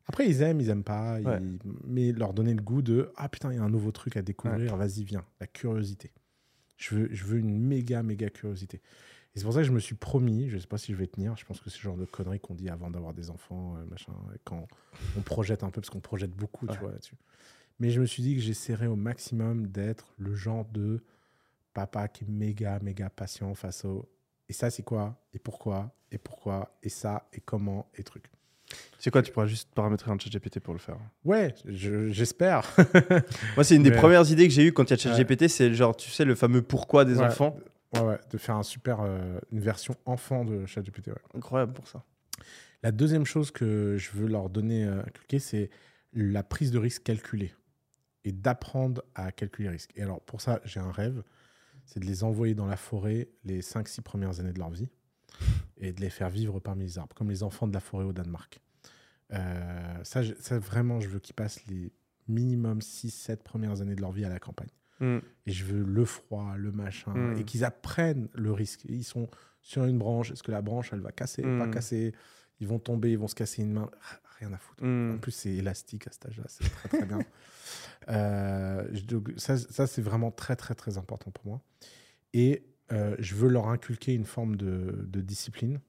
Speaker 1: Après, ils aiment, ils aiment pas. ils-. Mais leur donner le goût de Ah putain, il y a un nouveau truc à découvrir, vas-y, viens. La curiosité. Je veux, je veux une méga, méga curiosité. Et c'est pour ça que je me suis promis, je sais pas si je vais tenir, je pense que c'est le genre de conneries qu'on dit avant d'avoir des enfants, euh, machin, quand on projette un peu, parce qu'on projette beaucoup, tu vois, là-dessus. Mais je me suis dit que j'essaierais au maximum d'être le genre de papa qui est méga, méga patient face au. Et ça, c'est quoi? Et pourquoi? Et pourquoi? Et ça? Et comment? Et truc.
Speaker 2: C'est quoi, tu pourras juste paramétrer un chat GPT pour le faire.
Speaker 1: Ouais, je- j'espère.
Speaker 2: Moi, c'est une des
Speaker 1: Mais-
Speaker 2: premières idées que j'ai eues quand il y a
Speaker 1: Ouais.
Speaker 2: ChatGPT, c'est genre, tu sais, le fameux pourquoi des
Speaker 1: Ouais.
Speaker 2: enfants.
Speaker 1: ouais, ouais, de faire un super, euh, une version enfant de ChatGPT. Ouais.
Speaker 2: Incroyable pour ça.
Speaker 1: La deuxième chose que je veux leur donner à cliquer, c'est la prise de risque calculée et d'apprendre à calculer les risques. Et alors, pour ça, j'ai un rêve, c'est de les envoyer dans la forêt les 5-6 premières années de leur vie et de les faire vivre parmi les arbres, comme les enfants de la forêt au Danemark. Euh, ça, vraiment, je veux qu'ils passent les minimum 6-7 premières années de leur vie à la campagne.
Speaker 2: Mm.
Speaker 1: Et je veux le froid, le machin,
Speaker 2: Mm.
Speaker 1: et qu'ils apprennent le risque. Ils sont sur une branche, est-ce que la branche, elle va casser, pas
Speaker 2: Mm.
Speaker 1: casser? Ils vont tomber, ils vont se casser une main, rien à foutre. En plus, c'est élastique à cet âge-là, c'est très très bien. Euh, donc, ça, ça, c'est vraiment très très très important pour moi. Et euh, je veux leur inculquer une forme de, de discipline.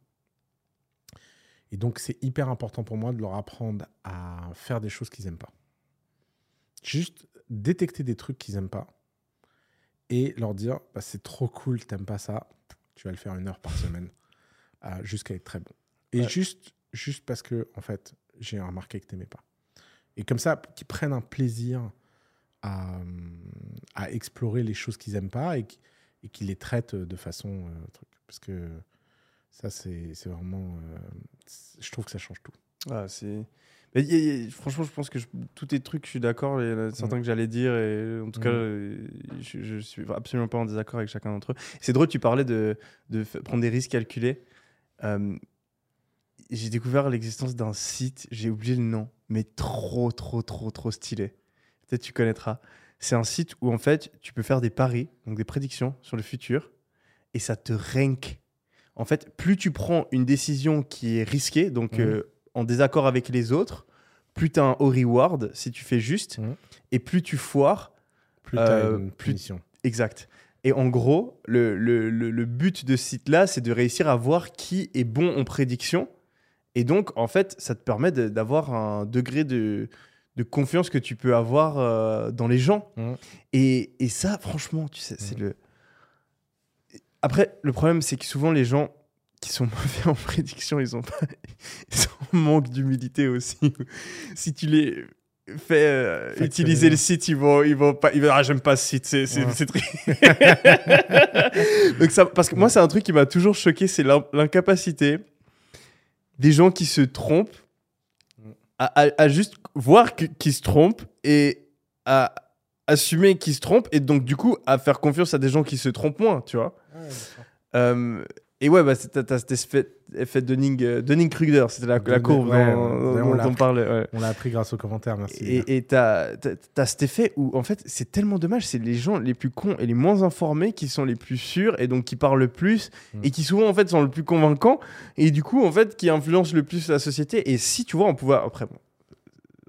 Speaker 1: Et donc, c'est hyper important pour moi de leur apprendre à faire des choses qu'ils n'aiment pas. Juste détecter des trucs qu'ils n'aiment pas et leur dire bah, c'est trop cool, t'aimes pas ça, tu vas le faire une heure par semaine euh, jusqu'à être très bon. Et
Speaker 2: Ouais.
Speaker 1: juste, juste parce que, en fait, j'ai remarqué que t'aimais pas. Et comme ça, qu'ils prennent un plaisir à, à explorer les choses qu'ils aiment pas et et qu'ils les traitent de façon. euh, truc. Parce que ça, c'est vraiment. euh, je trouve que ça change tout.
Speaker 2: Ah, c'est. Franchement, je pense que je- tous tes trucs, je suis d'accord. Il y en a certains que j'allais dire, et en tout cas,
Speaker 1: Mm.
Speaker 2: euh, je, je suis absolument pas en désaccord avec chacun d'entre eux. C'est drôle, tu parlais de, prendre des risques calculés. Euh, j'ai découvert l'existence d'un site, j'ai oublié le nom, mais trop, trop, trop, trop stylé. Peut-être tu connaîtras. C'est un site où en fait, tu peux faire des paris, donc des prédictions sur le futur, et ça te rank. En fait, plus tu prends une décision qui est risquée, donc
Speaker 1: Mhm.
Speaker 2: euh, en désaccord avec les autres, plus tu as un haut reward si tu fais juste,
Speaker 1: Mhm.
Speaker 2: et plus tu foires,
Speaker 1: Plus
Speaker 2: Euh,
Speaker 1: une
Speaker 2: plus-
Speaker 1: punition.
Speaker 2: Exact. Et en gros, le, le- le- le but de ce site-là, c'est de réussir à voir qui est bon en prédiction. Et donc, en fait, ça te permet d'avoir un degré de, de confiance que tu peux avoir euh, dans les gens.
Speaker 1: Mhm.
Speaker 2: Et, et ça, franchement, tu sais, c'est
Speaker 1: Mhm.
Speaker 2: le. Après, le problème, c'est que souvent, les gens qui sont mauvais en prédiction, ils ont, pas... ils ont un manque d'humilité aussi. si tu les fais euh, utiliser le site, ils vont, ils vont pas. Ils vont, ah, j'aime pas ce site, c'est
Speaker 1: Ouais.
Speaker 2: Donc ça, parce que moi, c'est un truc qui m'a toujours choqué, c'est l'in- l'incapacité des gens qui se trompent à, à- à juste voir qu'ils se trompent et à assumer qu'ils se trompent et donc du coup à faire confiance à des gens qui se trompent moins, tu vois. Euh, et ouais, bah, t'as cet effet, Dunning, euh, Dunning-Kruger, c'était la, la
Speaker 1: Dunning-
Speaker 2: courbe
Speaker 1: ouais,
Speaker 2: dont,
Speaker 1: ouais,
Speaker 2: dont
Speaker 1: on
Speaker 2: on parlait. ouais.
Speaker 1: On l'a appris grâce aux commentaires, merci.
Speaker 2: Et t'as t'as cet effet où, en fait, c'est tellement dommage, c'est les gens les plus cons et les moins informés qui sont les plus sûrs et donc qui parlent le plus
Speaker 1: Mm.
Speaker 2: et qui souvent, en fait, sont le plus convaincants et du coup, en fait, qui influencent le plus la société. Et si, tu vois, on pouvait... Après, bon,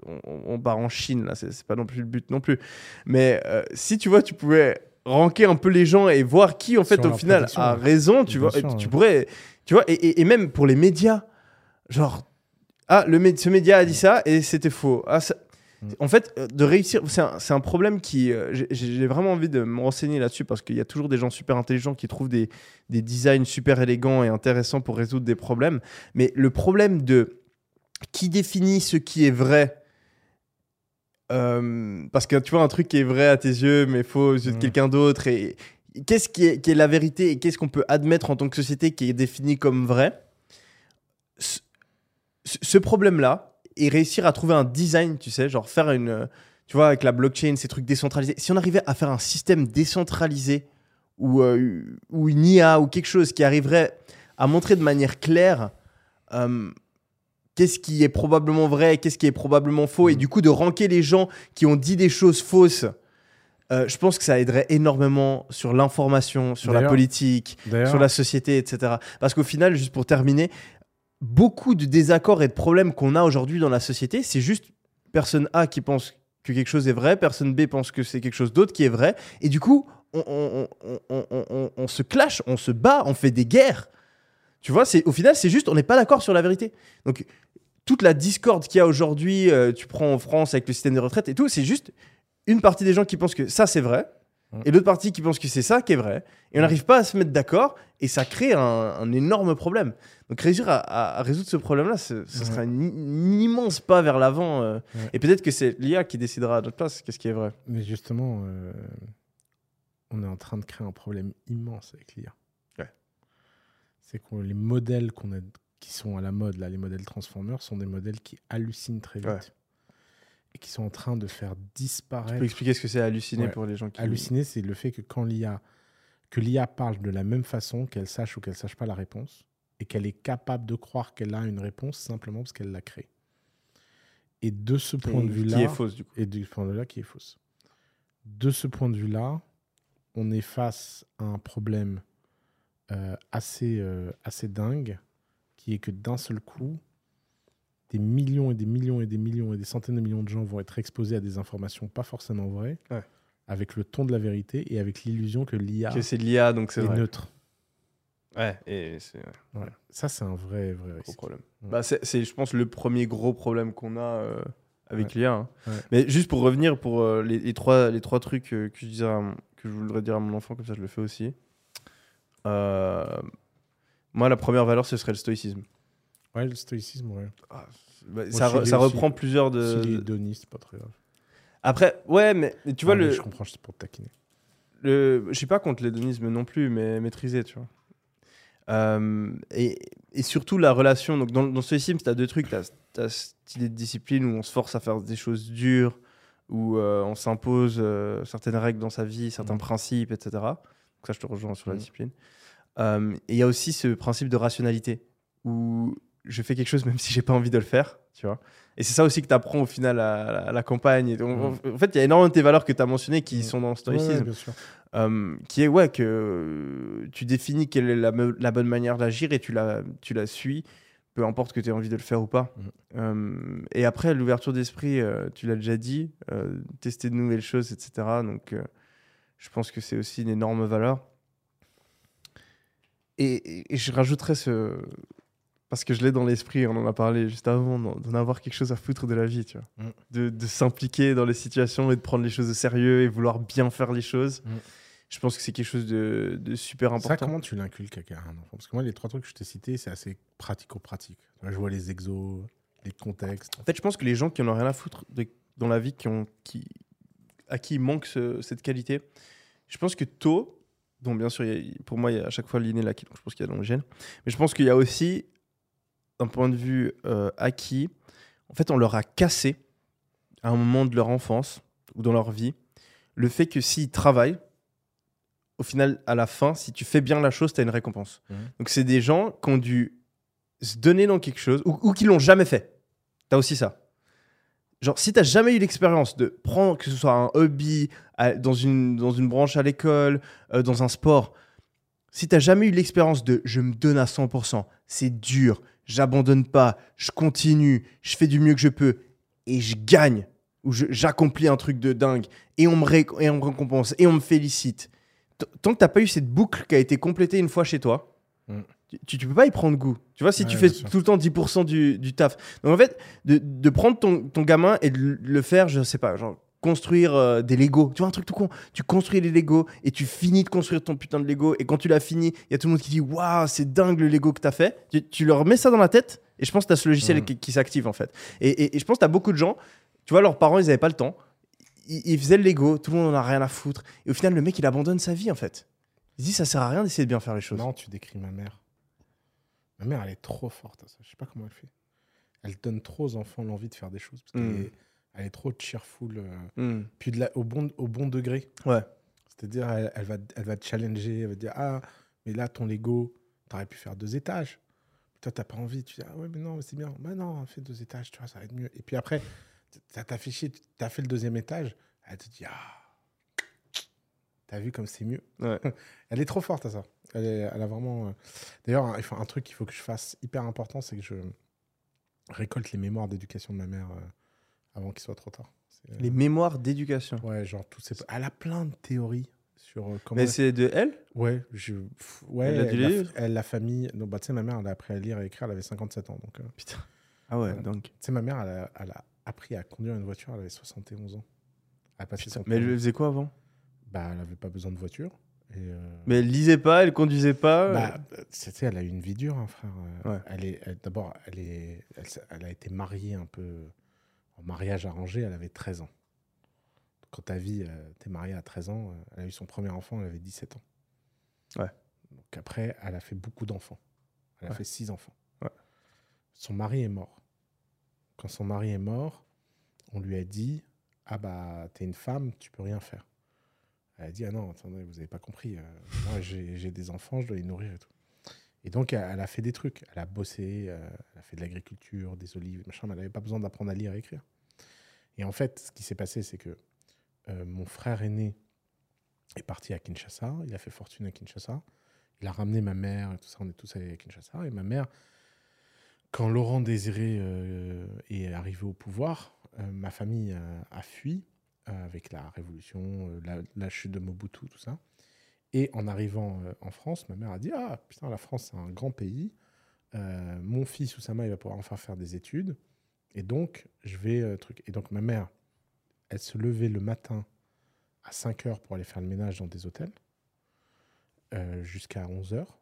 Speaker 2: on, on part en Chine, là, c'est c'est pas non plus le but non plus. Mais euh, si, tu vois, tu pouvais ranker un peu les gens et voir qui, en fait,
Speaker 1: Sur
Speaker 2: au final, a raison, tu vois,
Speaker 1: sûr,
Speaker 2: tu pourrais... Tu vois, et, et- et même pour les médias, genre... Ah, le mé- ce média a dit ça et c'était faux. Ah, ça-
Speaker 1: Mm.
Speaker 2: En fait, euh, de réussir, c'est un, un problème qui. euh, j'ai- J'ai vraiment envie de me renseigner là-dessus parce qu'il y a toujours des gens super intelligents qui trouvent des, des designs super élégants et intéressants pour résoudre des problèmes. Mais le problème de qui définit ce qui est vrai. Euh, parce que tu vois, un truc qui est vrai à tes yeux, mais faux aux yeux de
Speaker 1: Mm.
Speaker 2: quelqu'un d'autre. Et qu'est-ce qui est, qui est la vérité et qu'est-ce qu'on peut admettre en tant que société qui est défini comme vrai? Ce, ce problème-là et réussir à trouver un design, tu sais, genre faire une. Tu vois, avec la blockchain, ces trucs décentralisés. Si on arrivait à faire un système décentralisé ou, euh, ou une IA ou quelque chose qui arriverait à montrer de manière claire euh, qu'est-ce qui est probablement vrai, qu'est-ce qui est probablement faux, et
Speaker 1: Mm.
Speaker 2: du coup de ranker les gens qui ont dit des choses fausses, euh, je pense que ça aiderait énormément sur l'information, sur la politique, sur la société, etc. Parce qu'au final, juste pour terminer, beaucoup de désaccords et de problèmes qu'on a aujourd'hui dans la société, c'est juste personne A qui pense que quelque chose est vrai, personne B pense que c'est quelque chose d'autre qui est vrai. Et du coup, on- on se clash, on se bat, on fait des guerres. Tu vois, c'est au final, c'est juste, on n'est pas d'accord sur la vérité. Donc, toute la discorde qu'il y a aujourd'hui, euh, tu prends en France avec le système de retraite et tout, c'est juste une partie des gens qui pensent que ça c'est vrai, et l'autre partie qui pense que c'est ça qui est vrai. Et on n'arrive pas à se mettre d'accord, et ça crée un, un énorme problème. Donc réussir à, à- à résoudre ce problème-là, ce, ce
Speaker 1: Ouais.
Speaker 2: sera un, un immense pas vers l'avant. euh. Et peut-être que c'est l'IA qui décidera à notre place qu'est-ce qui est vrai.
Speaker 1: Mais justement, euh, on est en train de créer un problème immense avec l'IA.
Speaker 2: Ouais.
Speaker 1: C'est que les modèles qu'on a, qui sont à la mode, là, les modèles Transformers, sont des modèles qui hallucinent très vite.
Speaker 2: Ouais.
Speaker 1: Et qui sont en train de faire
Speaker 2: Tu
Speaker 1: disparaître.
Speaker 2: peux expliquer ce que c'est halluciner
Speaker 1: Ouais.
Speaker 2: pour les gens qui.
Speaker 1: Halluciner, c'est le fait que quand l'IA, que l'IA parle de la même façon, qu'elle sache ou qu'elle sache pas la réponse, et qu'elle est capable de croire qu'elle a une réponse simplement parce qu'elle l'a créée. Et de ce point de vue-là,
Speaker 2: Qui est fausse du coup.
Speaker 1: et du point de vue-là qui est fausse. De ce point de vue-là, on est face à un problème euh, assez, euh, assez dingue, qui est que d'un seul coup, des millions et des millions et des millions et des centaines de millions de gens vont être exposés à des informations pas forcément vraies,
Speaker 2: Ouais.
Speaker 1: avec le ton de la vérité et avec l'illusion que l'IA
Speaker 2: Que c'est l'IA, donc c'est
Speaker 1: est
Speaker 2: vrai.
Speaker 1: neutre.
Speaker 2: Ouais, et c'est ouais,
Speaker 1: Ouais. Ça, c'est un vrai, vrai
Speaker 2: gros
Speaker 1: risque.
Speaker 2: problème. Bah, c'est, c'est, je pense, le premier gros problème qu'on a euh, avec l'IA. hein. Mais juste pour revenir pour euh, les, les trois, les trois trucs euh, que, je disais à mon- que je voudrais dire à mon enfant, comme ça je le fais aussi. Euh, moi, la première valeur, ce serait le stoïcisme.
Speaker 1: Ouais, le stoïcisme, ouais.
Speaker 2: Bah, ça,
Speaker 1: je suis
Speaker 2: re- ça
Speaker 1: aussi-
Speaker 2: reprend plusieurs de.
Speaker 1: Est hédoniste, c'est pas très grave.
Speaker 2: Après, ouais, mais, tu vois,
Speaker 1: Ah,
Speaker 2: le,
Speaker 1: Je comprends, c'est pour te taquiner.
Speaker 2: le, je suis pas contre l'hédonisme non plus, mais maîtrisé, tu vois. Euh, et, et surtout la relation. Donc dans, dans stoïcisme, tu as deux trucs. Tu as, cette idée de discipline où on se force à faire des choses dures, où euh, on s'impose euh, certaines règles dans sa vie, certains
Speaker 1: Mhm.
Speaker 2: principes, etc. Donc ça, je te rejoins sur la
Speaker 1: Mhm.
Speaker 2: discipline. Euh, et il y a aussi ce principe de rationalité, où je fais quelque chose même si j'ai pas envie de le faire, tu vois. Et c'est ça aussi que tu apprends au final à, à la- à la campagne. Et donc, en- En fait, il y a énormément de tes valeurs que tu as mentionnées qui
Speaker 1: Mhm.
Speaker 2: sont dans le stoïcisme.
Speaker 1: ouais.
Speaker 2: Euh, qui est ouais que tu définis quelle est la, bonne manière d'agir et tu la, tu la suis, peu importe que tu aies envie de le faire ou pas.
Speaker 1: Mhm.
Speaker 2: Euh, et après, l'ouverture d'esprit, euh, tu l'as déjà dit, tester de nouvelles choses, etc. Donc, je pense que c'est aussi une énorme valeur. Et, je rajouterais ce... Parce que je l'ai dans l'esprit, on en a parlé juste avant, d'en avoir quelque chose à foutre de la vie, tu vois.
Speaker 1: Mhm.
Speaker 2: De, de s'impliquer dans les situations et de prendre les choses au sérieux et vouloir bien faire les choses.
Speaker 1: Mhm.
Speaker 2: Je pense que c'est quelque chose de, de super
Speaker 1: Ça,
Speaker 2: important.
Speaker 1: comment tu l'inculques à un enfant Parce que moi, les trois trucs que je t'ai cités, c'est assez pratico-pratique. Je vois les exos, les contextes.
Speaker 2: En fait, je pense que les gens qui en ont rien à foutre de- dans la vie, qui ont, qui, à qui il manque ce- cette qualité, je pense que tôt, bon, bien sûr, il y a- pour moi, il y a à chaque fois l'inné l'acquis, donc je pense qu'il y a dans le gène, mais je pense qu'il y a aussi, d'un point de vue euh, acquis, en fait, on leur a cassé, à un moment de leur enfance ou dans leur vie, le fait que s'ils travaillent, au final, à la fin, si tu fais bien la chose, tu as une récompense.
Speaker 1: Mhm.
Speaker 2: Donc, c'est des gens qui ont dû se donner dans quelque chose ou, ou qui l'ont jamais fait. T'as aussi ça. Genre, si t'as jamais eu l'expérience de prendre, que ce soit un hobby, dans, une, dans une branche à l'école, euh, dans un sport, si t'as jamais eu l'expérience de je me donne à 100%, c'est dur, j'abandonne pas, je continue, je fais du mieux que je peux et je gagne, ou j'accomplis un truc de dingue et on, me ré- et on me récompense et on me félicite. Tant que t'as pas eu cette boucle qui a été complétée une fois chez toi,
Speaker 1: Mm.
Speaker 2: Tu, tu peux pas y prendre goût. Tu vois, si tu fais tout le temps 10% du, du taf. Donc en fait, de, de prendre ton, ton gamin et de le- faire, je sais pas, genre construire euh, des Lego. Tu vois, un truc tout con. Tu construis les Lego et tu finis de construire ton putain de Lego. Et quand tu l'as fini, il y a tout le monde qui dit Waouh, c'est dingue le Lego que t'as fait. Tu, tu leur mets ça dans la tête et je pense que t'as ce logiciel
Speaker 1: Mm.
Speaker 2: qui, qui s'active en fait. Et, et- et je pense que t'as beaucoup de gens, tu vois, leurs parents, ils avaient pas le temps. Ils, ils faisaient le Lego, tout le monde en a rien à foutre. Et au final, le mec, il abandonne sa vie en fait. Il dit Ça sert à rien d'essayer de bien faire les choses.
Speaker 1: Non, tu décris ma mère. Ma mère, elle est trop forte à ça. Je sais pas comment elle fait. Elle donne trop aux enfants l'envie de faire des choses. Parce qu'elle
Speaker 2: Mm.
Speaker 1: est, elle est trop cheerful. euh,
Speaker 2: Hmm.
Speaker 1: puis de la- au, bon, au bon degré.
Speaker 2: Ouais.
Speaker 1: C'est-à-dire, elle, elle va, elle va te challenger. Elle va te dire Ah, mais là, ton Lego, t'aurais pu faire deux étages. Toi, t'as pas envie. Tu dis Ah, ouais, mais non, mais c'est bien. Bah non, fais deux étages, tu vois, ça va être mieux. Et puis après, ça t'a fait chier. T'as fait le deuxième étage. Elle te dit Ah, T'as vu comme c'est mieux
Speaker 2: Ouais.
Speaker 1: Elle est trop forte à ça. Elle, est- elle a vraiment. euh, D'ailleurs, un, un truc qu'il faut que je fasse hyper important, c'est que je récolte les mémoires d'éducation de ma mère euh, avant qu'il soit trop tard. Euh,
Speaker 2: Les mémoires d'éducation.
Speaker 1: Ouais, genre tous ces. Elle a plein de théories sur comment.
Speaker 2: Mais c'est de elle?
Speaker 1: Ouais, je. Ouais,
Speaker 2: Elle a dû
Speaker 1: la,
Speaker 2: lire
Speaker 1: elle, la famille. Non, bah, tu sais, ma mère, elle a appris à lire et écrire, elle avait 57 ans. Donc, euh,
Speaker 2: Putain. Ah ouais, donc.
Speaker 1: tu sais, ma mère, elle a, elle a appris à conduire une voiture, elle avait 71 ans. Elle a passé
Speaker 2: Putain.
Speaker 1: son
Speaker 2: Mais elle faisait quoi avant?
Speaker 1: Bah, elle avait pas besoin de voiture. Et, euh,
Speaker 2: Mais elle lisait pas, elle conduisait pas.
Speaker 1: Bah, euh, tu sais, elle a eu une vie dure, hein, frère. Euh,
Speaker 2: Ouais.
Speaker 1: Elle est, d'abord, elle est, elle, a été mariée un peu en mariage arrangé. Elle avait 13 ans. Quand ta vie, t'es mariée à 13 ans, elle a eu son premier enfant, elle avait 17 ans.
Speaker 2: Ouais.
Speaker 1: Donc après, elle a fait beaucoup d'enfants. Elle a
Speaker 2: Ouais.
Speaker 1: fait six enfants.
Speaker 2: Ouais.
Speaker 1: Son mari est mort. Quand son mari est mort, on lui a dit Ah bah, t'es une femme, tu peux rien faire. Elle a dit Ah non, attendez, vous avez pas compris. euh, moi, j'ai des enfants, je dois les nourrir et tout. Et donc, elle, a fait des trucs. Elle a bossé, euh, elle a fait de l'agriculture, des olives, machin, mais elle n'avait pas besoin d'apprendre à lire et écrire. Et en fait, ce qui s'est passé, c'est que euh, mon frère aîné est parti à Kinshasa. Il a fait fortune à Kinshasa. Il a ramené ma mère et tout ça. On est tous allés à Kinshasa. Et ma mère, quand Laurent Désiré est arrivé au pouvoir, ma famille a, fui avec la révolution, euh, la, chute de Mobutu, tout ça. Et en arrivant euh, en France, ma mère a dit Ah putain, la France, c'est un grand pays. Euh, mon fils Oussama, il va pouvoir enfin faire des études. Et donc, je vais. euh, truc. Et donc, ma mère, elle se levait le matin à 5 heures pour aller faire le ménage dans des hôtels euh, jusqu'à 11 heures.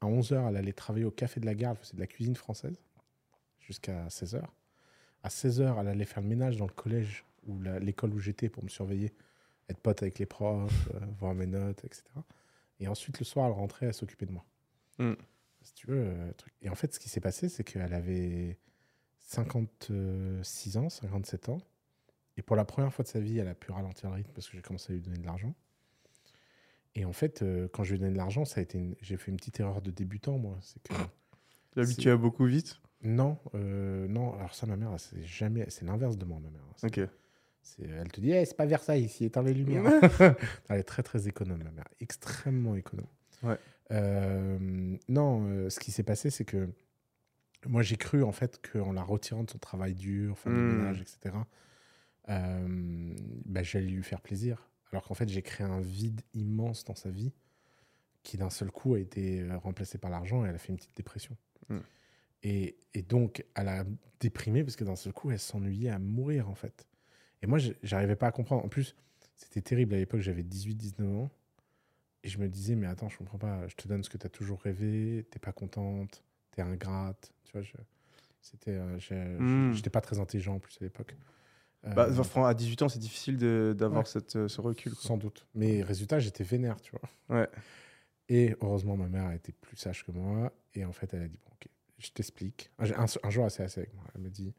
Speaker 1: À 11 heures, elle allait travailler au café de la gare, faisait de la cuisine française jusqu'à 16 heures. À 16 heures, elle allait faire le ménage dans le collège ou l'école où j'étais pour me surveiller, être pote avec les profs, euh, voir mes notes, etc. Et ensuite, le soir, elle rentrait, elle s'occupait de moi.
Speaker 2: Mm.
Speaker 1: Si tu veux. euh, truc. Et en fait, ce qui s'est passé, c'est qu'elle avait 56 ans, 57 ans. Et pour la première fois de sa vie, elle a pu ralentir le rythme parce que j'ai commencé à lui donner de l'argent. Et en fait, euh, quand je lui ai donné de l'argent, ça a été une- j'ai fait une petite erreur de débutant, moi. C'est que
Speaker 2: T'es habitué à beaucoup vite?
Speaker 1: non, euh, non. Alors ça, ma mère, c'est jamais, c'est l'inverse de moi, ma mère.
Speaker 2: Ok.
Speaker 1: Elle te dit, Eh, c'est pas Versailles ici, éteins les lumières. elle est très très économe, ma mère, extrêmement économe.
Speaker 2: Ouais.
Speaker 1: Euh, non, euh, ce qui s'est passé, c'est que moi j'ai cru en fait qu'en la retirant de son travail dur, faire le
Speaker 2: Hmm.
Speaker 1: ménage, etc., euh, bah, j'allais lui faire plaisir. Alors qu'en fait, j'ai créé un vide immense dans sa vie qui d'un seul coup a été euh, remplacé par l'argent et elle a fait une petite dépression.
Speaker 2: Hmm.
Speaker 1: Et, et donc, elle a déprimé parce que d'un seul coup, elle s'ennuyait à mourir en fait. Et moi, je- j'arrivais pas à comprendre. En plus, c'était terrible à l'époque, j'avais 18-19 ans. Et je me disais, mais attends, je comprends pas. Je te donne ce que tu as toujours rêvé, t'es pas contente, t'es ingrate. Tu vois, je, c'était, euh,
Speaker 2: Hmm.
Speaker 1: j'étais pas très intelligent en plus à l'époque. Euh,
Speaker 2: Bah, enfin, à 18 ans, c'est difficile d'avoir
Speaker 1: Ouais.
Speaker 2: cette, euh, ce recul. quoi.
Speaker 1: sans doute. Mais résultat, j'étais vénère, tu vois.
Speaker 2: Ouais.
Speaker 1: Et heureusement, ma mère a été plus sage que moi. Et en fait, elle a dit, bon, ok, je t'explique. Un, jour, assez assez avec moi. Elle me dit,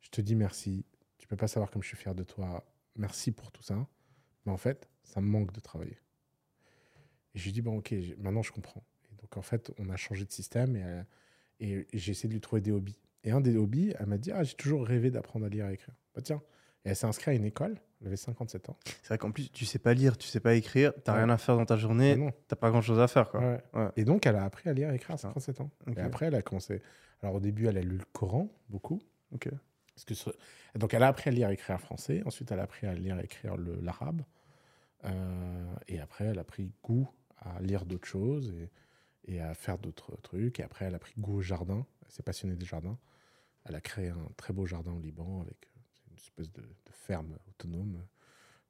Speaker 1: je te dis merci. Tu peux pas savoir comme je suis fier de toi. Merci pour tout ça. Mais en fait, ça me manque de travailler. Et je lui dis, bon, ok, j'ai- maintenant je comprends. Et donc, en fait, on a changé de système et, euh, et j'ai essayé de lui trouver des hobbies. Et un des hobbies, elle m'a dit, ah, j'ai toujours rêvé d'apprendre à lire et à écrire. Bah, tiens. Et elle s'est inscrite à une école. Elle avait 57 ans.
Speaker 2: C'est vrai qu'en plus, tu sais pas lire, tu sais pas écrire, t'as
Speaker 1: Ouais.
Speaker 2: rien à faire dans ta journée, t'as pas grand chose à faire. Quoi.
Speaker 1: Ouais.
Speaker 2: Ouais.
Speaker 1: Et donc, elle a appris à lire et écrire à
Speaker 2: Putain.
Speaker 1: 57 ans. Et après, elle a commencé. Alors, au début, elle a lu le Coran, beaucoup. Parce que ce- Donc, elle a appris à lire et écrire français. Ensuite, elle a appris à lire et écrire l'arabe. Euh, et après, elle a pris goût à lire d'autres choses et, et à faire d'autres trucs. Et après, elle a pris goût au jardin. Elle s'est passionnée des jardins. Elle a créé un très beau jardin au Liban avec une espèce de, de ferme autonome.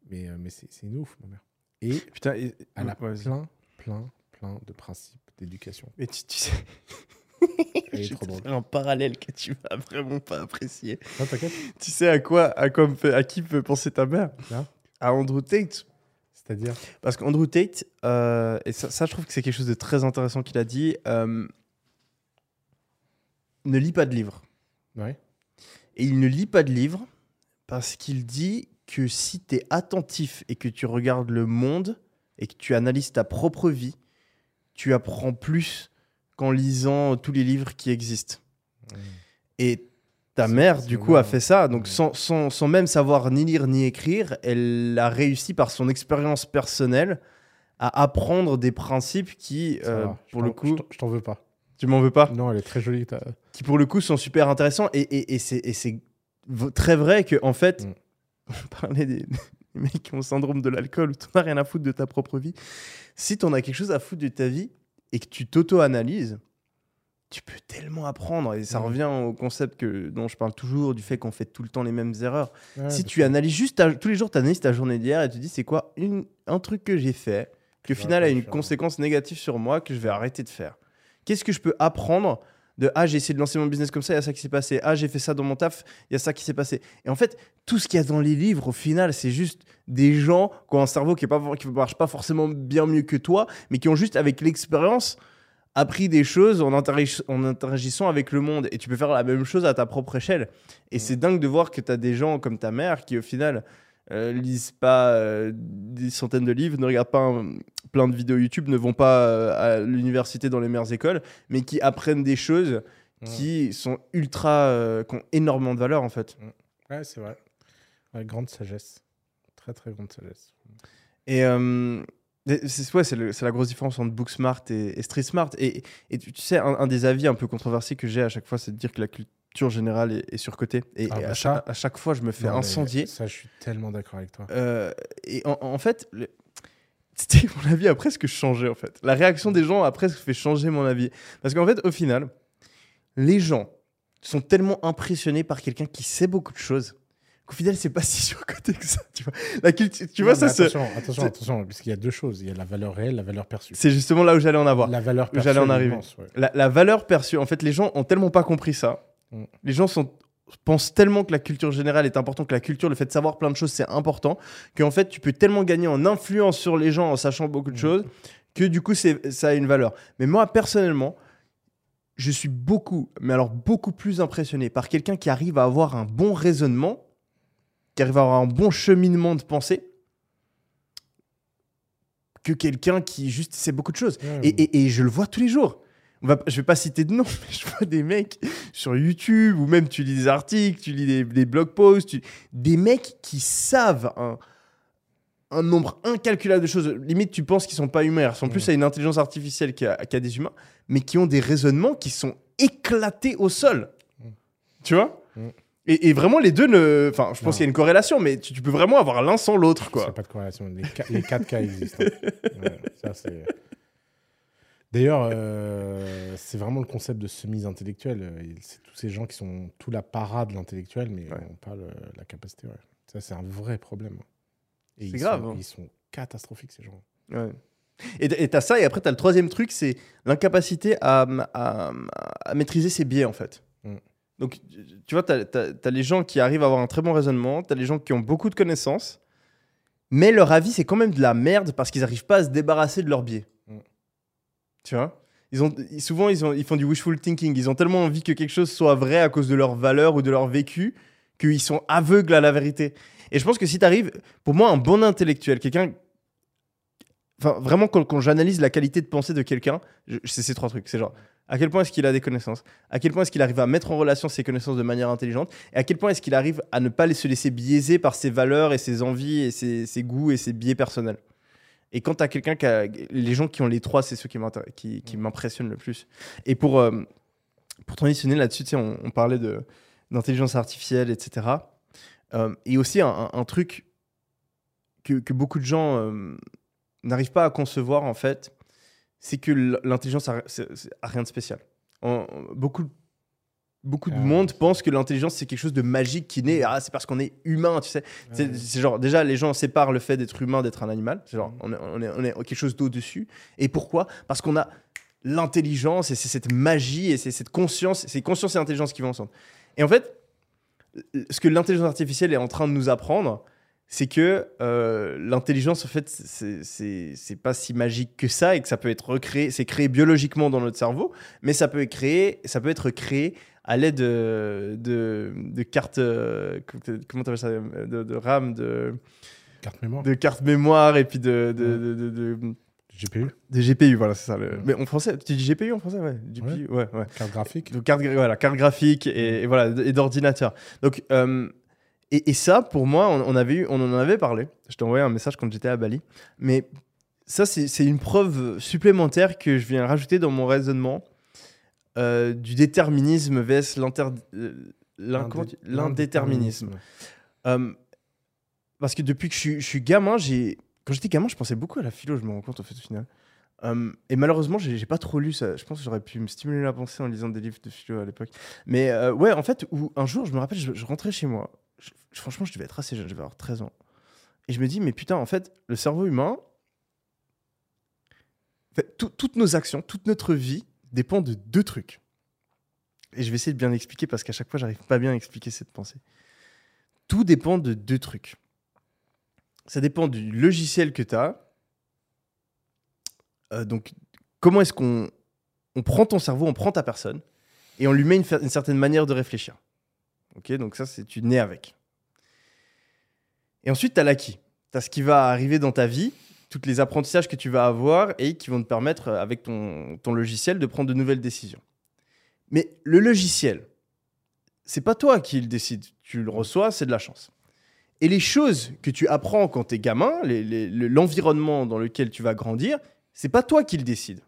Speaker 1: Mais, euh, mais c'est une ouf, ma mère. Et
Speaker 2: Putain, et-
Speaker 1: elle a plein, plein, plein de principes d'éducation.
Speaker 2: Tu, tu sais,
Speaker 1: Elle est
Speaker 2: je
Speaker 1: trop drôle.
Speaker 2: un parallèle que tu vas vraiment pas apprécier.
Speaker 1: Non, t'inquiète.
Speaker 2: Tu sais à quoi, à quoi me fait, à qui fait penser ta mère?
Speaker 1: Là
Speaker 2: À Andrew Tate.
Speaker 1: C'est-à-dire?
Speaker 2: Parce qu'Andrew Tate, euh, et ça, ça, je trouve que c'est quelque chose de très intéressant qu'il a dit, euh, ne lis pas de livres.
Speaker 1: Ouais.
Speaker 2: Et il ne lit pas de livres parce qu'il dit que si tu es attentif et que tu regardes le monde et que tu analyses ta propre vie, tu apprends plus qu'en lisant tous les livres qui existent. Et ta mère, du coup, a fait ça. Donc,
Speaker 1: Ouais.
Speaker 2: sans, sans, sans même savoir ni lire ni écrire, elle a réussi par son expérience personnelle à apprendre des principes qui, euh, pour le coup,
Speaker 1: je t'en- veux pas.
Speaker 2: tu m'en veux pas,
Speaker 1: Non, elle est très jolie.
Speaker 2: qui pour le coup sont super intéressants. Et, et, et c'est et c'est v- très vrai que, en fait,
Speaker 1: Mm.
Speaker 2: on parlait des, des mecs qui ont le syndrome de l'alcool où tu n'as rien à foutre de ta propre vie. Si tu en as quelque chose à foutre de ta vie et que tu t'auto-analyses, tu peux tellement apprendre. Et ça revient au concept que, dont je parle toujours, du fait qu'on fait tout le temps les mêmes erreurs.
Speaker 1: Ouais,
Speaker 2: si tu analyses juste ta- tous les jours, tu analyses ta journée d'hier et tu dis c'est quoi une, un truc que j'ai fait qui au final a une conséquence négative sur moi que je vais arrêter de faire. Qu'est-ce que je peux apprendre de ah j'ai essayé de lancer mon business comme ça, il y a ça qui s'est passé. Ah j'ai fait ça dans mon taf, il y a ça qui s'est passé. Et en fait, tout ce qu'il y a dans les livres, au final, c'est juste des gens qui ont un cerveau qui ne marche pas forcément bien mieux que toi, mais qui ont juste avec l'expérience appris des choses en, interagi- en interagissant avec le monde. Et tu peux faire la même chose à ta propre échelle. Et c'est dingue de voir que tu as des gens comme ta mère qui, au final, euh, lisent pas euh, des centaines de livres, ne regardent pas un- plein de vidéos YouTube, ne vont pas euh, à l'université dans les meilleures écoles, mais qui apprennent des choses qui sont ultra. euh, qui ont énormément de valeur, en fait.
Speaker 1: Ouais, c'est vrai. Ouais, grande sagesse. Très, très grande sagesse.
Speaker 2: Et c'est ouais, c'est la grosse différence entre book smart et, et street smart. Et, et tu, sais, un, un des avis un peu controversés que j'ai à chaque fois, c'est de dire que la culture générale est, est surcotée. Et,
Speaker 1: Ah
Speaker 2: et
Speaker 1: bah
Speaker 2: à,
Speaker 1: ça.
Speaker 2: chaque, à chaque fois, je me fais
Speaker 1: Non,
Speaker 2: incendier.
Speaker 1: Ça, je suis tellement d'accord avec toi.
Speaker 2: Euh, et en, en fait, le- mon avis a presque changé en fait. La réaction des gens a presque fait changer mon avis. Parce qu'en fait, au final, les gens sont tellement impressionnés par quelqu'un qui sait beaucoup de choses qu'au final, c'est pas si surcoté que ça. Tu vois, la culture, tu vois ça,
Speaker 1: attention, attention, attention, parce qu'il y a deux choses. Il y a la valeur réelle, la valeur perçue.
Speaker 2: c'est justement là où j'allais en avoir.
Speaker 1: La valeur perçue.
Speaker 2: J'allais en arriver.
Speaker 1: ouais.
Speaker 2: La, la valeur perçue, en fait, les gens ont tellement pas compris ça.
Speaker 1: Mm.
Speaker 2: Les gens sont, pensent tellement que la culture générale est importante, que la culture, le fait de savoir plein de choses, c'est important, qu'en fait, tu peux tellement gagner en influence sur les gens en sachant beaucoup de
Speaker 1: Mm.
Speaker 2: choses, que du coup, c'est- ça a une valeur. Mais moi, personnellement, je suis beaucoup, mais alors beaucoup plus impressionné par quelqu'un qui arrive à avoir un bon raisonnement, qui arrive à avoir un bon cheminement de pensée, que quelqu'un qui juste sait beaucoup de choses.
Speaker 1: Ouais,
Speaker 2: Et, et- et je le vois tous les jours. On va, je vais pas citer de nom, mais je vois des mecs sur YouTube ou même tu lis des articles, tu lis des, des blog posts, tu- des mecs qui savent un, un nombre incalculable de choses. Limite, tu penses qu'ils sont pas humains, ils ressemblent plus
Speaker 1: Ouais.
Speaker 2: à une intelligence artificielle qu'à qu'à des humains, mais qui ont des raisonnements qui sont éclatés au sol.
Speaker 1: Mm.
Speaker 2: Tu vois?
Speaker 1: Mm.
Speaker 2: et, et vraiment, les deux ne. Enfin, je pense qu'il y a une corrélation, mais tu, tu peux vraiment avoir l'un sans l'autre,
Speaker 1: Il
Speaker 2: quoi.
Speaker 1: n'y a pas de corrélation. Les, les quatre cas existent. hein. Ouais, ça, c'est- D'ailleurs, euh, c'est vraiment le concept de semise intellectuelle. Euh, C'est tous ces gens qui sont tout la parade de l'intellectuel, mais
Speaker 2: Ouais.
Speaker 1: n'ont pas le- la capacité. ouais. Ça, c'est un vrai problème.
Speaker 2: C'est grave,
Speaker 1: sont-
Speaker 2: hein.
Speaker 1: Ils sont catastrophiques, ces gens.
Speaker 2: Ouais. Et t'as ça, et après t'as le troisième truc, c'est l'incapacité à, à- à maîtriser ses biais en fait.
Speaker 1: Mm.
Speaker 2: Donc tu vois, t'as as, les gens qui arrivent à avoir un très bon raisonnement, t'as les gens qui ont beaucoup de connaissances, mais leur avis c'est quand même de la merde parce qu'ils n'arrivent pas à se débarrasser de leurs biais. Ils ont, souvent ils, ont, ils font du wishful thinking, ils ont tellement envie que quelque chose soit vrai à cause de leur valeur ou de leur vécu qu'ils sont aveugles à la vérité. Et je pense que si tu arrives, pour moi, un bon intellectuel, quelqu'un Enfin, vraiment, quand, j'analyse la qualité de pensée de quelqu'un, c'est ces trois trucs. C'est genre, à quel point est-ce qu'il a des connaissances? À quel point est-ce qu'il arrive à mettre en relation ses connaissances de manière intelligente? Et à quel point est-ce qu'il arrive à ne pas se laisser biaiser par ses valeurs et ses envies et ses goûts et ses biais personnels? Et quand tu as quelqu'un qui a. Les gens qui ont les trois, c'est ceux qui m'intér- qui, qui m'impressionnent le plus. Et pour, euh, pour transitionner là-dessus, on, on parlait d'intelligence artificielle, etc. Euh, et aussi un, truc que, que beaucoup de gens euh, n'arrivent pas à concevoir, en fait, c'est que l'intelligence a, a rien de spécial. On- on- beaucoup, beaucoup de
Speaker 1: Ah,
Speaker 2: monde pense que l'intelligence, c'est quelque chose de magique qui naît. Ah, c'est parce qu'on est humain, tu sais. C'est genre, déjà, les gens séparent le fait d'être humain d'être un animal. C'est genre,
Speaker 1: Mhm.
Speaker 2: on est, on, est, on est quelque chose d'au-dessus. Et pourquoi? Parce qu'on a l'intelligence et c'est cette magie et c'est cette conscience, c'est conscience et intelligence qui vont ensemble. Et en fait, ce que l'intelligence artificielle est en train de nous apprendre, c'est que euh, l'intelligence, en fait, c'est- c'est c'est pas si magique que ça et que ça peut être recréé, c'est créé biologiquement dans notre cerveau, mais ça peut être créé, ça peut être créé à l'aide de, de, de cartes, euh, comment t'appelles ça, de, de RAM, de,
Speaker 1: Carte mémoire.
Speaker 2: de cartes mémoire et puis de, de,
Speaker 1: GPU,
Speaker 2: Des GPU, voilà, c'est ça. le-
Speaker 1: Ouais.
Speaker 2: Mais en français, tu dis GPU en français Ouais, GPU, ouais, ouais.
Speaker 1: carte graphique.
Speaker 2: Donc, carte, voilà, carte graphique et, et voilà, et d'ordinateur. Donc, euh, et, et ça, pour moi, on, on avait eu, on en avait parlé. Je t'ai envoyé un message quand j'étais à Bali. Mais ça, c'est c'est une preuve supplémentaire que je viens rajouter dans mon raisonnement euh, du déterminisme vs euh, l'indéterminisme. Euh, parce que depuis que je suis, je suis gamin, j'ai quand j'étais gamin, je pensais beaucoup à la philo, je me rends compte en fait au final. Euh, et malheureusement, j'ai pas trop lu ça. Je pense que j'aurais pu me stimuler la pensée en lisant des livres de philo à l'époque. Mais ouais, en fait, où, un jour, je me rappelle, je, je rentrais chez moi. Je- franchement, je devais être assez jeune, je devais avoir 13 ans. Et je me dis, mais putain, en fait, le cerveau humain, toutes nos actions, toute notre vie dépend de deux trucs. Et je vais essayer de bien expliquer parce qu'à chaque fois, j'arrive pas bien à expliquer cette pensée. Tout dépend de deux trucs. Ça dépend du logiciel que tu as. donc, comment est-ce qu'on on prend ton cerveau, on prend ta personne et on lui met une certaine manière de réfléchir. Ok, donc ça, c'est tu nais avec. Et ensuite, tu as l'acquis. Tu as ce qui va arriver dans ta vie, tous les apprentissages que tu vas avoir et qui vont te permettre, euh, avec ton, ton logiciel, de prendre de nouvelles décisions. Mais le logiciel, c'est pas toi qui le décide. Tu le reçois, c'est de la chance. Et les choses que tu apprends quand tu es gamin, l'environnement dans lequel tu vas grandir, c'est pas toi qui le décide.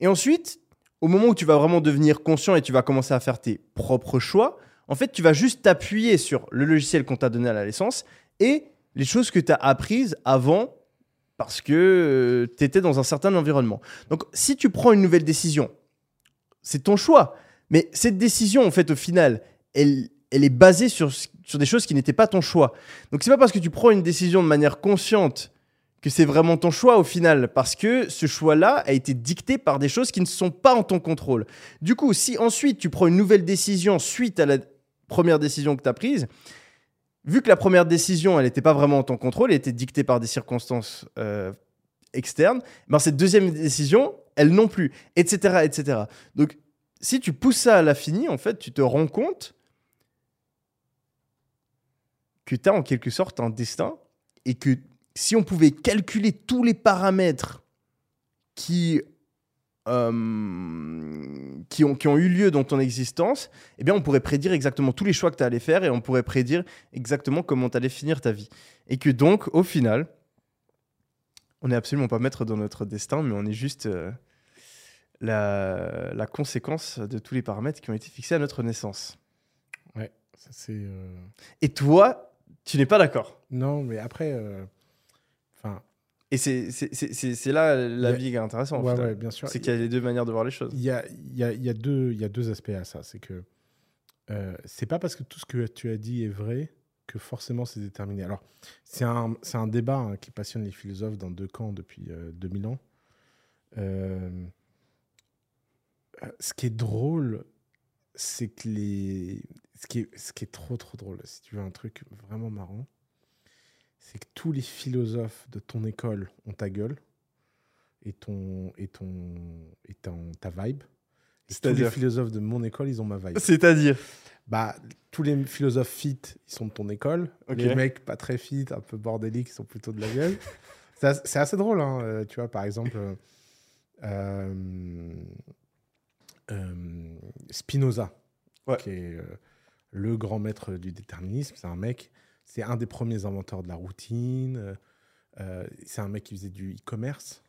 Speaker 2: Et ensuite, au moment où tu vas vraiment devenir conscient et tu vas commencer à faire tes propres choix, en fait, tu vas juste t'appuyer sur le logiciel qu'on t'a donné à la naissance et les choses que tu as apprises avant parce que tu étais dans un certain environnement. Donc, si tu prends une nouvelle décision, c'est ton choix. Mais cette décision, en fait, au final, elle, elle est basée sur, sur des choses qui n'étaient pas ton choix. Donc, c'est pas parce que tu prends une décision de manière consciente que c'est vraiment ton choix au final, parce que ce choix-là a été dicté par des choses qui ne sont pas en ton contrôle. Du coup, si ensuite tu prends une nouvelle décision suite à la première décision que tu as prise, vu que la première décision, elle n'était pas vraiment en ton contrôle, elle était dictée par des circonstances euh, externes, ben cette deuxième décision, elle non plus, etc., etc. Donc, si tu pousses ça à l'infini, en fait, tu te rends compte que tu as en quelque sorte un destin et que si on pouvait calculer tous les paramètres qui, euh, qui, ont, qui ont eu lieu dans ton existence, eh bien, on pourrait prédire exactement tous les choix que tu allais faire et on pourrait prédire exactement comment tu allais finir ta vie. Et que donc, au final, on n'est absolument pas maître dans notre destin, mais on est juste euh, la, la conséquence de tous les paramètres qui ont été fixés à notre naissance.
Speaker 1: Ouais, ça c'est. euh,
Speaker 2: Et toi, tu n'es pas d'accord.
Speaker 1: Non, mais après. Enfin,
Speaker 2: Et c'est là la vie qui est intéressante.
Speaker 1: ouais, ouais, bien sûr.
Speaker 2: C'est qu'il y a les deux manières de voir les choses.
Speaker 1: Il y a, y, a, y, a deux, y a deux aspects à ça. C'est que euh, c'est pas parce que tout ce que tu as dit est vrai que forcément c'est déterminé. Alors, c'est un, un débat hein, qui passionne les philosophes dans deux camps depuis euh, 2000 ans. Euh, ce qui est drôle, c'est que les. Ce qui, est, ce qui est trop, trop drôle, si tu veux un truc vraiment marrant, c'est que tous les philosophes de ton école ont ta gueule et ton et ton et ton- ta vibe. Et tous les philosophes de mon école, ils ont ma vibe.
Speaker 2: C'est-à-dire
Speaker 1: Bah, tous les philosophes fit, ils sont de ton école. Les mecs pas très fit, un peu bordéliques, ils sont plutôt de la gueule. c'est as- c'est assez drôle, hein. euh, tu vois, par exemple, euh, euh, Spinoza,
Speaker 2: Ouais.
Speaker 1: qui est le grand maître du déterminisme. C'est un mec, c'est un des premiers inventeurs de la routine. euh, euh, c'est un mec qui faisait du e-commerce.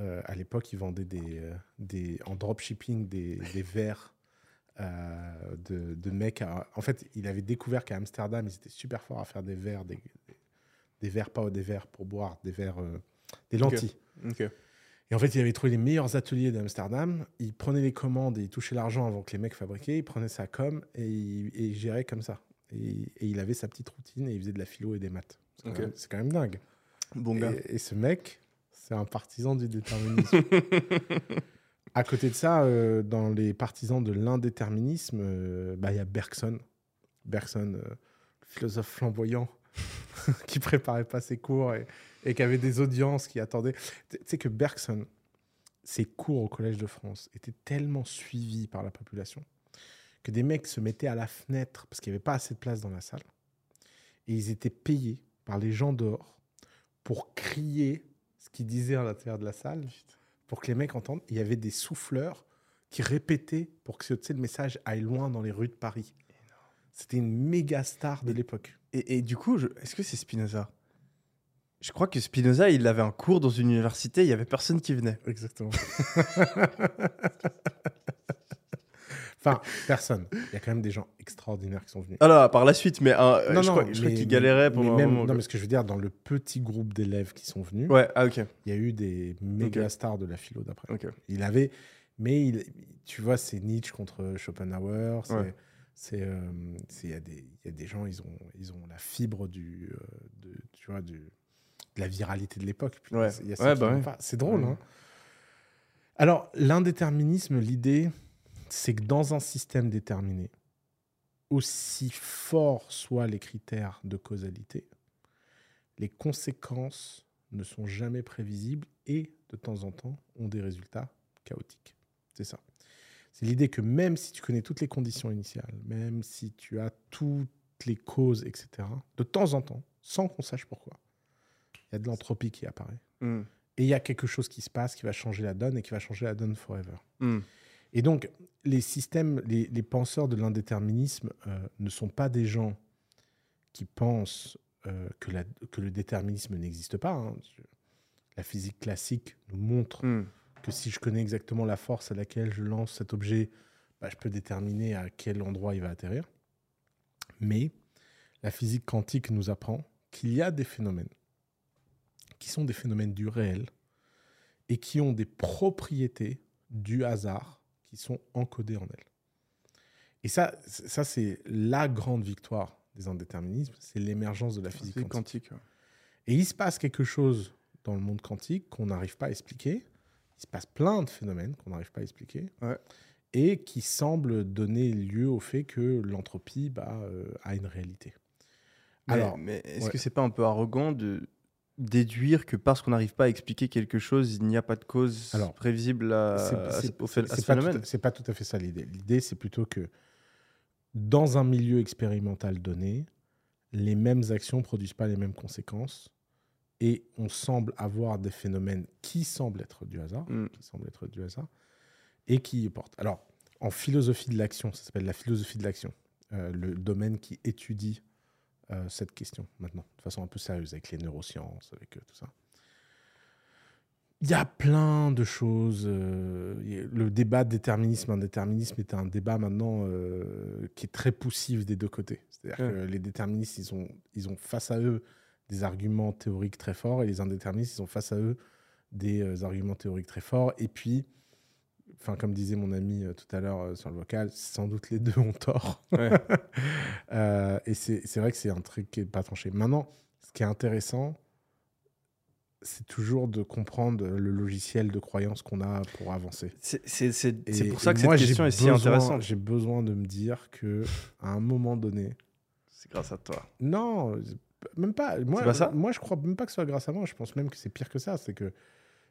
Speaker 1: Euh, à l'époque, il vendait des, des, en dropshipping des, des verres euh, de, de mecs. à- En fait, il avait découvert qu'à Amsterdam, ils étaient super forts à faire des verres, des, des verres, pas des verres pour boire, des verres, des lentilles. Et en fait, il avait trouvé les meilleurs ateliers d'Amsterdam. Il prenait les commandes et il touchait l'argent avant que les mecs fabriquaient. Il prenait sa com et il, et il gérait comme ça. Et, et il avait sa petite routine et il faisait de la philo et des maths. C'est quand, même- c'est quand même dingue.
Speaker 2: Bon gars.
Speaker 1: Et, et ce mec, c'est un partisan du déterminisme. à côté de ça, euh, dans les partisans de l'indéterminisme, euh, bah, il y a Bergson. Bergson, euh, philosophe flamboyant, qui préparait pas ses cours et, et qui avait des audiences qui attendaient. Tu sais que Bergson, ses cours au Collège de France étaient tellement suivis par la population que des mecs se mettaient à la fenêtre parce qu'il n'y avait pas assez de place dans la salle. Et ils étaient payés par les gens dehors pour crier ce qu'il disait à l'intérieur de la salle pour que les mecs entendent. Il y avait des souffleurs qui répétaient pour que le message aille loin dans les rues de Paris. C'était une méga star de l'époque.
Speaker 2: Et, et du coup, je- est-ce que c'est Spinoza? Je crois que Spinoza, il avait un cours dans une université, il y avait personne qui venait.
Speaker 1: Exactement. enfin, personne. Il y a quand même des gens extraordinaires qui sont venus.
Speaker 2: Ah là, par la suite, mais euh,
Speaker 1: Non,
Speaker 2: je
Speaker 1: non,
Speaker 2: crois, je crois
Speaker 1: mais-
Speaker 2: qu'il galérait
Speaker 1: mais même,
Speaker 2: moment.
Speaker 1: Non, mais ce que je veux dire, dans le petit groupe d'élèves qui sont venus,
Speaker 2: Ouais, ah ok.
Speaker 1: il y a eu des méga stars de la philo d'après.
Speaker 2: Ok.
Speaker 1: Il avait, mais il, tu vois, c'est Nietzsche contre Schopenhauer. C'est,
Speaker 2: Ouais.
Speaker 1: c'est, euh, il y a des, il y a des gens, ils ont, ils ont la fibre du, euh, de, tu vois, du, de la viralité de l'époque.
Speaker 2: Ouais. Ouais, bah ouais.
Speaker 1: C'est drôle.
Speaker 2: Ouais.
Speaker 1: Hein Alors, l'indéterminisme, l'idée, c'est que dans un système déterminé, aussi forts soient les critères de causalité, les conséquences ne sont jamais prévisibles et, de temps en temps, ont des résultats chaotiques. C'est ça. C'est l'idée que même si tu connais toutes les conditions initiales, même si tu as toutes les causes, etc., de temps en temps, sans qu'on sache pourquoi, il y a de l'entropie qui apparaît.
Speaker 2: Hmm.
Speaker 1: Et il y a quelque chose qui se passe qui va changer la donne et qui va changer la donne forever.
Speaker 2: Hmm.
Speaker 1: Et donc, les systèmes, les, les penseurs de l'indéterminisme euh, ne sont pas des gens qui pensent euh, que, la- que le déterminisme n'existe pas. hein. La physique classique nous montre
Speaker 2: Hmm.
Speaker 1: que si je connais exactement la force à laquelle je lance cet objet, bah, je peux déterminer à quel endroit il va atterrir. Mais la physique quantique nous apprend qu'il y a des phénomènes qui sont des phénomènes du réel et qui ont des propriétés du hasard qui sont encodées en elles. Et ça, ça c'est la grande victoire des indéterminismes, c'est l'émergence de la physique quantique.
Speaker 2: quantique. ouais.
Speaker 1: Et il se passe quelque chose dans le monde quantique qu'on n'arrive pas à expliquer. Il se passe plein de phénomènes qu'on n'arrive pas à expliquer.
Speaker 2: Ouais.
Speaker 1: Et qui semblent donner lieu au fait que l'entropie bah, euh, a une réalité.
Speaker 2: Mais-
Speaker 1: Alors,
Speaker 2: mais est-ce
Speaker 1: ouais.
Speaker 2: que c'est pas un peu arrogant de déduire que parce qu'on n'arrive pas à expliquer quelque chose, il n'y a pas de cause
Speaker 1: Alors,
Speaker 2: prévisible à,
Speaker 1: c'est- c'est-
Speaker 2: au à
Speaker 1: c'est
Speaker 2: ce
Speaker 1: pas
Speaker 2: phénomène
Speaker 1: C'est pas tout à fait ça l'idée. L'idée, c'est plutôt que dans un milieu expérimental donné, les mêmes actions produisent pas les mêmes conséquences. Et on semble avoir des phénomènes qui semblent être du hasard,
Speaker 2: Mm.
Speaker 1: qui semblent être du hasard, et qui y portent. Alors, en philosophie de l'action, ça s'appelle la philosophie de l'action, euh, le domaine qui étudie euh, cette question maintenant, de façon un peu sérieuse, avec les neurosciences, avec euh, tout ça. Il y a plein de choses. euh, le débat déterminisme-indéterminisme est un débat maintenant qui est très poussif des deux côtés. C'est-à-dire
Speaker 2: Ouais.
Speaker 1: que les déterministes, ils ont, ils ont face à eux des arguments théoriques très forts et les indéterministes, ils ont face à eux des arguments théoriques très forts. Et puis, enfin, comme disait mon ami euh, tout à l'heure euh, sur le vocal, sans doute les deux ont tort.
Speaker 2: Ouais.
Speaker 1: Euh, et c'est vrai que c'est un truc qui n'est pas tranché. Maintenant, ce qui est intéressant, c'est toujours de comprendre le logiciel de croyance qu'on a pour avancer.
Speaker 2: C'est- pour ça que
Speaker 1: moi,
Speaker 2: cette question est si intéressante.
Speaker 1: J'ai besoin de me dire que à un moment donné,
Speaker 2: C'est grâce à toi.
Speaker 1: non, même pas. Moi,
Speaker 2: C'est pas ça?
Speaker 1: moi, je crois même pas que ce soit grâce à moi. Je pense même que c'est pire que ça. C'est que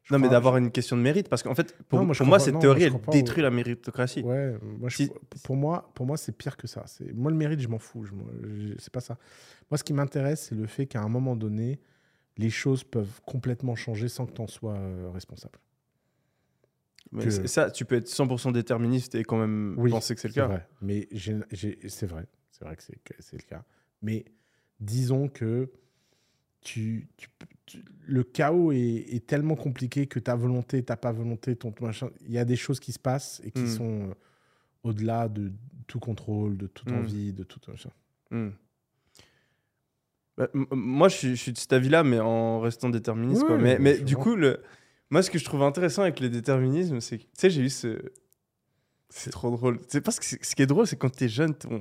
Speaker 1: je
Speaker 2: Non, mais d'avoir une question de mérite, parce qu'en fait, pour,
Speaker 1: Non, moi,
Speaker 2: pour cette
Speaker 1: non,
Speaker 2: théorie,
Speaker 1: moi,
Speaker 2: elle détruit la méritocratie.
Speaker 1: Ouais, moi, je-
Speaker 2: Si-
Speaker 1: pour moi, pour moi, c'est pire que ça. Moi le mérite, je m'en fous. Je C'est pas ça. Moi, ce qui m'intéresse, c'est le fait qu'à un moment donné, les choses peuvent complètement changer sans que tu en sois euh, responsable.
Speaker 2: Mais
Speaker 1: que-
Speaker 2: c'est- ça, tu peux être 100% déterministe et quand même
Speaker 1: Oui,
Speaker 2: penser que c'est le
Speaker 1: C'est
Speaker 2: cas.
Speaker 1: vrai. Mais c'est vrai, c'est vrai que c'est le cas. Mais disons que tu- le chaos est, est tellement compliqué que ta volonté, ta pas volonté, ton ton machin, il y a des choses qui se passent et qui
Speaker 2: Mm.
Speaker 1: sont euh, au-delà de tout contrôle, de toute
Speaker 2: Mm.
Speaker 1: envie, de tout machin.
Speaker 2: Hmm. Bah, moi, je suis, je suis de cet avis-là, mais en restant déterministe. quoi. Mais, du coup, le... moi, ce que je trouve intéressant avec le déterminisme, c'est que, tu sais, j'ai eu ce. C'est trop drôle. C'est parce que ce qui est drôle, c'est quand t'es jeune, ton...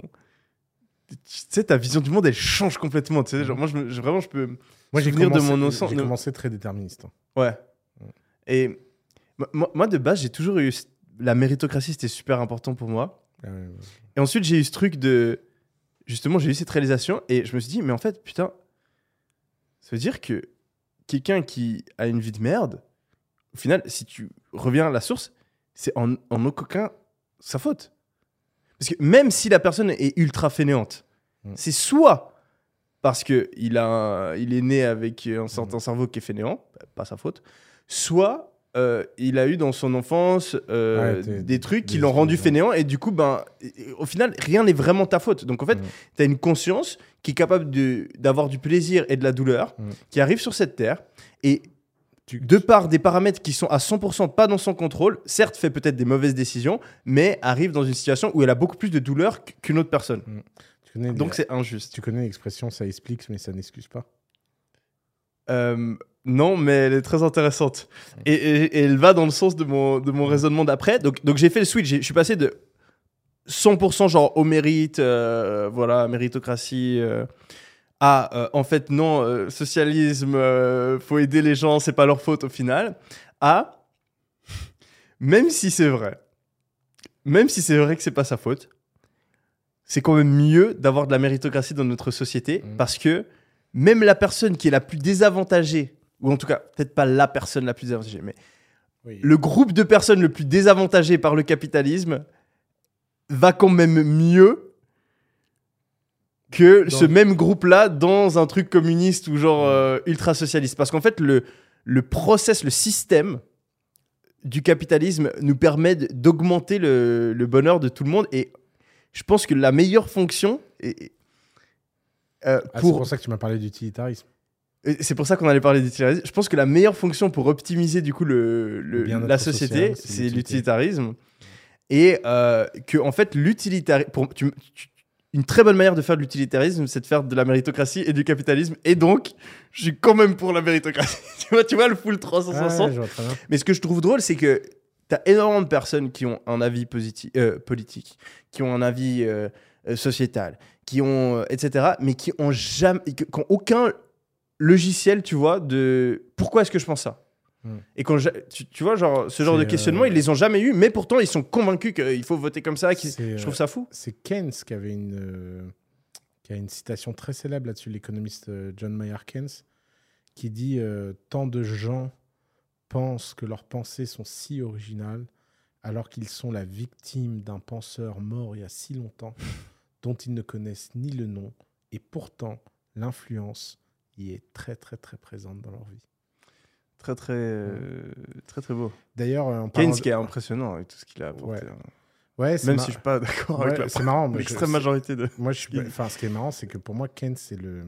Speaker 2: tu sais, ta vision du monde, elle change complètement. Tu sais, genre, moi, je, me- je- vraiment, je peux.
Speaker 1: Moi, j'ai
Speaker 2: de mon innocence-
Speaker 1: j'ai
Speaker 2: de-
Speaker 1: commencé très déterministe. hein.
Speaker 2: Ouais.
Speaker 1: Mm.
Speaker 2: Et moi- moi, moi, de base, j'ai toujours eu. La méritocratie, c'était super important pour moi.
Speaker 1: Ah ouais, ouais.
Speaker 2: Et ensuite, j'ai eu ce truc de. Justement, j'ai eu cette réalisation et je me suis dit, mais en fait, putain, ça veut dire que quelqu'un qui a une vie de merde, au final, si tu reviens à la source, c'est en, en aucun sa faute. Parce que même si la personne est ultra fainéante,
Speaker 1: Mm.
Speaker 2: c'est soit parce que il a, un- il est né avec un certain cerveau qui est fainéant, pas sa faute. Soit euh, il a eu dans son enfance euh,
Speaker 1: Ouais, des-
Speaker 2: trucs qui l'ont rendu fainéant et du coup, ben, au final, rien n'est vraiment ta faute. Donc en fait,
Speaker 1: Mm.
Speaker 2: tu as une conscience qui est capable d'avoir du plaisir et de la douleur,
Speaker 1: Mm.
Speaker 2: qui arrive sur cette terre et
Speaker 1: Tu-
Speaker 2: de par des paramètres qui sont à 100% pas dans son contrôle, certes fait peut-être des mauvaises décisions, mais arrive dans une situation où elle a beaucoup plus de douleur qu- qu'une autre personne.
Speaker 1: Tu connais,
Speaker 2: Donc c'est injuste.
Speaker 1: tu connais l'expression ça explique, mais ça n'excuse pas.
Speaker 2: Euh, non, mais elle est très intéressante. Et, et- et elle va dans le sens de mon, de mon raisonnement d'après. Donc, donc j'ai fait le switch. Je suis passé de 100% genre au mérite, euh, voilà, méritocratie, euh, à euh, en fait non, euh, socialisme, euh, faut aider les gens, c'est pas leur faute au final, à même si c'est vrai, même si c'est vrai que c'est pas sa faute, c'est quand même mieux d'avoir de la méritocratie dans notre société
Speaker 1: Mhm.
Speaker 2: parce que même la personne qui est la plus désavantagée, ou en tout cas, peut-être pas la personne la plus désavantagée, mais
Speaker 1: Oui.
Speaker 2: le groupe de personnes le plus désavantagé par le capitalisme va quand même mieux que
Speaker 1: Dans-
Speaker 2: ce même groupe-là dans un truc communiste ou genre euh, ultra socialiste. Parce qu'en fait, le, le process, le système du capitalisme nous permet d'augmenter le, le bonheur de tout le monde. Et je pense que la meilleure fonction, euh,
Speaker 1: Ah, c'est
Speaker 2: pour,
Speaker 1: ça que tu m'as parlé d'utilitarisme.
Speaker 2: et C'est pour ça qu'on allait parler d'utilitarisme. Je pense que la meilleure fonction pour optimiser du coup le, la société,
Speaker 1: c'est
Speaker 2: l'utilitarisme. Et euh, que en fait l'utilitarisme, pour tu- tu- une très bonne manière de faire de l'utilitarisme, c'est de faire de la méritocratie et du capitalisme. Et donc, je suis quand même pour la méritocratie. tu vois, tu vois le full
Speaker 1: Ah,
Speaker 2: 360.
Speaker 1: ouais, je vois très bien.
Speaker 2: Mais ce que je trouve drôle, c'est que tu as énormément de personnes qui ont un avis positif, euh, politique, qui ont un avis euh, euh, sociétal, qui ont, euh, etc., mais qui ont jamais, qui qui ont aucun logiciel, tu vois, de pourquoi est-ce que je pense ça? Et quand je- tu, tu vois, genre, ce genre de questionnement,
Speaker 1: euh,
Speaker 2: ils les ont jamais eu, mais pourtant ils sont convaincus qu'il faut voter comme ça. Je trouve
Speaker 1: euh,
Speaker 2: ça fou.
Speaker 1: C'est Keynes qui avait une, euh, qui a une citation très célèbre là-dessus, l'économiste euh, John Maynard Keynes, qui dit euh, Tant de gens pensent que leurs pensées sont si originales, alors qu'ils sont la victime d'un penseur mort il y a si longtemps, dont ils ne connaissent ni le nom, et pourtant l'influence y est très très très présente dans leur vie.
Speaker 2: Très, très, euh, très, très beau.
Speaker 1: D'ailleurs, euh, en
Speaker 2: Keynes
Speaker 1: de-
Speaker 2: qui est impressionnant avec tout ce qu'il a apporté.
Speaker 1: Ouais.
Speaker 2: hein.
Speaker 1: Ouais,
Speaker 2: Même
Speaker 1: mar-
Speaker 2: si je suis pas d'accord
Speaker 1: Ouais,
Speaker 2: avec la-
Speaker 1: c'est marrant. moi, je-
Speaker 2: l'extrême majorité de.
Speaker 1: Moi, je suis, enfin, ce qui est marrant, c'est que pour moi, Keynes, c'est le,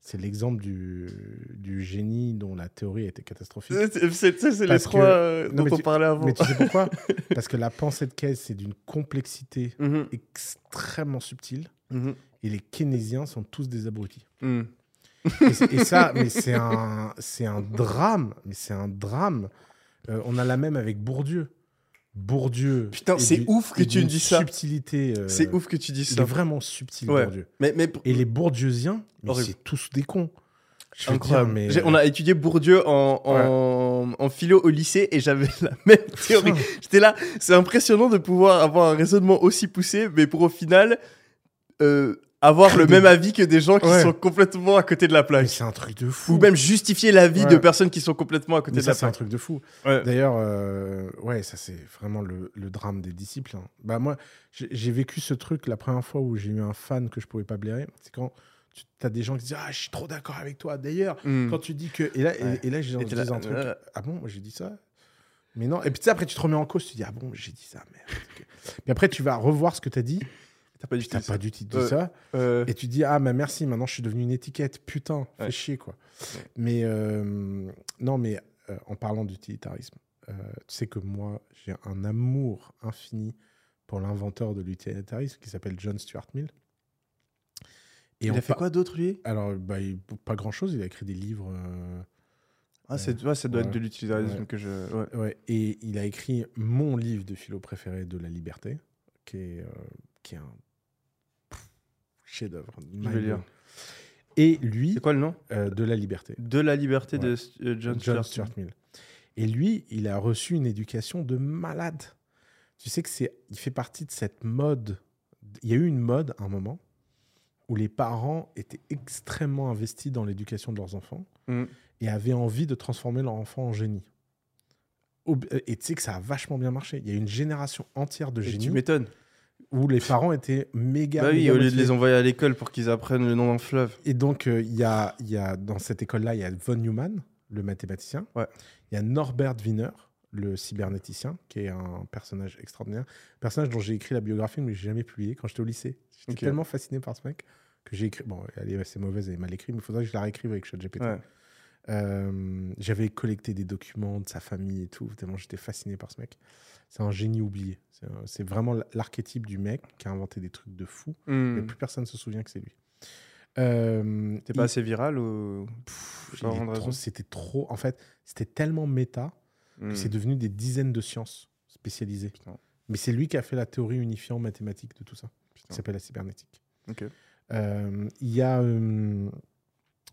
Speaker 1: c'est l'exemple du, du génie dont la théorie était catastrophique.
Speaker 2: C'est les trois
Speaker 1: que-
Speaker 2: euh,
Speaker 1: Non,
Speaker 2: dont on
Speaker 1: tu-
Speaker 2: parlait avant.
Speaker 1: Mais tu sais pourquoi? Parce que la pensée de Keynes, c'est d'une complexité
Speaker 2: Mhm,
Speaker 1: extrêmement subtile,
Speaker 2: mhm,
Speaker 1: et les keynésiens sont tous des abrutis.
Speaker 2: mhm.
Speaker 1: Et, ça, mais c'est un, c'est un drame. Mais c'est un drame. Euh, on a la même avec Bourdieu. Bourdieu.
Speaker 2: Putain,
Speaker 1: est
Speaker 2: c'est ouf que tu dis ça.
Speaker 1: Subtilité. euh,
Speaker 2: C'est ouf que tu dis
Speaker 1: Il
Speaker 2: ça.
Speaker 1: est vraiment subtil,
Speaker 2: Ouais.
Speaker 1: Bourdieu.
Speaker 2: Mais, mais
Speaker 1: Et les bourdieusiens, c'est tous des cons. Je
Speaker 2: incroyable.
Speaker 1: dire, mais
Speaker 2: On a étudié Bourdieu en, en, en philo au lycée et j'avais la même théorie. J'étais là, c'est impressionnant de pouvoir avoir un raisonnement aussi poussé, mais pour au final euh, avoir le même avis que des gens qui
Speaker 1: Ouais.
Speaker 2: sont complètement à côté de la plaque.
Speaker 1: c'est un truc de fou.
Speaker 2: Ou même justifier l'avis
Speaker 1: Ouais.
Speaker 2: de personnes qui sont complètement à côté
Speaker 1: Mais
Speaker 2: de
Speaker 1: ça,
Speaker 2: la
Speaker 1: c'est un
Speaker 2: plaque.
Speaker 1: truc de fou.
Speaker 2: Ouais.
Speaker 1: D'ailleurs, euh, ouais, ça, c'est vraiment le, le drame des disciples. hein. Bah, moi, j'ai vécu ce truc la première fois où j'ai eu un fan que je pouvais pas blairer. C'est quand tu as des gens qui disent Ah, je suis trop d'accord avec toi. D'ailleurs,
Speaker 2: Mm.
Speaker 1: quand tu dis que. Et là, et- et, là j'ai dit un truc.
Speaker 2: euh.
Speaker 1: Ah bon, moi j'ai dit ça? Mais non. Et puis après, tu te remets en cause. Tu dis Ah bon, j'ai dit ça, merde. Puis après, tu vas revoir ce que tu as dit.
Speaker 2: T'as pas du tout
Speaker 1: n'as
Speaker 2: ça.
Speaker 1: pas du tout dit
Speaker 2: Ouais.
Speaker 1: ça.
Speaker 2: Euh,
Speaker 1: Et tu dis, ah, bah merci, maintenant je suis devenu une étiquette. Putain, fais
Speaker 2: Ouais.
Speaker 1: chier, quoi.
Speaker 2: Ouais.
Speaker 1: Mais euh, non, mais euh, en parlant d'utilitarisme, euh, tu sais que moi, j'ai un amour infini pour l'inventeur de l'utilitarisme qui s'appelle John Stuart Mill. Et
Speaker 2: il a fait quoi d'autre lui?
Speaker 1: Alors, bah, il- pas grand chose. Il a écrit des livres. euh,
Speaker 2: Ah, c'est, ouais, ça doit être de l'utilitarisme
Speaker 1: Ouais.
Speaker 2: que je. ouais.
Speaker 1: et il a écrit mon livre de philo préféré de la liberté, qui est, euh, qui est un chef-d'œuvre.
Speaker 2: Je vais lire.
Speaker 1: Et lui,
Speaker 2: C'est quoi le nom?
Speaker 1: euh, de la liberté.
Speaker 2: De la liberté
Speaker 1: Ouais.
Speaker 2: de euh, John,
Speaker 1: John,
Speaker 2: Stuart.
Speaker 1: Stuart Mill. Et lui, il a reçu une éducation de malade. Tu sais que c'est, il fait partie de cette mode. Il y a eu une mode à un moment où les parents étaient extrêmement investis dans l'éducation de leurs enfants
Speaker 2: Mm.
Speaker 1: et avaient envie de transformer leur enfant en génie. Et tu sais que ça a vachement bien marché. Il y a une génération entière de
Speaker 2: Et
Speaker 1: génies.
Speaker 2: tu m'étonnes.
Speaker 1: Où les parents étaient méga.
Speaker 2: Bah oui,
Speaker 1: méga
Speaker 2: au lieu de les envoyer à l'école pour qu'ils apprennent le nom d'un fleuve.
Speaker 1: Et donc, euh, il y, a, il y a dans cette école-là, il y a von Neumann, le mathématicien.
Speaker 2: Ouais.
Speaker 1: Il y a Norbert Wiener, le cybernéticien, qui est un personnage extraordinaire. Personnage dont j'ai écrit la biographie, mais j'ai jamais publié quand j'étais au lycée. J'étais tellement fasciné par ce mec que j'ai écrit. Bon, elle est assez mauvaise et mal écrite, mais il faudrait que je la réécrive avec ChatGPT.
Speaker 2: Ouais.
Speaker 1: Euh, J'avais collecté des documents de sa famille et tout, tellement j'étais fasciné par ce mec. C'est un génie oublié. C'est vraiment l'archétype du mec qui a inventé des trucs de fou, mais
Speaker 2: Hmm.
Speaker 1: plus personne ne se souvient que c'est lui. Euh,
Speaker 2: T'es pas
Speaker 1: il-
Speaker 2: assez viral ou?
Speaker 1: Trop-. C'était trop. En fait, c'était tellement méta
Speaker 2: Hmm.
Speaker 1: que c'est devenu des dizaines de sciences spécialisées.
Speaker 2: Putain.
Speaker 1: Mais c'est lui qui a fait la théorie unifiant mathématique de tout ça, qui
Speaker 2: Putain.
Speaker 1: s'appelle la cybernétique. Euh, Il y a euh,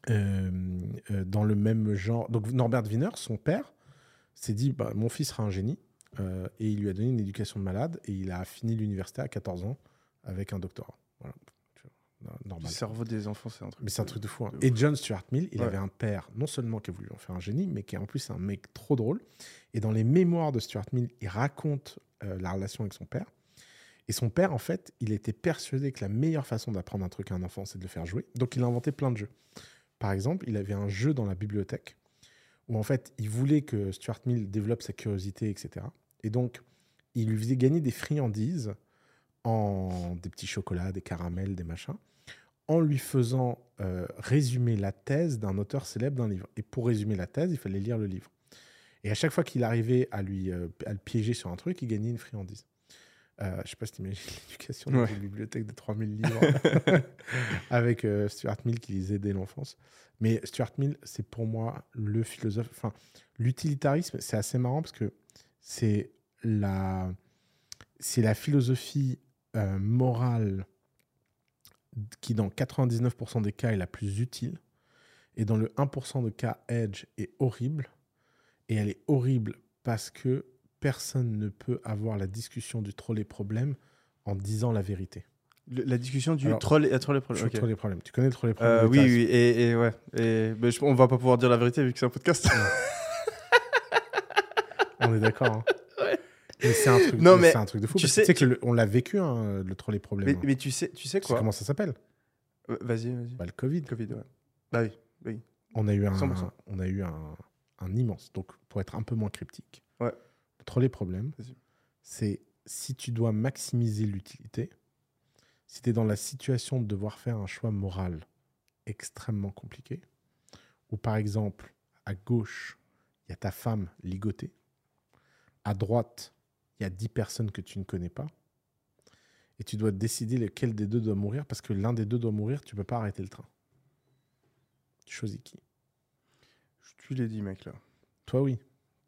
Speaker 1: euh, dans le même genre. Donc Norbert Wiener, son père, s'est dit bah, mon fils sera un génie. Euh, et il lui a donné une éducation de malade. Et il a fini l'université à 14 ans avec un doctorat. Voilà. Vois,
Speaker 2: Le
Speaker 1: Normal.
Speaker 2: cerveau des enfants, c'est un truc.
Speaker 1: Mais c'est un truc de fou. hein.
Speaker 2: de.
Speaker 1: Et John Stuart Mill, il
Speaker 2: Ouais.
Speaker 1: avait un père, non seulement qui a voulu en faire un génie, mais qui est en plus un mec trop drôle. Et dans les mémoires de Stuart Mill, il raconte euh, la relation avec son père. Et son père, en fait, il était persuadé que la meilleure façon d'apprendre un truc à un enfant, c'est de le faire jouer. Donc, il a inventé plein de jeux. Par exemple, il avait un jeu dans la bibliothèque où, en fait, il voulait que Stuart Mill développe sa curiosité, etc. Et donc, il lui faisait gagner des friandises en des petits chocolats, des caramels, des machins, en lui faisant euh, résumer la thèse d'un auteur célèbre d'un livre. Et pour résumer la thèse, il fallait lire le livre. Et à chaque fois qu'il arrivait à, lui, euh, à le piéger sur un truc, il gagnait une friandise. Euh, je sais pas si tu imagines l'éducation dans
Speaker 2: Ouais.
Speaker 1: une bibliothèque de 3000 livres avec euh, Stuart Mill qui lisait dès l'enfance. Mais Stuart Mill, c'est pour moi le philosophe. Enfin, l'utilitarisme, c'est assez marrant parce que c'est la, c'est la philosophie euh, morale qui, dans 99% des cas, est la plus utile. Et dans le 1% de cas, Edge est horrible. Et elle est horrible parce que personne ne peut avoir la discussion du troll et problème en disant la vérité.
Speaker 2: Le- la discussion du
Speaker 1: Alors,
Speaker 2: troll et troll et problème.
Speaker 1: troll et problème. Tu connais le troll et problème
Speaker 2: Euh,
Speaker 1: de
Speaker 2: oui, oui, et, et ouais. Et, mais je- on va pas pouvoir dire la vérité vu que c'est un podcast.
Speaker 1: On est d'accord. hein
Speaker 2: Ouais.
Speaker 1: Mais c'est un truc,
Speaker 2: Non,
Speaker 1: mais
Speaker 2: mais
Speaker 1: c'est un truc de fou.
Speaker 2: tu sais-
Speaker 1: tu sais que le- on l'a vécu, hein, le troll et problème.
Speaker 2: mais,
Speaker 1: hein.
Speaker 2: mais tu sais, tu sais
Speaker 1: Tu sais
Speaker 2: quoi
Speaker 1: comment ça s'appelle
Speaker 2: Euh, Vas-y, vas-y.
Speaker 1: bah, Le Covid.
Speaker 2: Covid, ouais. Bah oui.
Speaker 1: On a eu un,
Speaker 2: 100%.
Speaker 1: on a eu un, un immense. Donc, pour être un peu moins cryptique,
Speaker 2: Ouais.
Speaker 1: Le troll et problème,
Speaker 2: Vas-y.
Speaker 1: c'est si tu dois maximiser l'utilité, si tu es dans la situation de devoir faire un choix moral extrêmement compliqué, ou par exemple, à gauche, il y a ta femme ligotée, à droite, il y a 10 personnes que tu ne connais pas, et tu dois décider lequel des deux doit mourir, parce que l'un des deux doit mourir, tu peux pas arrêter le train. Tu choisis qui?
Speaker 2: Tu l'as dit, mec, là.
Speaker 1: Toi, oui.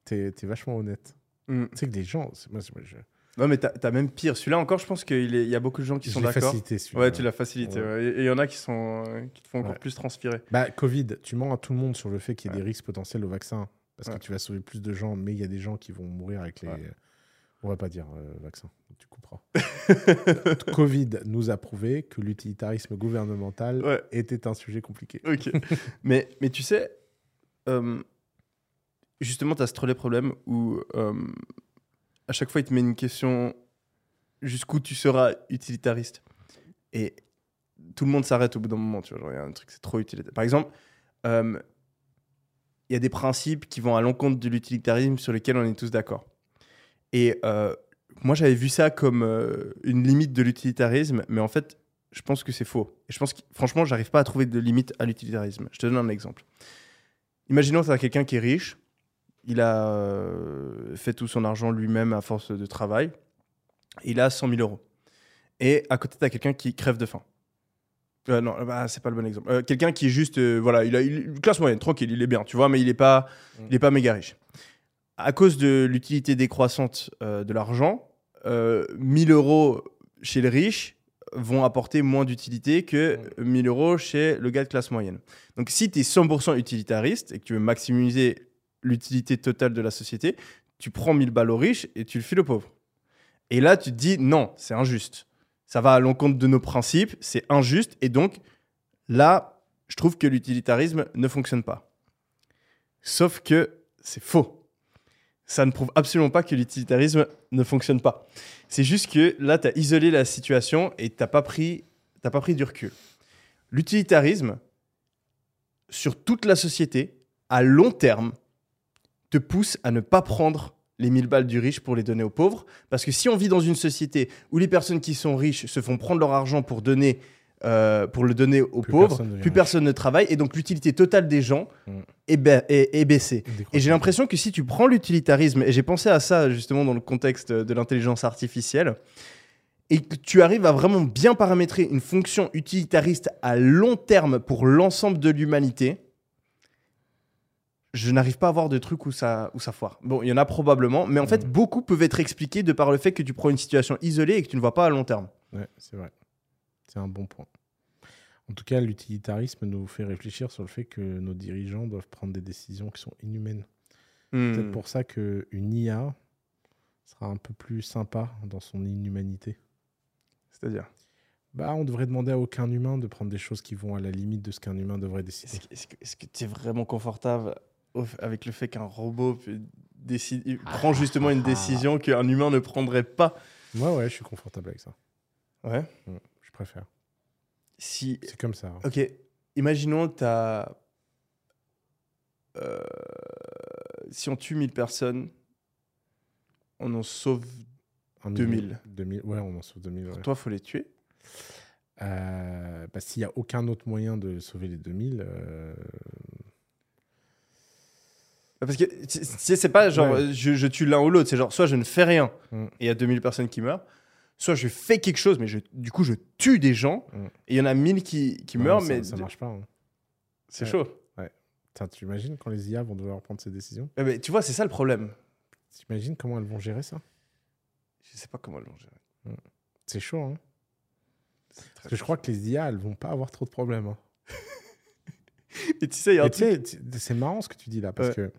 Speaker 1: T'es es vachement honnête.
Speaker 2: Hmm.
Speaker 1: Tu sais que des gens. Moi, je,
Speaker 2: Non, mais t'as as même pire. Celui-là encore, je pense qu'il y a beaucoup de gens qui
Speaker 1: je
Speaker 2: sont d'accord.
Speaker 1: facilité. celui-là.
Speaker 2: Ouais, tu l'as facilité.
Speaker 1: Ouais.
Speaker 2: ouais. Et il y en a qui, sont, euh, qui te font encore
Speaker 1: Ouais.
Speaker 2: plus transpirer.
Speaker 1: Bah, Covid, tu mens à tout le monde sur le fait qu'il y a des risques potentiels au vaccin. Parce que tu vas sauver plus de gens, mais il y a des gens qui vont mourir avec les. On va pas dire euh, vaccin, tu couperas. Covid nous a prouvé que l'utilitarisme gouvernemental était un sujet compliqué.
Speaker 2: Ok. mais, mais tu sais, euh, justement, tu as ce trolley problème où euh, à chaque fois, il te met une question jusqu'où tu seras utilitariste. Et tout le monde s'arrête au bout d'un moment. Tu vois, genre, il y a un truc, c'est trop utilitaire. Par exemple, euh, il y a des principes qui vont à l'encontre de l'utilitarisme sur lesquels on est tous d'accord. Et euh, moi, j'avais vu ça comme une limite de l'utilitarisme, mais en fait, je pense que c'est faux. Et je pense que, franchement, j'arrive pas à trouver de limite à l'utilitarisme. Je te donne un exemple. Imaginons que tu as quelqu'un qui est riche, il a euh, fait tout son argent lui-même à force de travail, il a 100 000 euros. Et à côté, tu as quelqu'un qui crève de faim. Euh, non, bah, c'est pas le bon exemple. Euh, quelqu'un qui est juste, euh, voilà, il a il- une classe moyenne, tranquille, il est bien, tu vois, mais il est pas, il est pas méga riche. À cause de l'utilité décroissante de l'argent, euh, 1000 euros chez le riche vont apporter moins d'utilité que 1000 euros chez le gars de classe moyenne. Donc, si tu es 100% utilitariste et que tu veux maximiser l'utilité totale de la société, tu prends 1000 balles aux riches et tu le files aux pauvres. Et là, tu te dis non, c'est injuste. Ça va à l'encontre de nos principes, c'est injuste. Et donc, là, je trouve que l'utilitarisme ne fonctionne pas. Sauf que c'est faux. ça ne prouve absolument pas que l'utilitarisme ne fonctionne pas. C'est juste que là, tu as isolé la situation et tu n'as pas, pris- pas pris du recul. L'utilitarisme, sur toute la société, à long terme, te pousse à ne pas prendre les 1000 balles du riche pour les donner aux pauvres. Parce que si on vit dans une société où les personnes qui sont riches se font prendre leur argent pour, donner, euh, pour le donner aux
Speaker 1: Plus
Speaker 2: pauvres,
Speaker 1: personne
Speaker 2: plus personne ne travaille et donc l'utilité totale des gens
Speaker 1: Mm.
Speaker 2: est, ba- est- est baissée. Et j'ai l'impression que si tu prends l'utilitarisme, et j'ai pensé à ça justement dans le contexte de l'intelligence artificielle, et que tu arrives à vraiment bien paramétrer une fonction utilitariste à long terme pour l'ensemble de l'humanité, je n'arrive pas à voir de trucs où ça, où ça foire. Bon, il y en a probablement, mais en fait,
Speaker 1: Mhm.
Speaker 2: beaucoup peuvent être expliqués de par le fait que tu prends une situation isolée et que tu ne vois pas à long terme.
Speaker 1: Ouais, c'est vrai. C'est un bon point. En tout cas, l'utilitarisme nous fait réfléchir sur le fait que nos dirigeants doivent prendre des décisions qui sont inhumaines. C'est
Speaker 2: Hmm.
Speaker 1: peut-être pour ça qu'une IA sera un peu plus sympa dans son inhumanité.
Speaker 2: C'est-à-dire?
Speaker 1: Bah, on devrait demander à aucun humain de prendre des choses qui vont à la limite de ce qu'un humain devrait décider.
Speaker 2: Est-ce que- tu es vraiment confortable avec le fait qu'un robot peut décider, prend justement une décision qu'un humain ne prendrait pas
Speaker 1: Moi, ouais, je suis confortable avec ça.
Speaker 2: Ouais.
Speaker 1: Mm, Je préfère.
Speaker 2: Si,
Speaker 1: C'est comme ça. hein.
Speaker 2: ok, imaginons tu as. si on tue 1000 personnes, on en sauve.
Speaker 1: Un
Speaker 2: 2000.
Speaker 1: million- 2000. Ouais, on en sauve 2000. ouais.
Speaker 2: Pour toi, faut les tuer.
Speaker 1: Euh, bah, S'il n'y a aucun autre moyen de sauver les 2000, euh,
Speaker 2: Parce que tu sais, c'est pas genre
Speaker 1: Ouais.
Speaker 2: je, je tue l'un ou l'autre, c'est genre soit je ne fais rien
Speaker 1: Mm.
Speaker 2: et il y a 2000 personnes qui meurent, soit je fais quelque chose, mais je, du coup je tue des gens
Speaker 1: Mm.
Speaker 2: et il y en a 1000 qui, qui meurent,
Speaker 1: ça,
Speaker 2: mais
Speaker 1: ça marche pas. hein.
Speaker 2: c'est
Speaker 1: Ouais.
Speaker 2: chaud.
Speaker 1: Putain, tu imagines quand les IA vont devoir prendre ces décisions?
Speaker 2: Ouais, mais tu vois, c'est ça le problème.
Speaker 1: T'imagines comment elles vont gérer ça?
Speaker 2: Je sais pas comment elles vont gérer.
Speaker 1: C'est chaud, hein Parce que je crois que les IA, elles vont pas avoir trop de problèmes. hein.
Speaker 2: Et tu sais, il y a un truc.
Speaker 1: c'est marrant ce que tu dis là, parce
Speaker 2: Ouais.
Speaker 1: que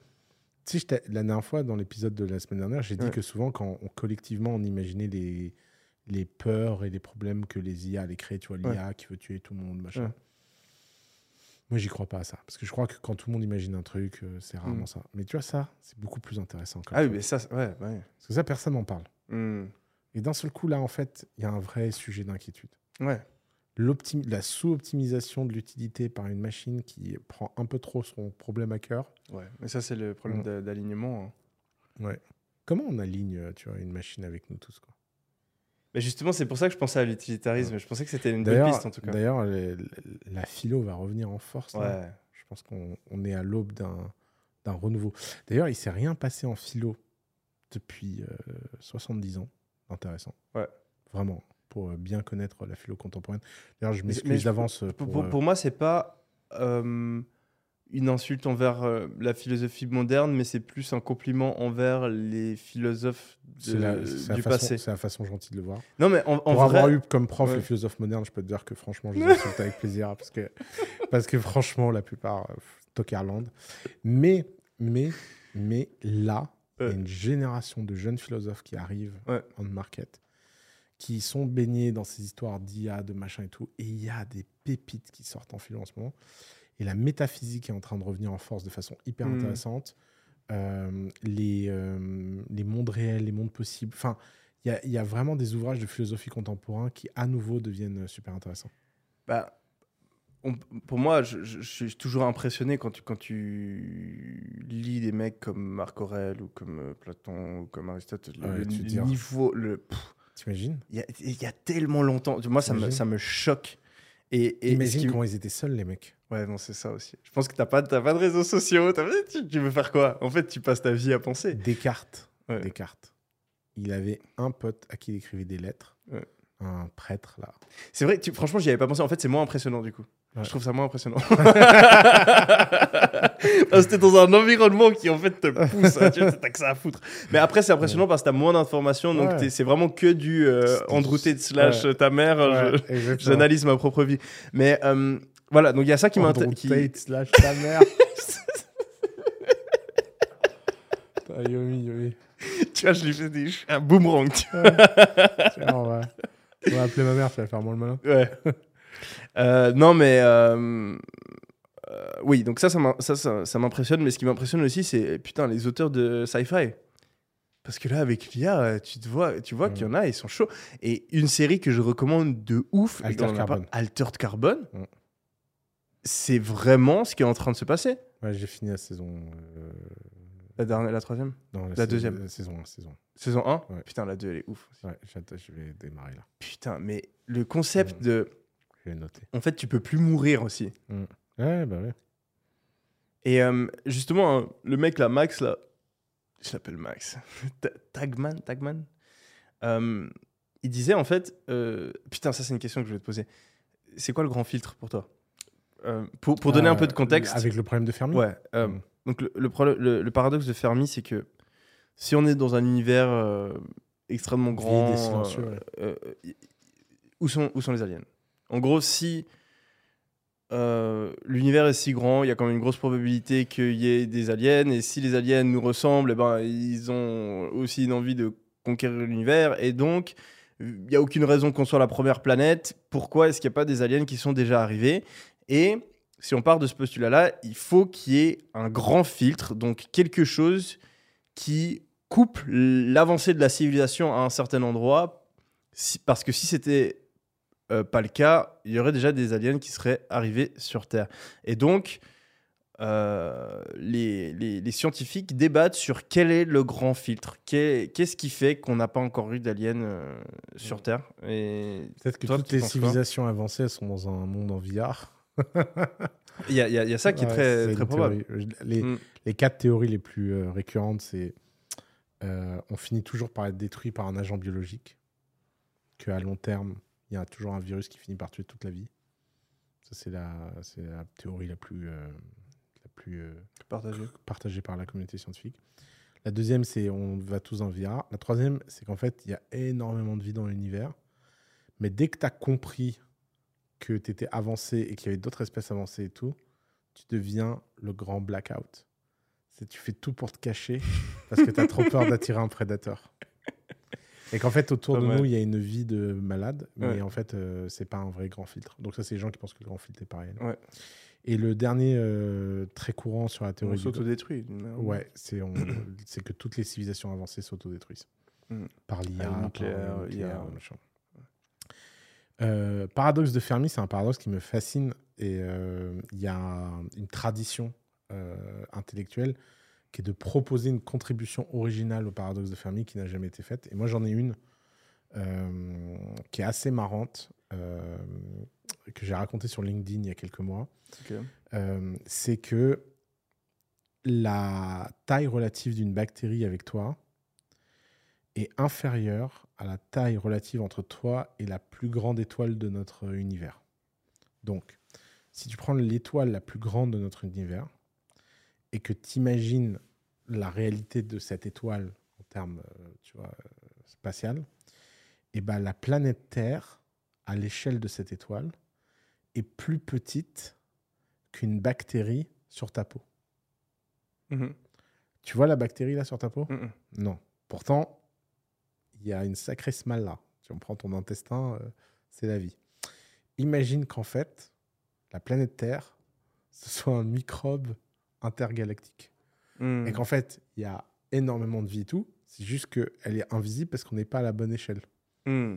Speaker 1: tu sais, la dernière fois, dans l'épisode de la semaine dernière, j'ai dit que souvent, quand on, collectivement on imaginait les, les peurs et les problèmes que les IA allaient créer, tu vois, l'IA qui veut tuer tout le monde, machin.
Speaker 2: Ouais.
Speaker 1: Moi, j'y crois pas à ça. Parce que je crois que quand tout le monde imagine un truc, euh, c'est rarement
Speaker 2: Mm.
Speaker 1: ça. Mais tu vois, ça, c'est beaucoup plus intéressant. comme
Speaker 2: Ah oui, mais ça, ouais.
Speaker 1: Parce que ça, personne n'en parle.
Speaker 2: Hmm.
Speaker 1: Et d'un seul coup, là, en fait, il y a un vrai sujet d'inquiétude.
Speaker 2: Ouais.
Speaker 1: La sous-optimisation de l'utilité par une machine qui prend un peu trop son problème à cœur.
Speaker 2: ouais. Mais ça, c'est le problème
Speaker 1: Mm.
Speaker 2: d'a- d'alignement. hein.
Speaker 1: Ouais. Comment on aligne, euh, tu vois, une machine avec nous tous quoi?
Speaker 2: Mais justement, c'est pour ça que je pensais à l'utilitarisme. Je pensais que c'était une bonne piste en tout cas.
Speaker 1: d'ailleurs, le- le- la philo va revenir en force.
Speaker 2: Ouais.
Speaker 1: Je pense qu'on on est à l'aube d'un d'un renouveau. D'ailleurs, il s'est rien passé en philo depuis euh, 70 ans. Intéressant.
Speaker 2: Ouais.
Speaker 1: Vraiment, pour euh, bien connaître la philo contemporaine. D'ailleurs, je m'excuse d'avance
Speaker 2: Pour,
Speaker 1: pour...
Speaker 2: pour-
Speaker 1: euh,
Speaker 2: pour moi, c'est pas euh, une insulte envers euh, la philosophie moderne, mais c'est plus un compliment envers les philosophes de-
Speaker 1: la,
Speaker 2: du
Speaker 1: façon-
Speaker 2: passé.
Speaker 1: c'est la façon gentille de le voir.
Speaker 2: Non, mais en, en
Speaker 1: Pour
Speaker 2: vrai,
Speaker 1: avoir eu comme prof
Speaker 2: Ouais.
Speaker 1: les philosophes modernes, je peux te dire que franchement, je les insulte avec plaisir parce que, parce que franchement, la plupart, euh, Tokerland. Mais, mais, mais là, il y a une génération de jeunes philosophes qui arrivent
Speaker 2: Ouais.
Speaker 1: en market, qui sont baignés dans ces histoires d'IA, de machin et tout. Et il y a des pépites qui sortent en philo en ce moment. Et la métaphysique est en train de revenir en force de façon hyper
Speaker 2: Mm.
Speaker 1: intéressante. Euh, les, euh, les mondes réels, les mondes possibles. Enfin, il y y a vraiment des ouvrages de philosophie contemporain qui, à nouveau, deviennent super intéressants.
Speaker 2: bah, on- pour moi, je, je- je suis toujours impressionné quand tu, quand tu lis des mecs comme Marc Aurèle ou comme euh, Platon ou comme Aristote. Le,
Speaker 1: Ouais,
Speaker 2: niveau, le, pff,
Speaker 1: T'imagines?
Speaker 2: Il y, a- il y a tellement longtemps. Moi, ça me, ça me choque. Et, et-
Speaker 1: Imagine comment ils étaient seuls, les mecs.
Speaker 2: Ouais, non, c'est ça aussi. Je pense que t'as pas, t'as pas de réseaux sociaux. t'as- Tu, tu veux faire quoi? En fait, tu passes ta vie à penser.
Speaker 1: Descartes.
Speaker 2: Ouais.
Speaker 1: Descartes. Il avait un pote à qui il écrivait des lettres.
Speaker 2: Ouais.
Speaker 1: Un prêtre, là.
Speaker 2: C'est vrai, tu- franchement, j'y avais pas pensé. En fait, c'est moins impressionnant du coup.
Speaker 1: Ouais.
Speaker 2: Je trouve ça moins impressionnant. parce que t'es dans un environnement qui en fait te pousse. hein, tu vois, t'as que ça à foutre. Mais après, c'est impressionnant parce que t'as moins d'informations. Donc
Speaker 1: Ouais.
Speaker 2: c'est vraiment que du euh, Andrew Tate slash
Speaker 1: Ouais.
Speaker 2: ta mère. euh. J'analyse ma propre vie. Mais euh, voilà, donc il y a ça qui
Speaker 1: Andrew
Speaker 2: m'intéresse. qui-
Speaker 1: Tate slash ta mère. Yomi, Yomi.
Speaker 2: Tu vois, je lui fais des... un boomerang. tu
Speaker 1: Tiens, on va, va appeler ma mère, tu vas faire moins le malin.
Speaker 2: Ouais. Euh, non, mais. euh, euh, oui, donc ça, ça m'im- ça, ça, ça m'impressionne. Mais ce qui m'impressionne aussi, c'est putain, les auteurs de sci-fi. Parce que là, avec l'IA, tu te vois, tu vois
Speaker 1: Mm.
Speaker 2: qu'il y en a, ils sont chauds. Et une série que je recommande de ouf,
Speaker 1: Altered Carbone.
Speaker 2: Altered Carbone,
Speaker 1: Mm.
Speaker 2: c'est vraiment ce qui est en train de se passer.
Speaker 1: Ouais, j'ai fini la saison.
Speaker 2: La, dernière, la troisième?
Speaker 1: Non,
Speaker 2: La
Speaker 1: saison-
Speaker 2: deuxième.
Speaker 1: La saison 1. Saison
Speaker 2: Saison 1
Speaker 1: Ouais.
Speaker 2: Putain, la 2, elle est ouf. aussi.
Speaker 1: 1. Ouais, j'attends, je vais démarrer là.
Speaker 2: Putain, mais le concept
Speaker 1: Mm.
Speaker 2: de.
Speaker 1: Je vais noter.
Speaker 2: En fait, tu peux plus mourir aussi.
Speaker 1: Ouais, bah ouais.
Speaker 2: Et euh, justement, hein, le mec là, Max, là, je l'appelle Max, Ta- Tagman, Tagman, Euh, il disait en fait, euh, putain, ça c'est une question que je vais te poser. C'est quoi le grand filtre pour toi? Pour, pour donner un peu de contexte.
Speaker 1: Avec le problème de Fermi?
Speaker 2: Ouais.
Speaker 1: Mm.
Speaker 2: Donc le, le, problème- le- le paradoxe de Fermi, c'est que si on est dans un univers extrêmement
Speaker 1: Vide et
Speaker 2: grand,
Speaker 1: silencieux, ouais.
Speaker 2: où, sont, où sont les aliens? En gros, si euh, l'univers est si grand, il y a quand même une grosse probabilité qu'il y ait des aliens, et si les aliens nous ressemblent, eh ben, ils ont aussi une envie de conquérir l'univers, et donc il n'y a aucune raison qu'on soit la première planète. Pourquoi est-ce qu'il n'y a pas des aliens qui sont déjà arrivés? Et si on part de ce postulat-là, il faut qu'il y ait un grand filtre, donc quelque chose qui coupe l'avancée de la civilisation à un certain endroit, parce que si c'était euh, pas le cas, il y aurait déjà des aliens qui seraient arrivés sur Terre. Et donc, euh, les, les- les scientifiques débattent sur quel est le grand filtre, Qu'est- qu'est-ce qui fait qu'on n'a pas encore eu d'aliens euh, sur Terre? Et
Speaker 1: Peut-être que
Speaker 2: Toi,
Speaker 1: toutes les civilisations avancées sont dans un monde en VR.
Speaker 2: il y, a- il y a il y a ça qui est
Speaker 1: Ouais,
Speaker 2: très, très probable.
Speaker 1: Les,
Speaker 2: Mm.
Speaker 1: les quatre théories les plus euh, récurrentes, c'est euh, on finit toujours par être détruit par un agent biologique, qu'à long terme, il y a toujours un virus qui finit par tuer toute la vie. Ça, c'est la, c'est la théorie la plus, euh, la plus euh,
Speaker 2: Partagé.
Speaker 1: partagée par la communauté scientifique. La deuxième, c'est on va tous en VR. La troisième, c'est qu'en fait, il y a énormément de vie dans l'univers. Mais dès que tu as compris que tu étais avancé et qu'il y avait d'autres espèces avancées et tout, tu deviens le grand blackout. C'est tu fais tout pour te cacher parce que tu as trop peur d'attirer un prédateur. Et qu'en fait, autour
Speaker 2: Pas
Speaker 1: de nous, il y a une vie de malade, mais en fait, euh, c'est pas un vrai grand filtre. Donc, ça, c'est les gens qui pensent que le grand filtre est pareil.
Speaker 2: Ouais.
Speaker 1: Et le dernier euh, très courant sur la
Speaker 2: On
Speaker 1: théorie du
Speaker 2: s'autodétruit.
Speaker 1: Ouais, c'est on- que toutes les civilisations avancées s'autodétruisent.
Speaker 2: Mm.
Speaker 1: Par l'IA,
Speaker 2: le
Speaker 1: par
Speaker 2: nucléaire,
Speaker 1: le nucléaire,
Speaker 2: IA.
Speaker 1: machin. Euh, paradoxe de Fermi, c'est un paradoxe qui me fascine. Et euh, il y a un- une tradition euh, intellectuelle qui est de proposer une contribution originale au paradoxe de Fermi qui n'a jamais été faite. Et moi, j'en ai une euh, qui est assez marrante, euh, que j'ai racontée sur LinkedIn il y a quelques mois. Euh, c'est que la taille relative d'une bactérie avec toi est inférieure à la taille relative entre toi et la plus grande étoile de notre univers. Donc, si tu prends l'étoile la plus grande de notre univers et que tu imagines la réalité de cette étoile en termes euh, tu vois, euh, spatial, et ben la planète Terre, à l'échelle de cette étoile, est plus petite qu'une bactérie sur ta peau.
Speaker 2: Mhm.
Speaker 1: Tu vois la bactérie là sur ta peau? Non. Pourtant, il y a une sacrée smile là. Si on prend ton intestin, euh, c'est la vie. Imagine qu'en fait, la planète Terre, ce soit un microbe intergalactique.
Speaker 2: Mhm.
Speaker 1: Et qu'en fait, il y a énormément de vie et tout. C'est juste qu'elle est invisible parce qu'on n'est pas à la bonne échelle.
Speaker 2: Hmm.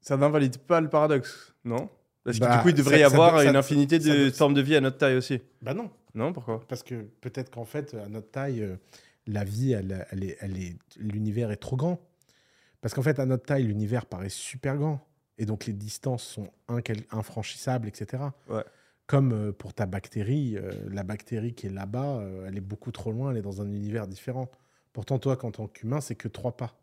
Speaker 2: Ça n'invalide pas le paradoxe, non? Parce que
Speaker 1: Bah,
Speaker 2: du coup, il devrait
Speaker 1: ça-
Speaker 2: y avoir
Speaker 1: ça-
Speaker 2: une infinité de formes de vie à notre taille aussi.
Speaker 1: Bah non.
Speaker 2: Non, pourquoi?
Speaker 1: Parce que peut-être qu'en fait, à notre taille, euh, la vie, elle, elle est, elle est, l'univers est trop grand. Parce qu'en fait, à notre taille, l'univers paraît super grand. Et donc, les distances sont infranchissables, etc.
Speaker 2: Ouais.
Speaker 1: Comme euh, pour ta bactérie, euh, la bactérie qui est là-bas, euh, elle est beaucoup trop loin, elle est dans un univers différent. Pourtant, toi, en tant qu'humain, c'est que trois pas.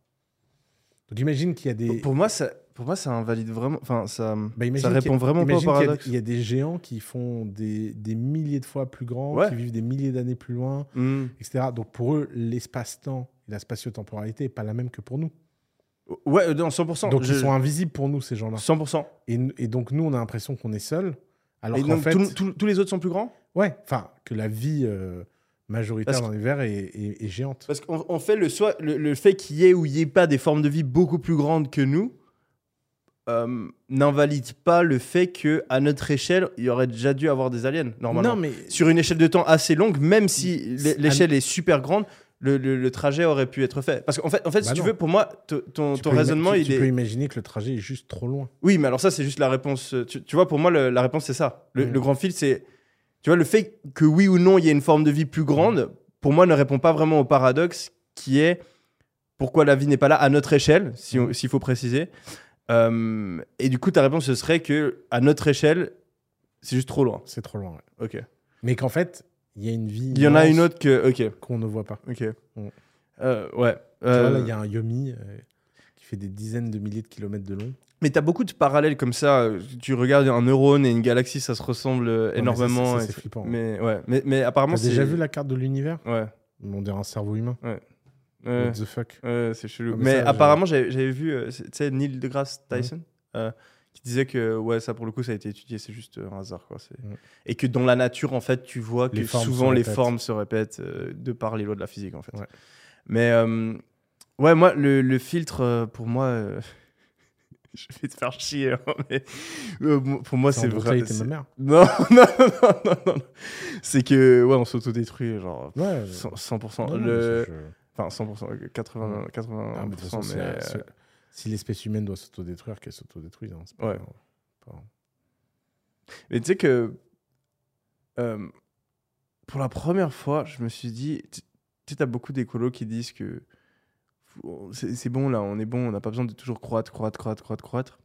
Speaker 1: Donc, imagine qu'il y a des.
Speaker 2: Pour moi, ça, pour moi, ça invalide vraiment. Enfin, ça,
Speaker 1: Bah,
Speaker 2: ça répond vraiment pas au paradoxe.
Speaker 1: Il y, a des géants qui font des, des milliers de fois plus grands,
Speaker 2: Ouais.
Speaker 1: qui vivent des milliers d'années plus loin,
Speaker 2: Hmm.
Speaker 1: etc. Donc pour eux, l'espace-temps et la spatio-temporalité n'est pas la même que pour nous.
Speaker 2: Ouais, non, 100%.
Speaker 1: Donc
Speaker 2: je-
Speaker 1: ils sont invisibles pour nous, ces gens-là.
Speaker 2: 100%.
Speaker 1: Et, et donc nous, on a l'impression qu'on est seul. Alors
Speaker 2: Et donc,
Speaker 1: fait,
Speaker 2: tout- tout- tous les autres sont plus grands?
Speaker 1: Ouais, enfin, que la vie euh, majoritaire
Speaker 2: Parce
Speaker 1: dans l'univers est, est- est géante.
Speaker 2: Parce qu'on on fait le, soit, le, le fait qu'il y ait ou il n'y ait pas des formes de vie beaucoup plus grandes que nous euh, n'invalide pas le fait que à notre échelle, il y aurait déjà dû avoir des aliens, normalement.
Speaker 1: Non, mais
Speaker 2: Sur une échelle de temps assez longue, même si l'échelle est super grande, le, le- le trajet aurait pu être fait. Parce qu'en fait, en fait
Speaker 1: Bah
Speaker 2: si tu
Speaker 1: non.
Speaker 2: veux, pour moi, ton,
Speaker 1: Tu
Speaker 2: ton raisonnement,
Speaker 1: tu,
Speaker 2: il
Speaker 1: tu
Speaker 2: est.
Speaker 1: peux imaginer que le trajet est juste trop loin.
Speaker 2: Oui, mais alors ça, c'est juste la réponse. euh, Tu, tu vois, pour moi, le- la réponse, c'est ça. Le,
Speaker 1: Mm.
Speaker 2: le grand fil, c'est. Tu vois, le fait que oui ou non, il y ait une forme de vie plus grande, pour moi, ne répond pas vraiment au paradoxe qui est pourquoi la vie n'est pas là à notre échelle, si on- s'il faut préciser. Euh, et du coup, ta réponse, ce serait que à notre échelle, c'est juste trop loin.
Speaker 1: C'est trop loin. ouais.
Speaker 2: Ok.
Speaker 1: Mais qu'en fait, il y a une vie.
Speaker 2: Il y en a une autre que. Ok.
Speaker 1: qu'on ne voit pas.
Speaker 2: Ok. Euh, ouais.
Speaker 1: Tu vois,
Speaker 2: Euh,
Speaker 1: là, il y a un Yomi euh, qui fait des dizaines de milliers de kilomètres de long.
Speaker 2: Mais t'as beaucoup de parallèles comme ça. Tu regardes un neurone et une galaxie, ça se ressemble
Speaker 1: mais ça,
Speaker 2: énormément.
Speaker 1: ça, ça,
Speaker 2: et
Speaker 1: c'est flippant.
Speaker 2: Mais ouais. Mais, mais apparemment,
Speaker 1: T'as
Speaker 2: c'est.
Speaker 1: déjà vu la carte de l'univers?
Speaker 2: Ouais.
Speaker 1: On dirait un cerveau humain.
Speaker 2: Ouais.
Speaker 1: What the fuck?
Speaker 2: Ouais, c'est chelou.
Speaker 1: Ah,
Speaker 2: mais
Speaker 1: mais ça,
Speaker 2: apparemment, j'avais j'avais vu, euh, c'est- tu sais, Neil deGrasse Tyson, euh, qui disait que, ouais, ça pour le coup, ça a été étudié, c'est juste euh, un hasard, quoi. c'est-
Speaker 1: Mm.
Speaker 2: Et que dans la nature, en fait, tu vois que
Speaker 1: Les
Speaker 2: souvent les formes se répètent euh, de par les lois de la physique, en fait.
Speaker 1: Ouais.
Speaker 2: Mais, euh, ouais, moi, le, le filtre, euh, pour moi, euh, je vais te faire chier, hein, mais pour moi,
Speaker 1: C'est
Speaker 2: vrai.
Speaker 1: ma mère.
Speaker 2: Non, non, non, non, non, non. C'est que, ouais, on s'autodétruit, genre,
Speaker 1: Ouais.
Speaker 2: 100%. 100%.
Speaker 1: non,
Speaker 2: le...
Speaker 1: je-
Speaker 2: Enfin, 100%, 80, 80%.
Speaker 1: Ah, mais façon,
Speaker 2: mais,
Speaker 1: si l'espèce humaine doit s'autodétruire, qu'elle s'autodétruise. hein, pas-
Speaker 2: Ouais.
Speaker 1: pas-
Speaker 2: Mais tu sais que euh, pour la première fois, je me suis dit, tu sais, t'as beaucoup d'écolos qui disent que c'est bon là, on est bon, on n'a pas besoin de toujours croître, croître, croître, croître, croître.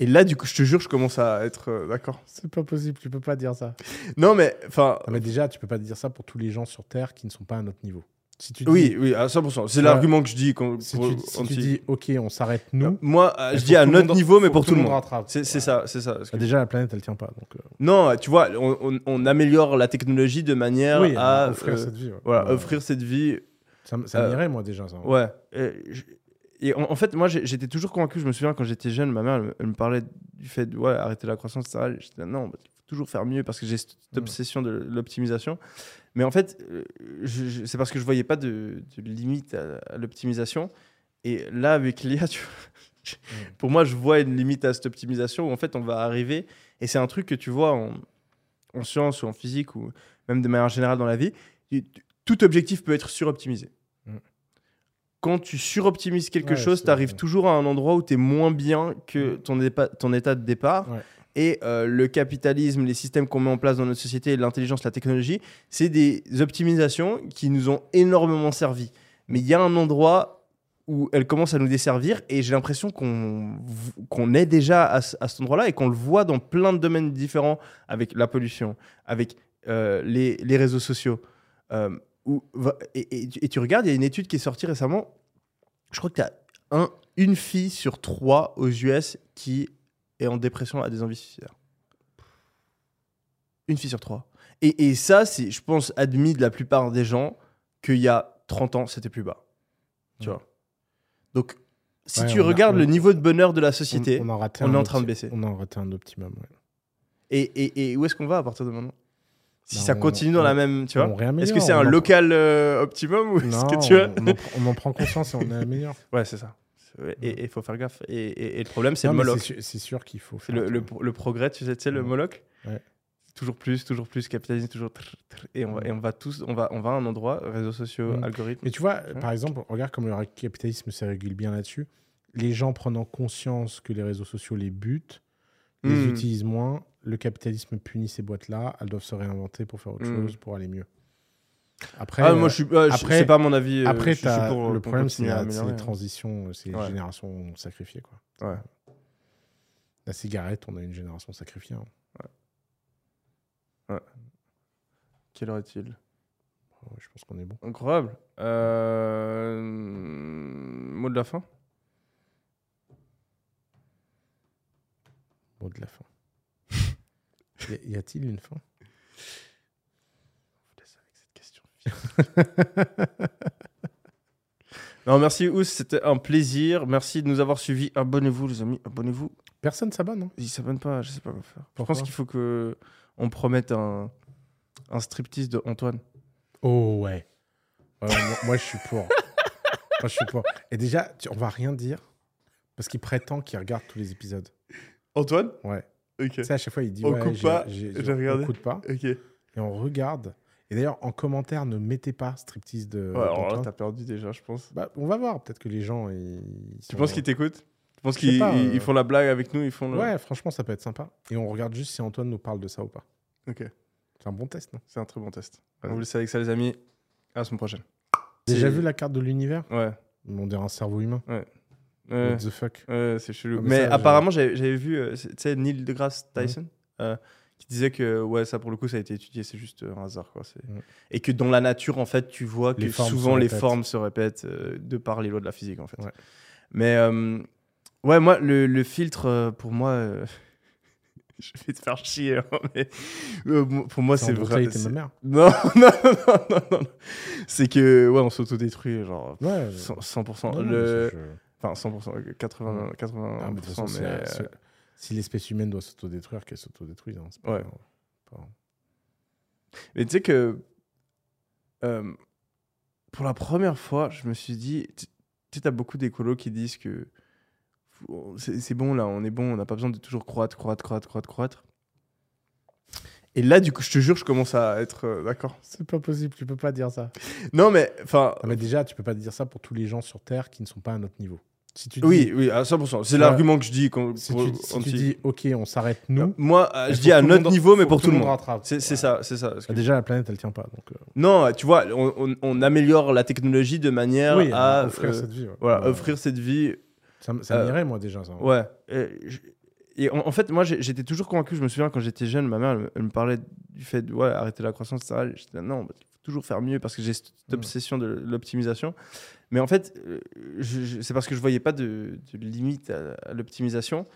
Speaker 2: Et là, du coup, je te jure, je commence à être euh, d'accord.
Speaker 1: C'est pas possible, tu peux pas dire ça.
Speaker 2: Non, mais enfin,
Speaker 1: Ah, mais déjà, tu peux pas dire ça pour tous les gens sur Terre qui ne sont pas à notre niveau. Si tu
Speaker 2: oui,
Speaker 1: dis,
Speaker 2: oui, à 100%. C'est l'argument que je dis. Quand,
Speaker 1: si
Speaker 2: pour-
Speaker 1: tu, si tu dis, ok, on s'arrête nous,
Speaker 2: Moi,
Speaker 1: il
Speaker 2: je dis à notre
Speaker 1: monde-
Speaker 2: niveau, mais pour tout le monde. C'est
Speaker 1: Voilà.
Speaker 2: ça, c'est ça. Que-
Speaker 1: Bah, déjà, la planète, elle tient pas. Donc, euh,
Speaker 2: Non, tu vois, on, on- on améliore la technologie de manière
Speaker 1: oui,
Speaker 2: à
Speaker 1: offrir
Speaker 2: euh,
Speaker 1: cette vie. ouais.
Speaker 2: voilà,
Speaker 1: Ouais,
Speaker 2: offrir cette vie.
Speaker 1: Ça, ça
Speaker 2: euh,
Speaker 1: m'irait, moi, déjà. Ça.
Speaker 2: Ouais. Et, je- et en, en fait, moi, j'étais toujours convaincu. Je me souviens quand j'étais jeune, ma mère, elle, me- elle me parlait du fait de ouais, arrêter la croissance, etc. J'étais non, bah, il faut toujours faire mieux parce que j'ai cette obsession de l'optimisation. Mais en fait, euh, c'est parce que je voyais pas de, de limite à, à l'optimisation. Et là, avec l'IA, tu vois, pour moi, je vois une limite à cette optimisation où en fait, on va arriver. Et c'est un truc que tu vois en, en sciences ou en physique ou même de manière générale dans la vie. Tout objectif peut être suroptimisé.
Speaker 1: Mm.
Speaker 2: Quand tu suroptimises quelque
Speaker 1: Ouais,
Speaker 2: chose, tu arrives toujours à un endroit où tu es moins bien que
Speaker 1: Mm.
Speaker 2: ton état de départ.
Speaker 1: Ouais.
Speaker 2: Et euh, le capitalisme, les systèmes qu'on met en place dans notre société, l'intelligence, la technologie, c'est des optimisations qui nous ont énormément servi. Mais il y a un endroit où elles commencent à nous desservir et j'ai l'impression qu'on qu'on est déjà à, ce- à cet endroit-là et qu'on le voit dans plein de domaines différents avec la pollution, avec euh, les, les réseaux sociaux. Euh, et, tu- regardes, il y a une étude qui est sortie récemment. Je crois que tu as un, une fille sur trois aux US qui est en dépression à des envies suicidaires. Une fille sur trois. Et, et ça, c'est, je pense, admis de la plupart des gens qu'il y a 30 ans, c'était plus bas. Tu
Speaker 1: Ouais.
Speaker 2: vois? Donc, si
Speaker 1: Ouais,
Speaker 2: tu
Speaker 1: on a-
Speaker 2: regardes
Speaker 1: on-
Speaker 2: le niveau de bonheur de la société,
Speaker 1: on, a raté
Speaker 2: on est en train de baisser.
Speaker 1: On a raté un optimum. ouais.
Speaker 2: et, et, et où est-ce qu'on va à partir de maintenant? Si
Speaker 1: Bah,
Speaker 2: ça
Speaker 1: on-
Speaker 2: continue dans
Speaker 1: on-
Speaker 2: la même, tu vois?
Speaker 1: on
Speaker 2: Est-ce que c'est
Speaker 1: on
Speaker 2: un
Speaker 1: en-
Speaker 2: local euh, optimum ou
Speaker 1: Non,
Speaker 2: que tu vois
Speaker 1: on, on en, pr- on en prend conscience et on est meilleur.
Speaker 2: Ouais, c'est ça. Et il faut faire gaffe. Et, et- et le problème, c'est le Moloch.
Speaker 1: C'est sûr, qu'il faut faire.
Speaker 2: le, le, progrès, tu sais, tu sais, le. Moloch?
Speaker 1: Ouais.
Speaker 2: Toujours plus, toujours plus, capitalisme, toujours. trrr, trrr, et, on va, et on va tous, on va, on va à un endroit, réseaux sociaux, algorithmes.
Speaker 1: Mais tu vois,
Speaker 2: Ouais.
Speaker 1: par exemple, regarde comme le capitalisme se régule bien là-dessus. Les gens prenant conscience que les réseaux sociaux les butent, les
Speaker 2: Mm.
Speaker 1: utilisent moins. Le capitalisme punit ces boîtes-là. Elles doivent se réinventer pour faire autre
Speaker 2: Mm.
Speaker 1: chose, pour aller mieux. Après,
Speaker 2: ah,
Speaker 1: euh,
Speaker 2: moi, je suis. euh,
Speaker 1: après-
Speaker 2: c'est pas mon avis. euh,
Speaker 1: après
Speaker 2: je suis
Speaker 1: t'as-
Speaker 2: pour,
Speaker 1: le problème, c'est les
Speaker 2: hein.
Speaker 1: transitions, c'est les
Speaker 2: Ouais.
Speaker 1: générations sacrifiées. Quoi.
Speaker 2: Ouais.
Speaker 1: La cigarette, on a une génération sacrifiée. hein.
Speaker 2: Quelle heure est-il?
Speaker 1: Ouais, je pense qu'on est bon.
Speaker 2: Incroyable. Euh, Mot de la fin?
Speaker 1: Mot de la fin. y a-t-il une fin
Speaker 2: Je vous laisse avec cette question. non, merci Ous, c'était un plaisir. Merci de nous avoir suivis. Abonnez-vous, les amis, abonnez-vous.
Speaker 1: Personne s'abonne. hein
Speaker 2: Ils s'abonnent pas, je sais pas quoi faire. Je pense qu'il faut que on promette un, un striptease de Antoine.
Speaker 1: Oh ouais. Ouais, moi, moi, je suis pour. moi, je suis pour. Et déjà, tu- on va rien dire parce qu'il prétend qu'il regarde tous les épisodes.
Speaker 2: Antoine?
Speaker 1: Ouais.
Speaker 2: Ok.
Speaker 1: Tu sais, à chaque fois, il dit
Speaker 2: On
Speaker 1: ouais,
Speaker 2: coupe pas,
Speaker 1: j'ai-
Speaker 2: j'ai
Speaker 1: j'ai-
Speaker 2: regardé.
Speaker 1: On coupe pas.
Speaker 2: Ok.
Speaker 1: Et on regarde. Et d'ailleurs, en commentaire, ne mettez pas striptease de.
Speaker 2: Ouais, alors là, t'as perdu déjà, je pense.
Speaker 1: Bah, on va voir. Peut-être que les gens. Ils
Speaker 2: Tu
Speaker 1: sont-
Speaker 2: penses qu'ils t'écoutent? Tu penses qu'ils
Speaker 1: euh.
Speaker 2: font la blague avec nous Ils font le...
Speaker 1: Ouais, franchement, ça peut être sympa. Et on regarde juste si Antoine nous parle de ça ou pas.
Speaker 2: Ok,
Speaker 1: C'est un bon test, non?
Speaker 2: C'est un très bon test.
Speaker 1: Ouais.
Speaker 2: On vous laisse avec ça, les amis. À la semaine prochaine.
Speaker 1: Déjà vu la carte de l'univers?
Speaker 2: Ouais.
Speaker 1: On dirait un cerveau humain.
Speaker 2: Ouais.
Speaker 1: What the fuck?
Speaker 2: Ouais, c'est chelou.
Speaker 1: Ah, mais ça,
Speaker 2: apparemment, j'avais vu, euh, tu sais, Neil deGrasse Tyson, euh, qui disait que ouais, ça pour le coup, ça a été étudié, c'est juste euh, un hasard. Quoi. c'est-
Speaker 1: Mm.
Speaker 2: Et que dans la nature, en fait, tu vois que
Speaker 1: Les
Speaker 2: souvent les formes se répètent euh, de par les lois de la physique, en fait.
Speaker 1: Ouais.
Speaker 2: Mais euh, ouais, moi, le, le filtre, pour moi, euh, je vais te faire chier, hein, mais pour moi, c'est vrai. c'est-
Speaker 1: ma mère.
Speaker 2: Non, non, non, non, non, non. C'est que, ouais, on s'autodétruit, genre
Speaker 1: Ouais.
Speaker 2: 100%. 100%
Speaker 1: non, non,
Speaker 2: le...
Speaker 1: je-
Speaker 2: Enfin, 100%, 80%, 80%,
Speaker 1: Ah, mais si l'espèce humaine doit s'autodétruire, qu'elle s'autodétruise. hein, c'est pas-
Speaker 2: Ouais.
Speaker 1: pas-
Speaker 2: Mais tu sais que euh, pour la première fois, je me suis dit, tu sais, t'as beaucoup d'écolos qui disent que c'est bon là, on est bon, on n'a pas besoin de toujours croître, croître, croître, croître, croître. Et là, du coup, je te jure, je commence à être euh, d'accord.
Speaker 1: C'est pas possible, tu peux pas dire ça.
Speaker 2: Non, mais enfin,
Speaker 1: mais déjà, tu peux pas dire ça pour tous les gens sur Terre qui ne sont pas à notre niveau. Si tu dis,
Speaker 2: oui, oui, à 100%. C'est l'argument que je dis. Quand,
Speaker 1: si
Speaker 2: pour-
Speaker 1: tu, si tu
Speaker 2: anti-
Speaker 1: dis, ok, on s'arrête nous.
Speaker 2: Moi, euh, je dis à notre
Speaker 1: monde-
Speaker 2: niveau, mais pour tout le monde.
Speaker 1: rattrape.
Speaker 2: C'est
Speaker 1: Ouais.
Speaker 2: ça, c'est ça. Parce que-
Speaker 1: déjà, la planète, elle tient pas. Donc, euh,
Speaker 2: Non, tu vois, on, on- on améliore la technologie de manière
Speaker 1: oui,
Speaker 2: à
Speaker 1: offrir
Speaker 2: euh,
Speaker 1: cette vie. ouais.
Speaker 2: voilà,
Speaker 1: Ouais.
Speaker 2: offrir cette vie.
Speaker 1: Ça, ça
Speaker 2: euh,
Speaker 1: m'irait, moi, déjà. Ça.
Speaker 2: Ouais. Et, je- et en, en fait, moi, j'étais toujours convaincu. Je me souviens quand j'étais jeune, ma mère, elle, me- elle me parlait du fait de ouais, arrêter la croissance, etc. J'étais là, non, bah, il faut toujours faire mieux parce que j'ai cette
Speaker 1: Mm.
Speaker 2: obsession de l'optimisation. Mais en fait, euh, je- je- c'est parce que je voyais pas de, de limite à, à l'optimisation.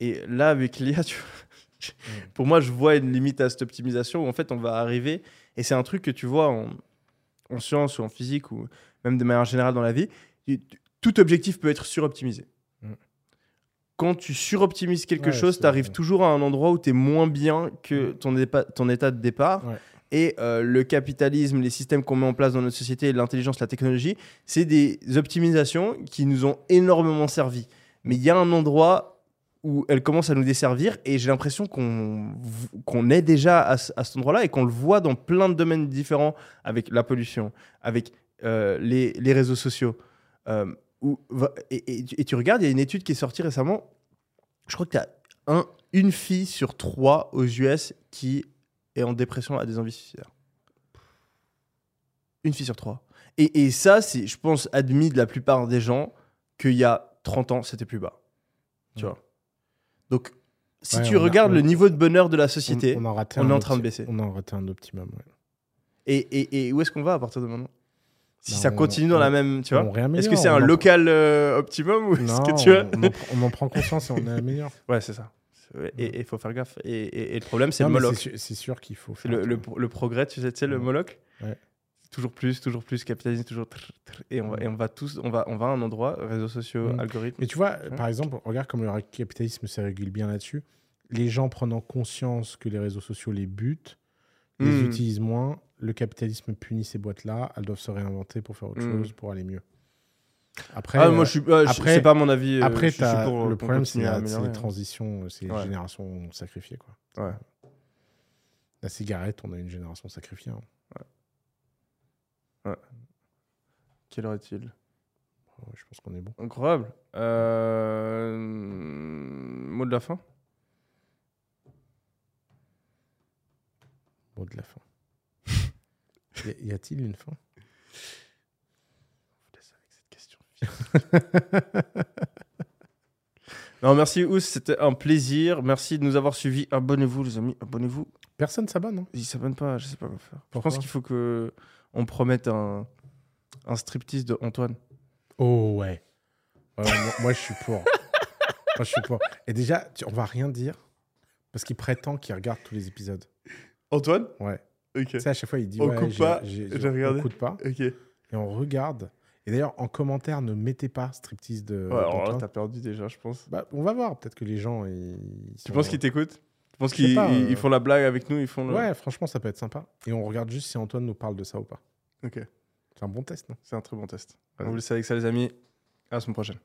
Speaker 2: Et là, avec l'IA, tu vois, pour moi, je vois une limite à cette optimisation où en fait, on va arriver. Et c'est un truc que tu vois en, en sciences ou en physique ou même de manière générale dans la vie. Tout objectif peut être suroptimisé.
Speaker 1: Mm.
Speaker 2: Quand tu suroptimises quelque
Speaker 1: Ouais,
Speaker 2: chose, tu arrives toujours à un endroit où tu es moins bien que
Speaker 1: Mm.
Speaker 2: ton, épa- ton état de départ.
Speaker 1: Ouais.
Speaker 2: Et euh, le capitalisme, les systèmes qu'on met en place dans notre société, l'intelligence, la technologie, c'est des optimisations qui nous ont énormément servi. Mais il y a un endroit où elles commencent à nous desservir et j'ai l'impression qu'on qu'on est déjà à, ce- à cet endroit-là et qu'on le voit dans plein de domaines différents avec la pollution, avec euh, les, réseaux sociaux. Euh, et, tu- regardes, il y a une étude qui est sortie récemment. Je crois que tu as un, une fille sur trois aux US qui est en dépression a des envies suicidaires. Une fille sur trois. Et, et ça, c'est, je pense, admis de la plupart des gens qu'il y a 30 ans, c'était plus bas. Tu
Speaker 1: Ouais.
Speaker 2: vois? Donc, si
Speaker 1: Ouais,
Speaker 2: tu
Speaker 1: a-
Speaker 2: regardes le niveau de bonheur de la société,
Speaker 1: on, raté
Speaker 2: on est en train de baisser.
Speaker 1: On a raté un optimum. ouais.
Speaker 2: et, et, et où est-ce qu'on va à partir de maintenant? Si
Speaker 1: Bah,
Speaker 2: ça
Speaker 1: on-
Speaker 2: continue dans la même, tu vois? Est-ce que c'est un
Speaker 1: en-
Speaker 2: local euh, optimum ou est-ce que tu vois
Speaker 1: on, en, prend- on en prend conscience et on est meilleur.
Speaker 2: Ouais, c'est ça. Et il faut faire gaffe. Et, et- et le problème, c'est le Moloch.
Speaker 1: C'est sûr, qu'il faut faire.
Speaker 2: le, le, progrès, tu sais, tu sais le. Moloch
Speaker 1: Ouais.
Speaker 2: Toujours plus, toujours plus, capitalisme, toujours. trrr, trrr, et, on va, et on va tous, on va, on va à un endroit, réseaux sociaux,
Speaker 1: Mm.
Speaker 2: algorithmes.
Speaker 1: Mais tu vois,
Speaker 2: Ouais.
Speaker 1: par exemple, regarde comme le capitalisme se régule bien là-dessus. Les gens prenant conscience que les réseaux sociaux les butent, les
Speaker 2: Mm.
Speaker 1: utilisent moins. Le capitalisme punit ces boîtes-là. Elles doivent se réinventer pour faire autre
Speaker 2: Mm.
Speaker 1: chose, pour aller mieux. Après,
Speaker 2: ah, moi, je suis, ouais, je-
Speaker 1: après-
Speaker 2: c'est pas mon avis. euh,
Speaker 1: après
Speaker 2: je suis
Speaker 1: t'as-
Speaker 2: pour,
Speaker 1: le
Speaker 2: pour
Speaker 1: problème, c'est la-
Speaker 2: améliorer,
Speaker 1: les
Speaker 2: hein.
Speaker 1: transitions, c'est les
Speaker 2: Ouais.
Speaker 1: générations sacrifiées. Quoi.
Speaker 2: Ouais.
Speaker 1: La cigarette, on a une génération sacrifiée. hein.
Speaker 2: Quelle heure est-il?
Speaker 1: Ouais, je pense qu'on est bon.
Speaker 2: Incroyable. Euh, Mot de la fin?
Speaker 1: Mot de la fin. Y a-t-il une fin
Speaker 2: Je vous laisse avec cette question. non, merci Ous, c'était un plaisir. Merci de nous avoir suivis. Abonnez-vous, les amis. Abonnez-vous.
Speaker 1: Personne s'abonne. hein
Speaker 2: Ils s'abonnent pas, je sais pas quoi faire. Je pense qu'il faut que on promette un, un striptease de Antoine.
Speaker 1: Oh ouais. Ouais, moi, moi, je suis pour. moi, je suis pour. Et déjà, tu- on va rien dire parce qu'il prétend qu'il regarde tous les épisodes.
Speaker 2: Antoine?
Speaker 1: Ouais.
Speaker 2: Ok.
Speaker 1: Tu sais, à chaque fois, il dit
Speaker 2: On
Speaker 1: ouais,
Speaker 2: coupe pas,
Speaker 1: j'ai-
Speaker 2: regardé.
Speaker 1: On coupe pas.
Speaker 2: Ok.
Speaker 1: Et on regarde. Et d'ailleurs, en commentaire, ne mettez pas striptease de.
Speaker 2: Ouais, alors là, t'as perdu déjà, je pense.
Speaker 1: Bah, on va voir. Peut-être que les gens. Ils
Speaker 2: Tu penses qu'ils t'écoutent? Tu penses
Speaker 1: Je sais
Speaker 2: qu'ils
Speaker 1: euh.
Speaker 2: font la blague avec nous Ils font le...
Speaker 1: Ouais, franchement, ça peut être sympa. Et on regarde juste si Antoine nous parle de ça ou pas.
Speaker 2: Ok.
Speaker 1: C'est un bon test, non?
Speaker 2: C'est un très bon test.
Speaker 1: Ouais.
Speaker 2: On vous laisse avec ça, les amis. À la semaine prochaine.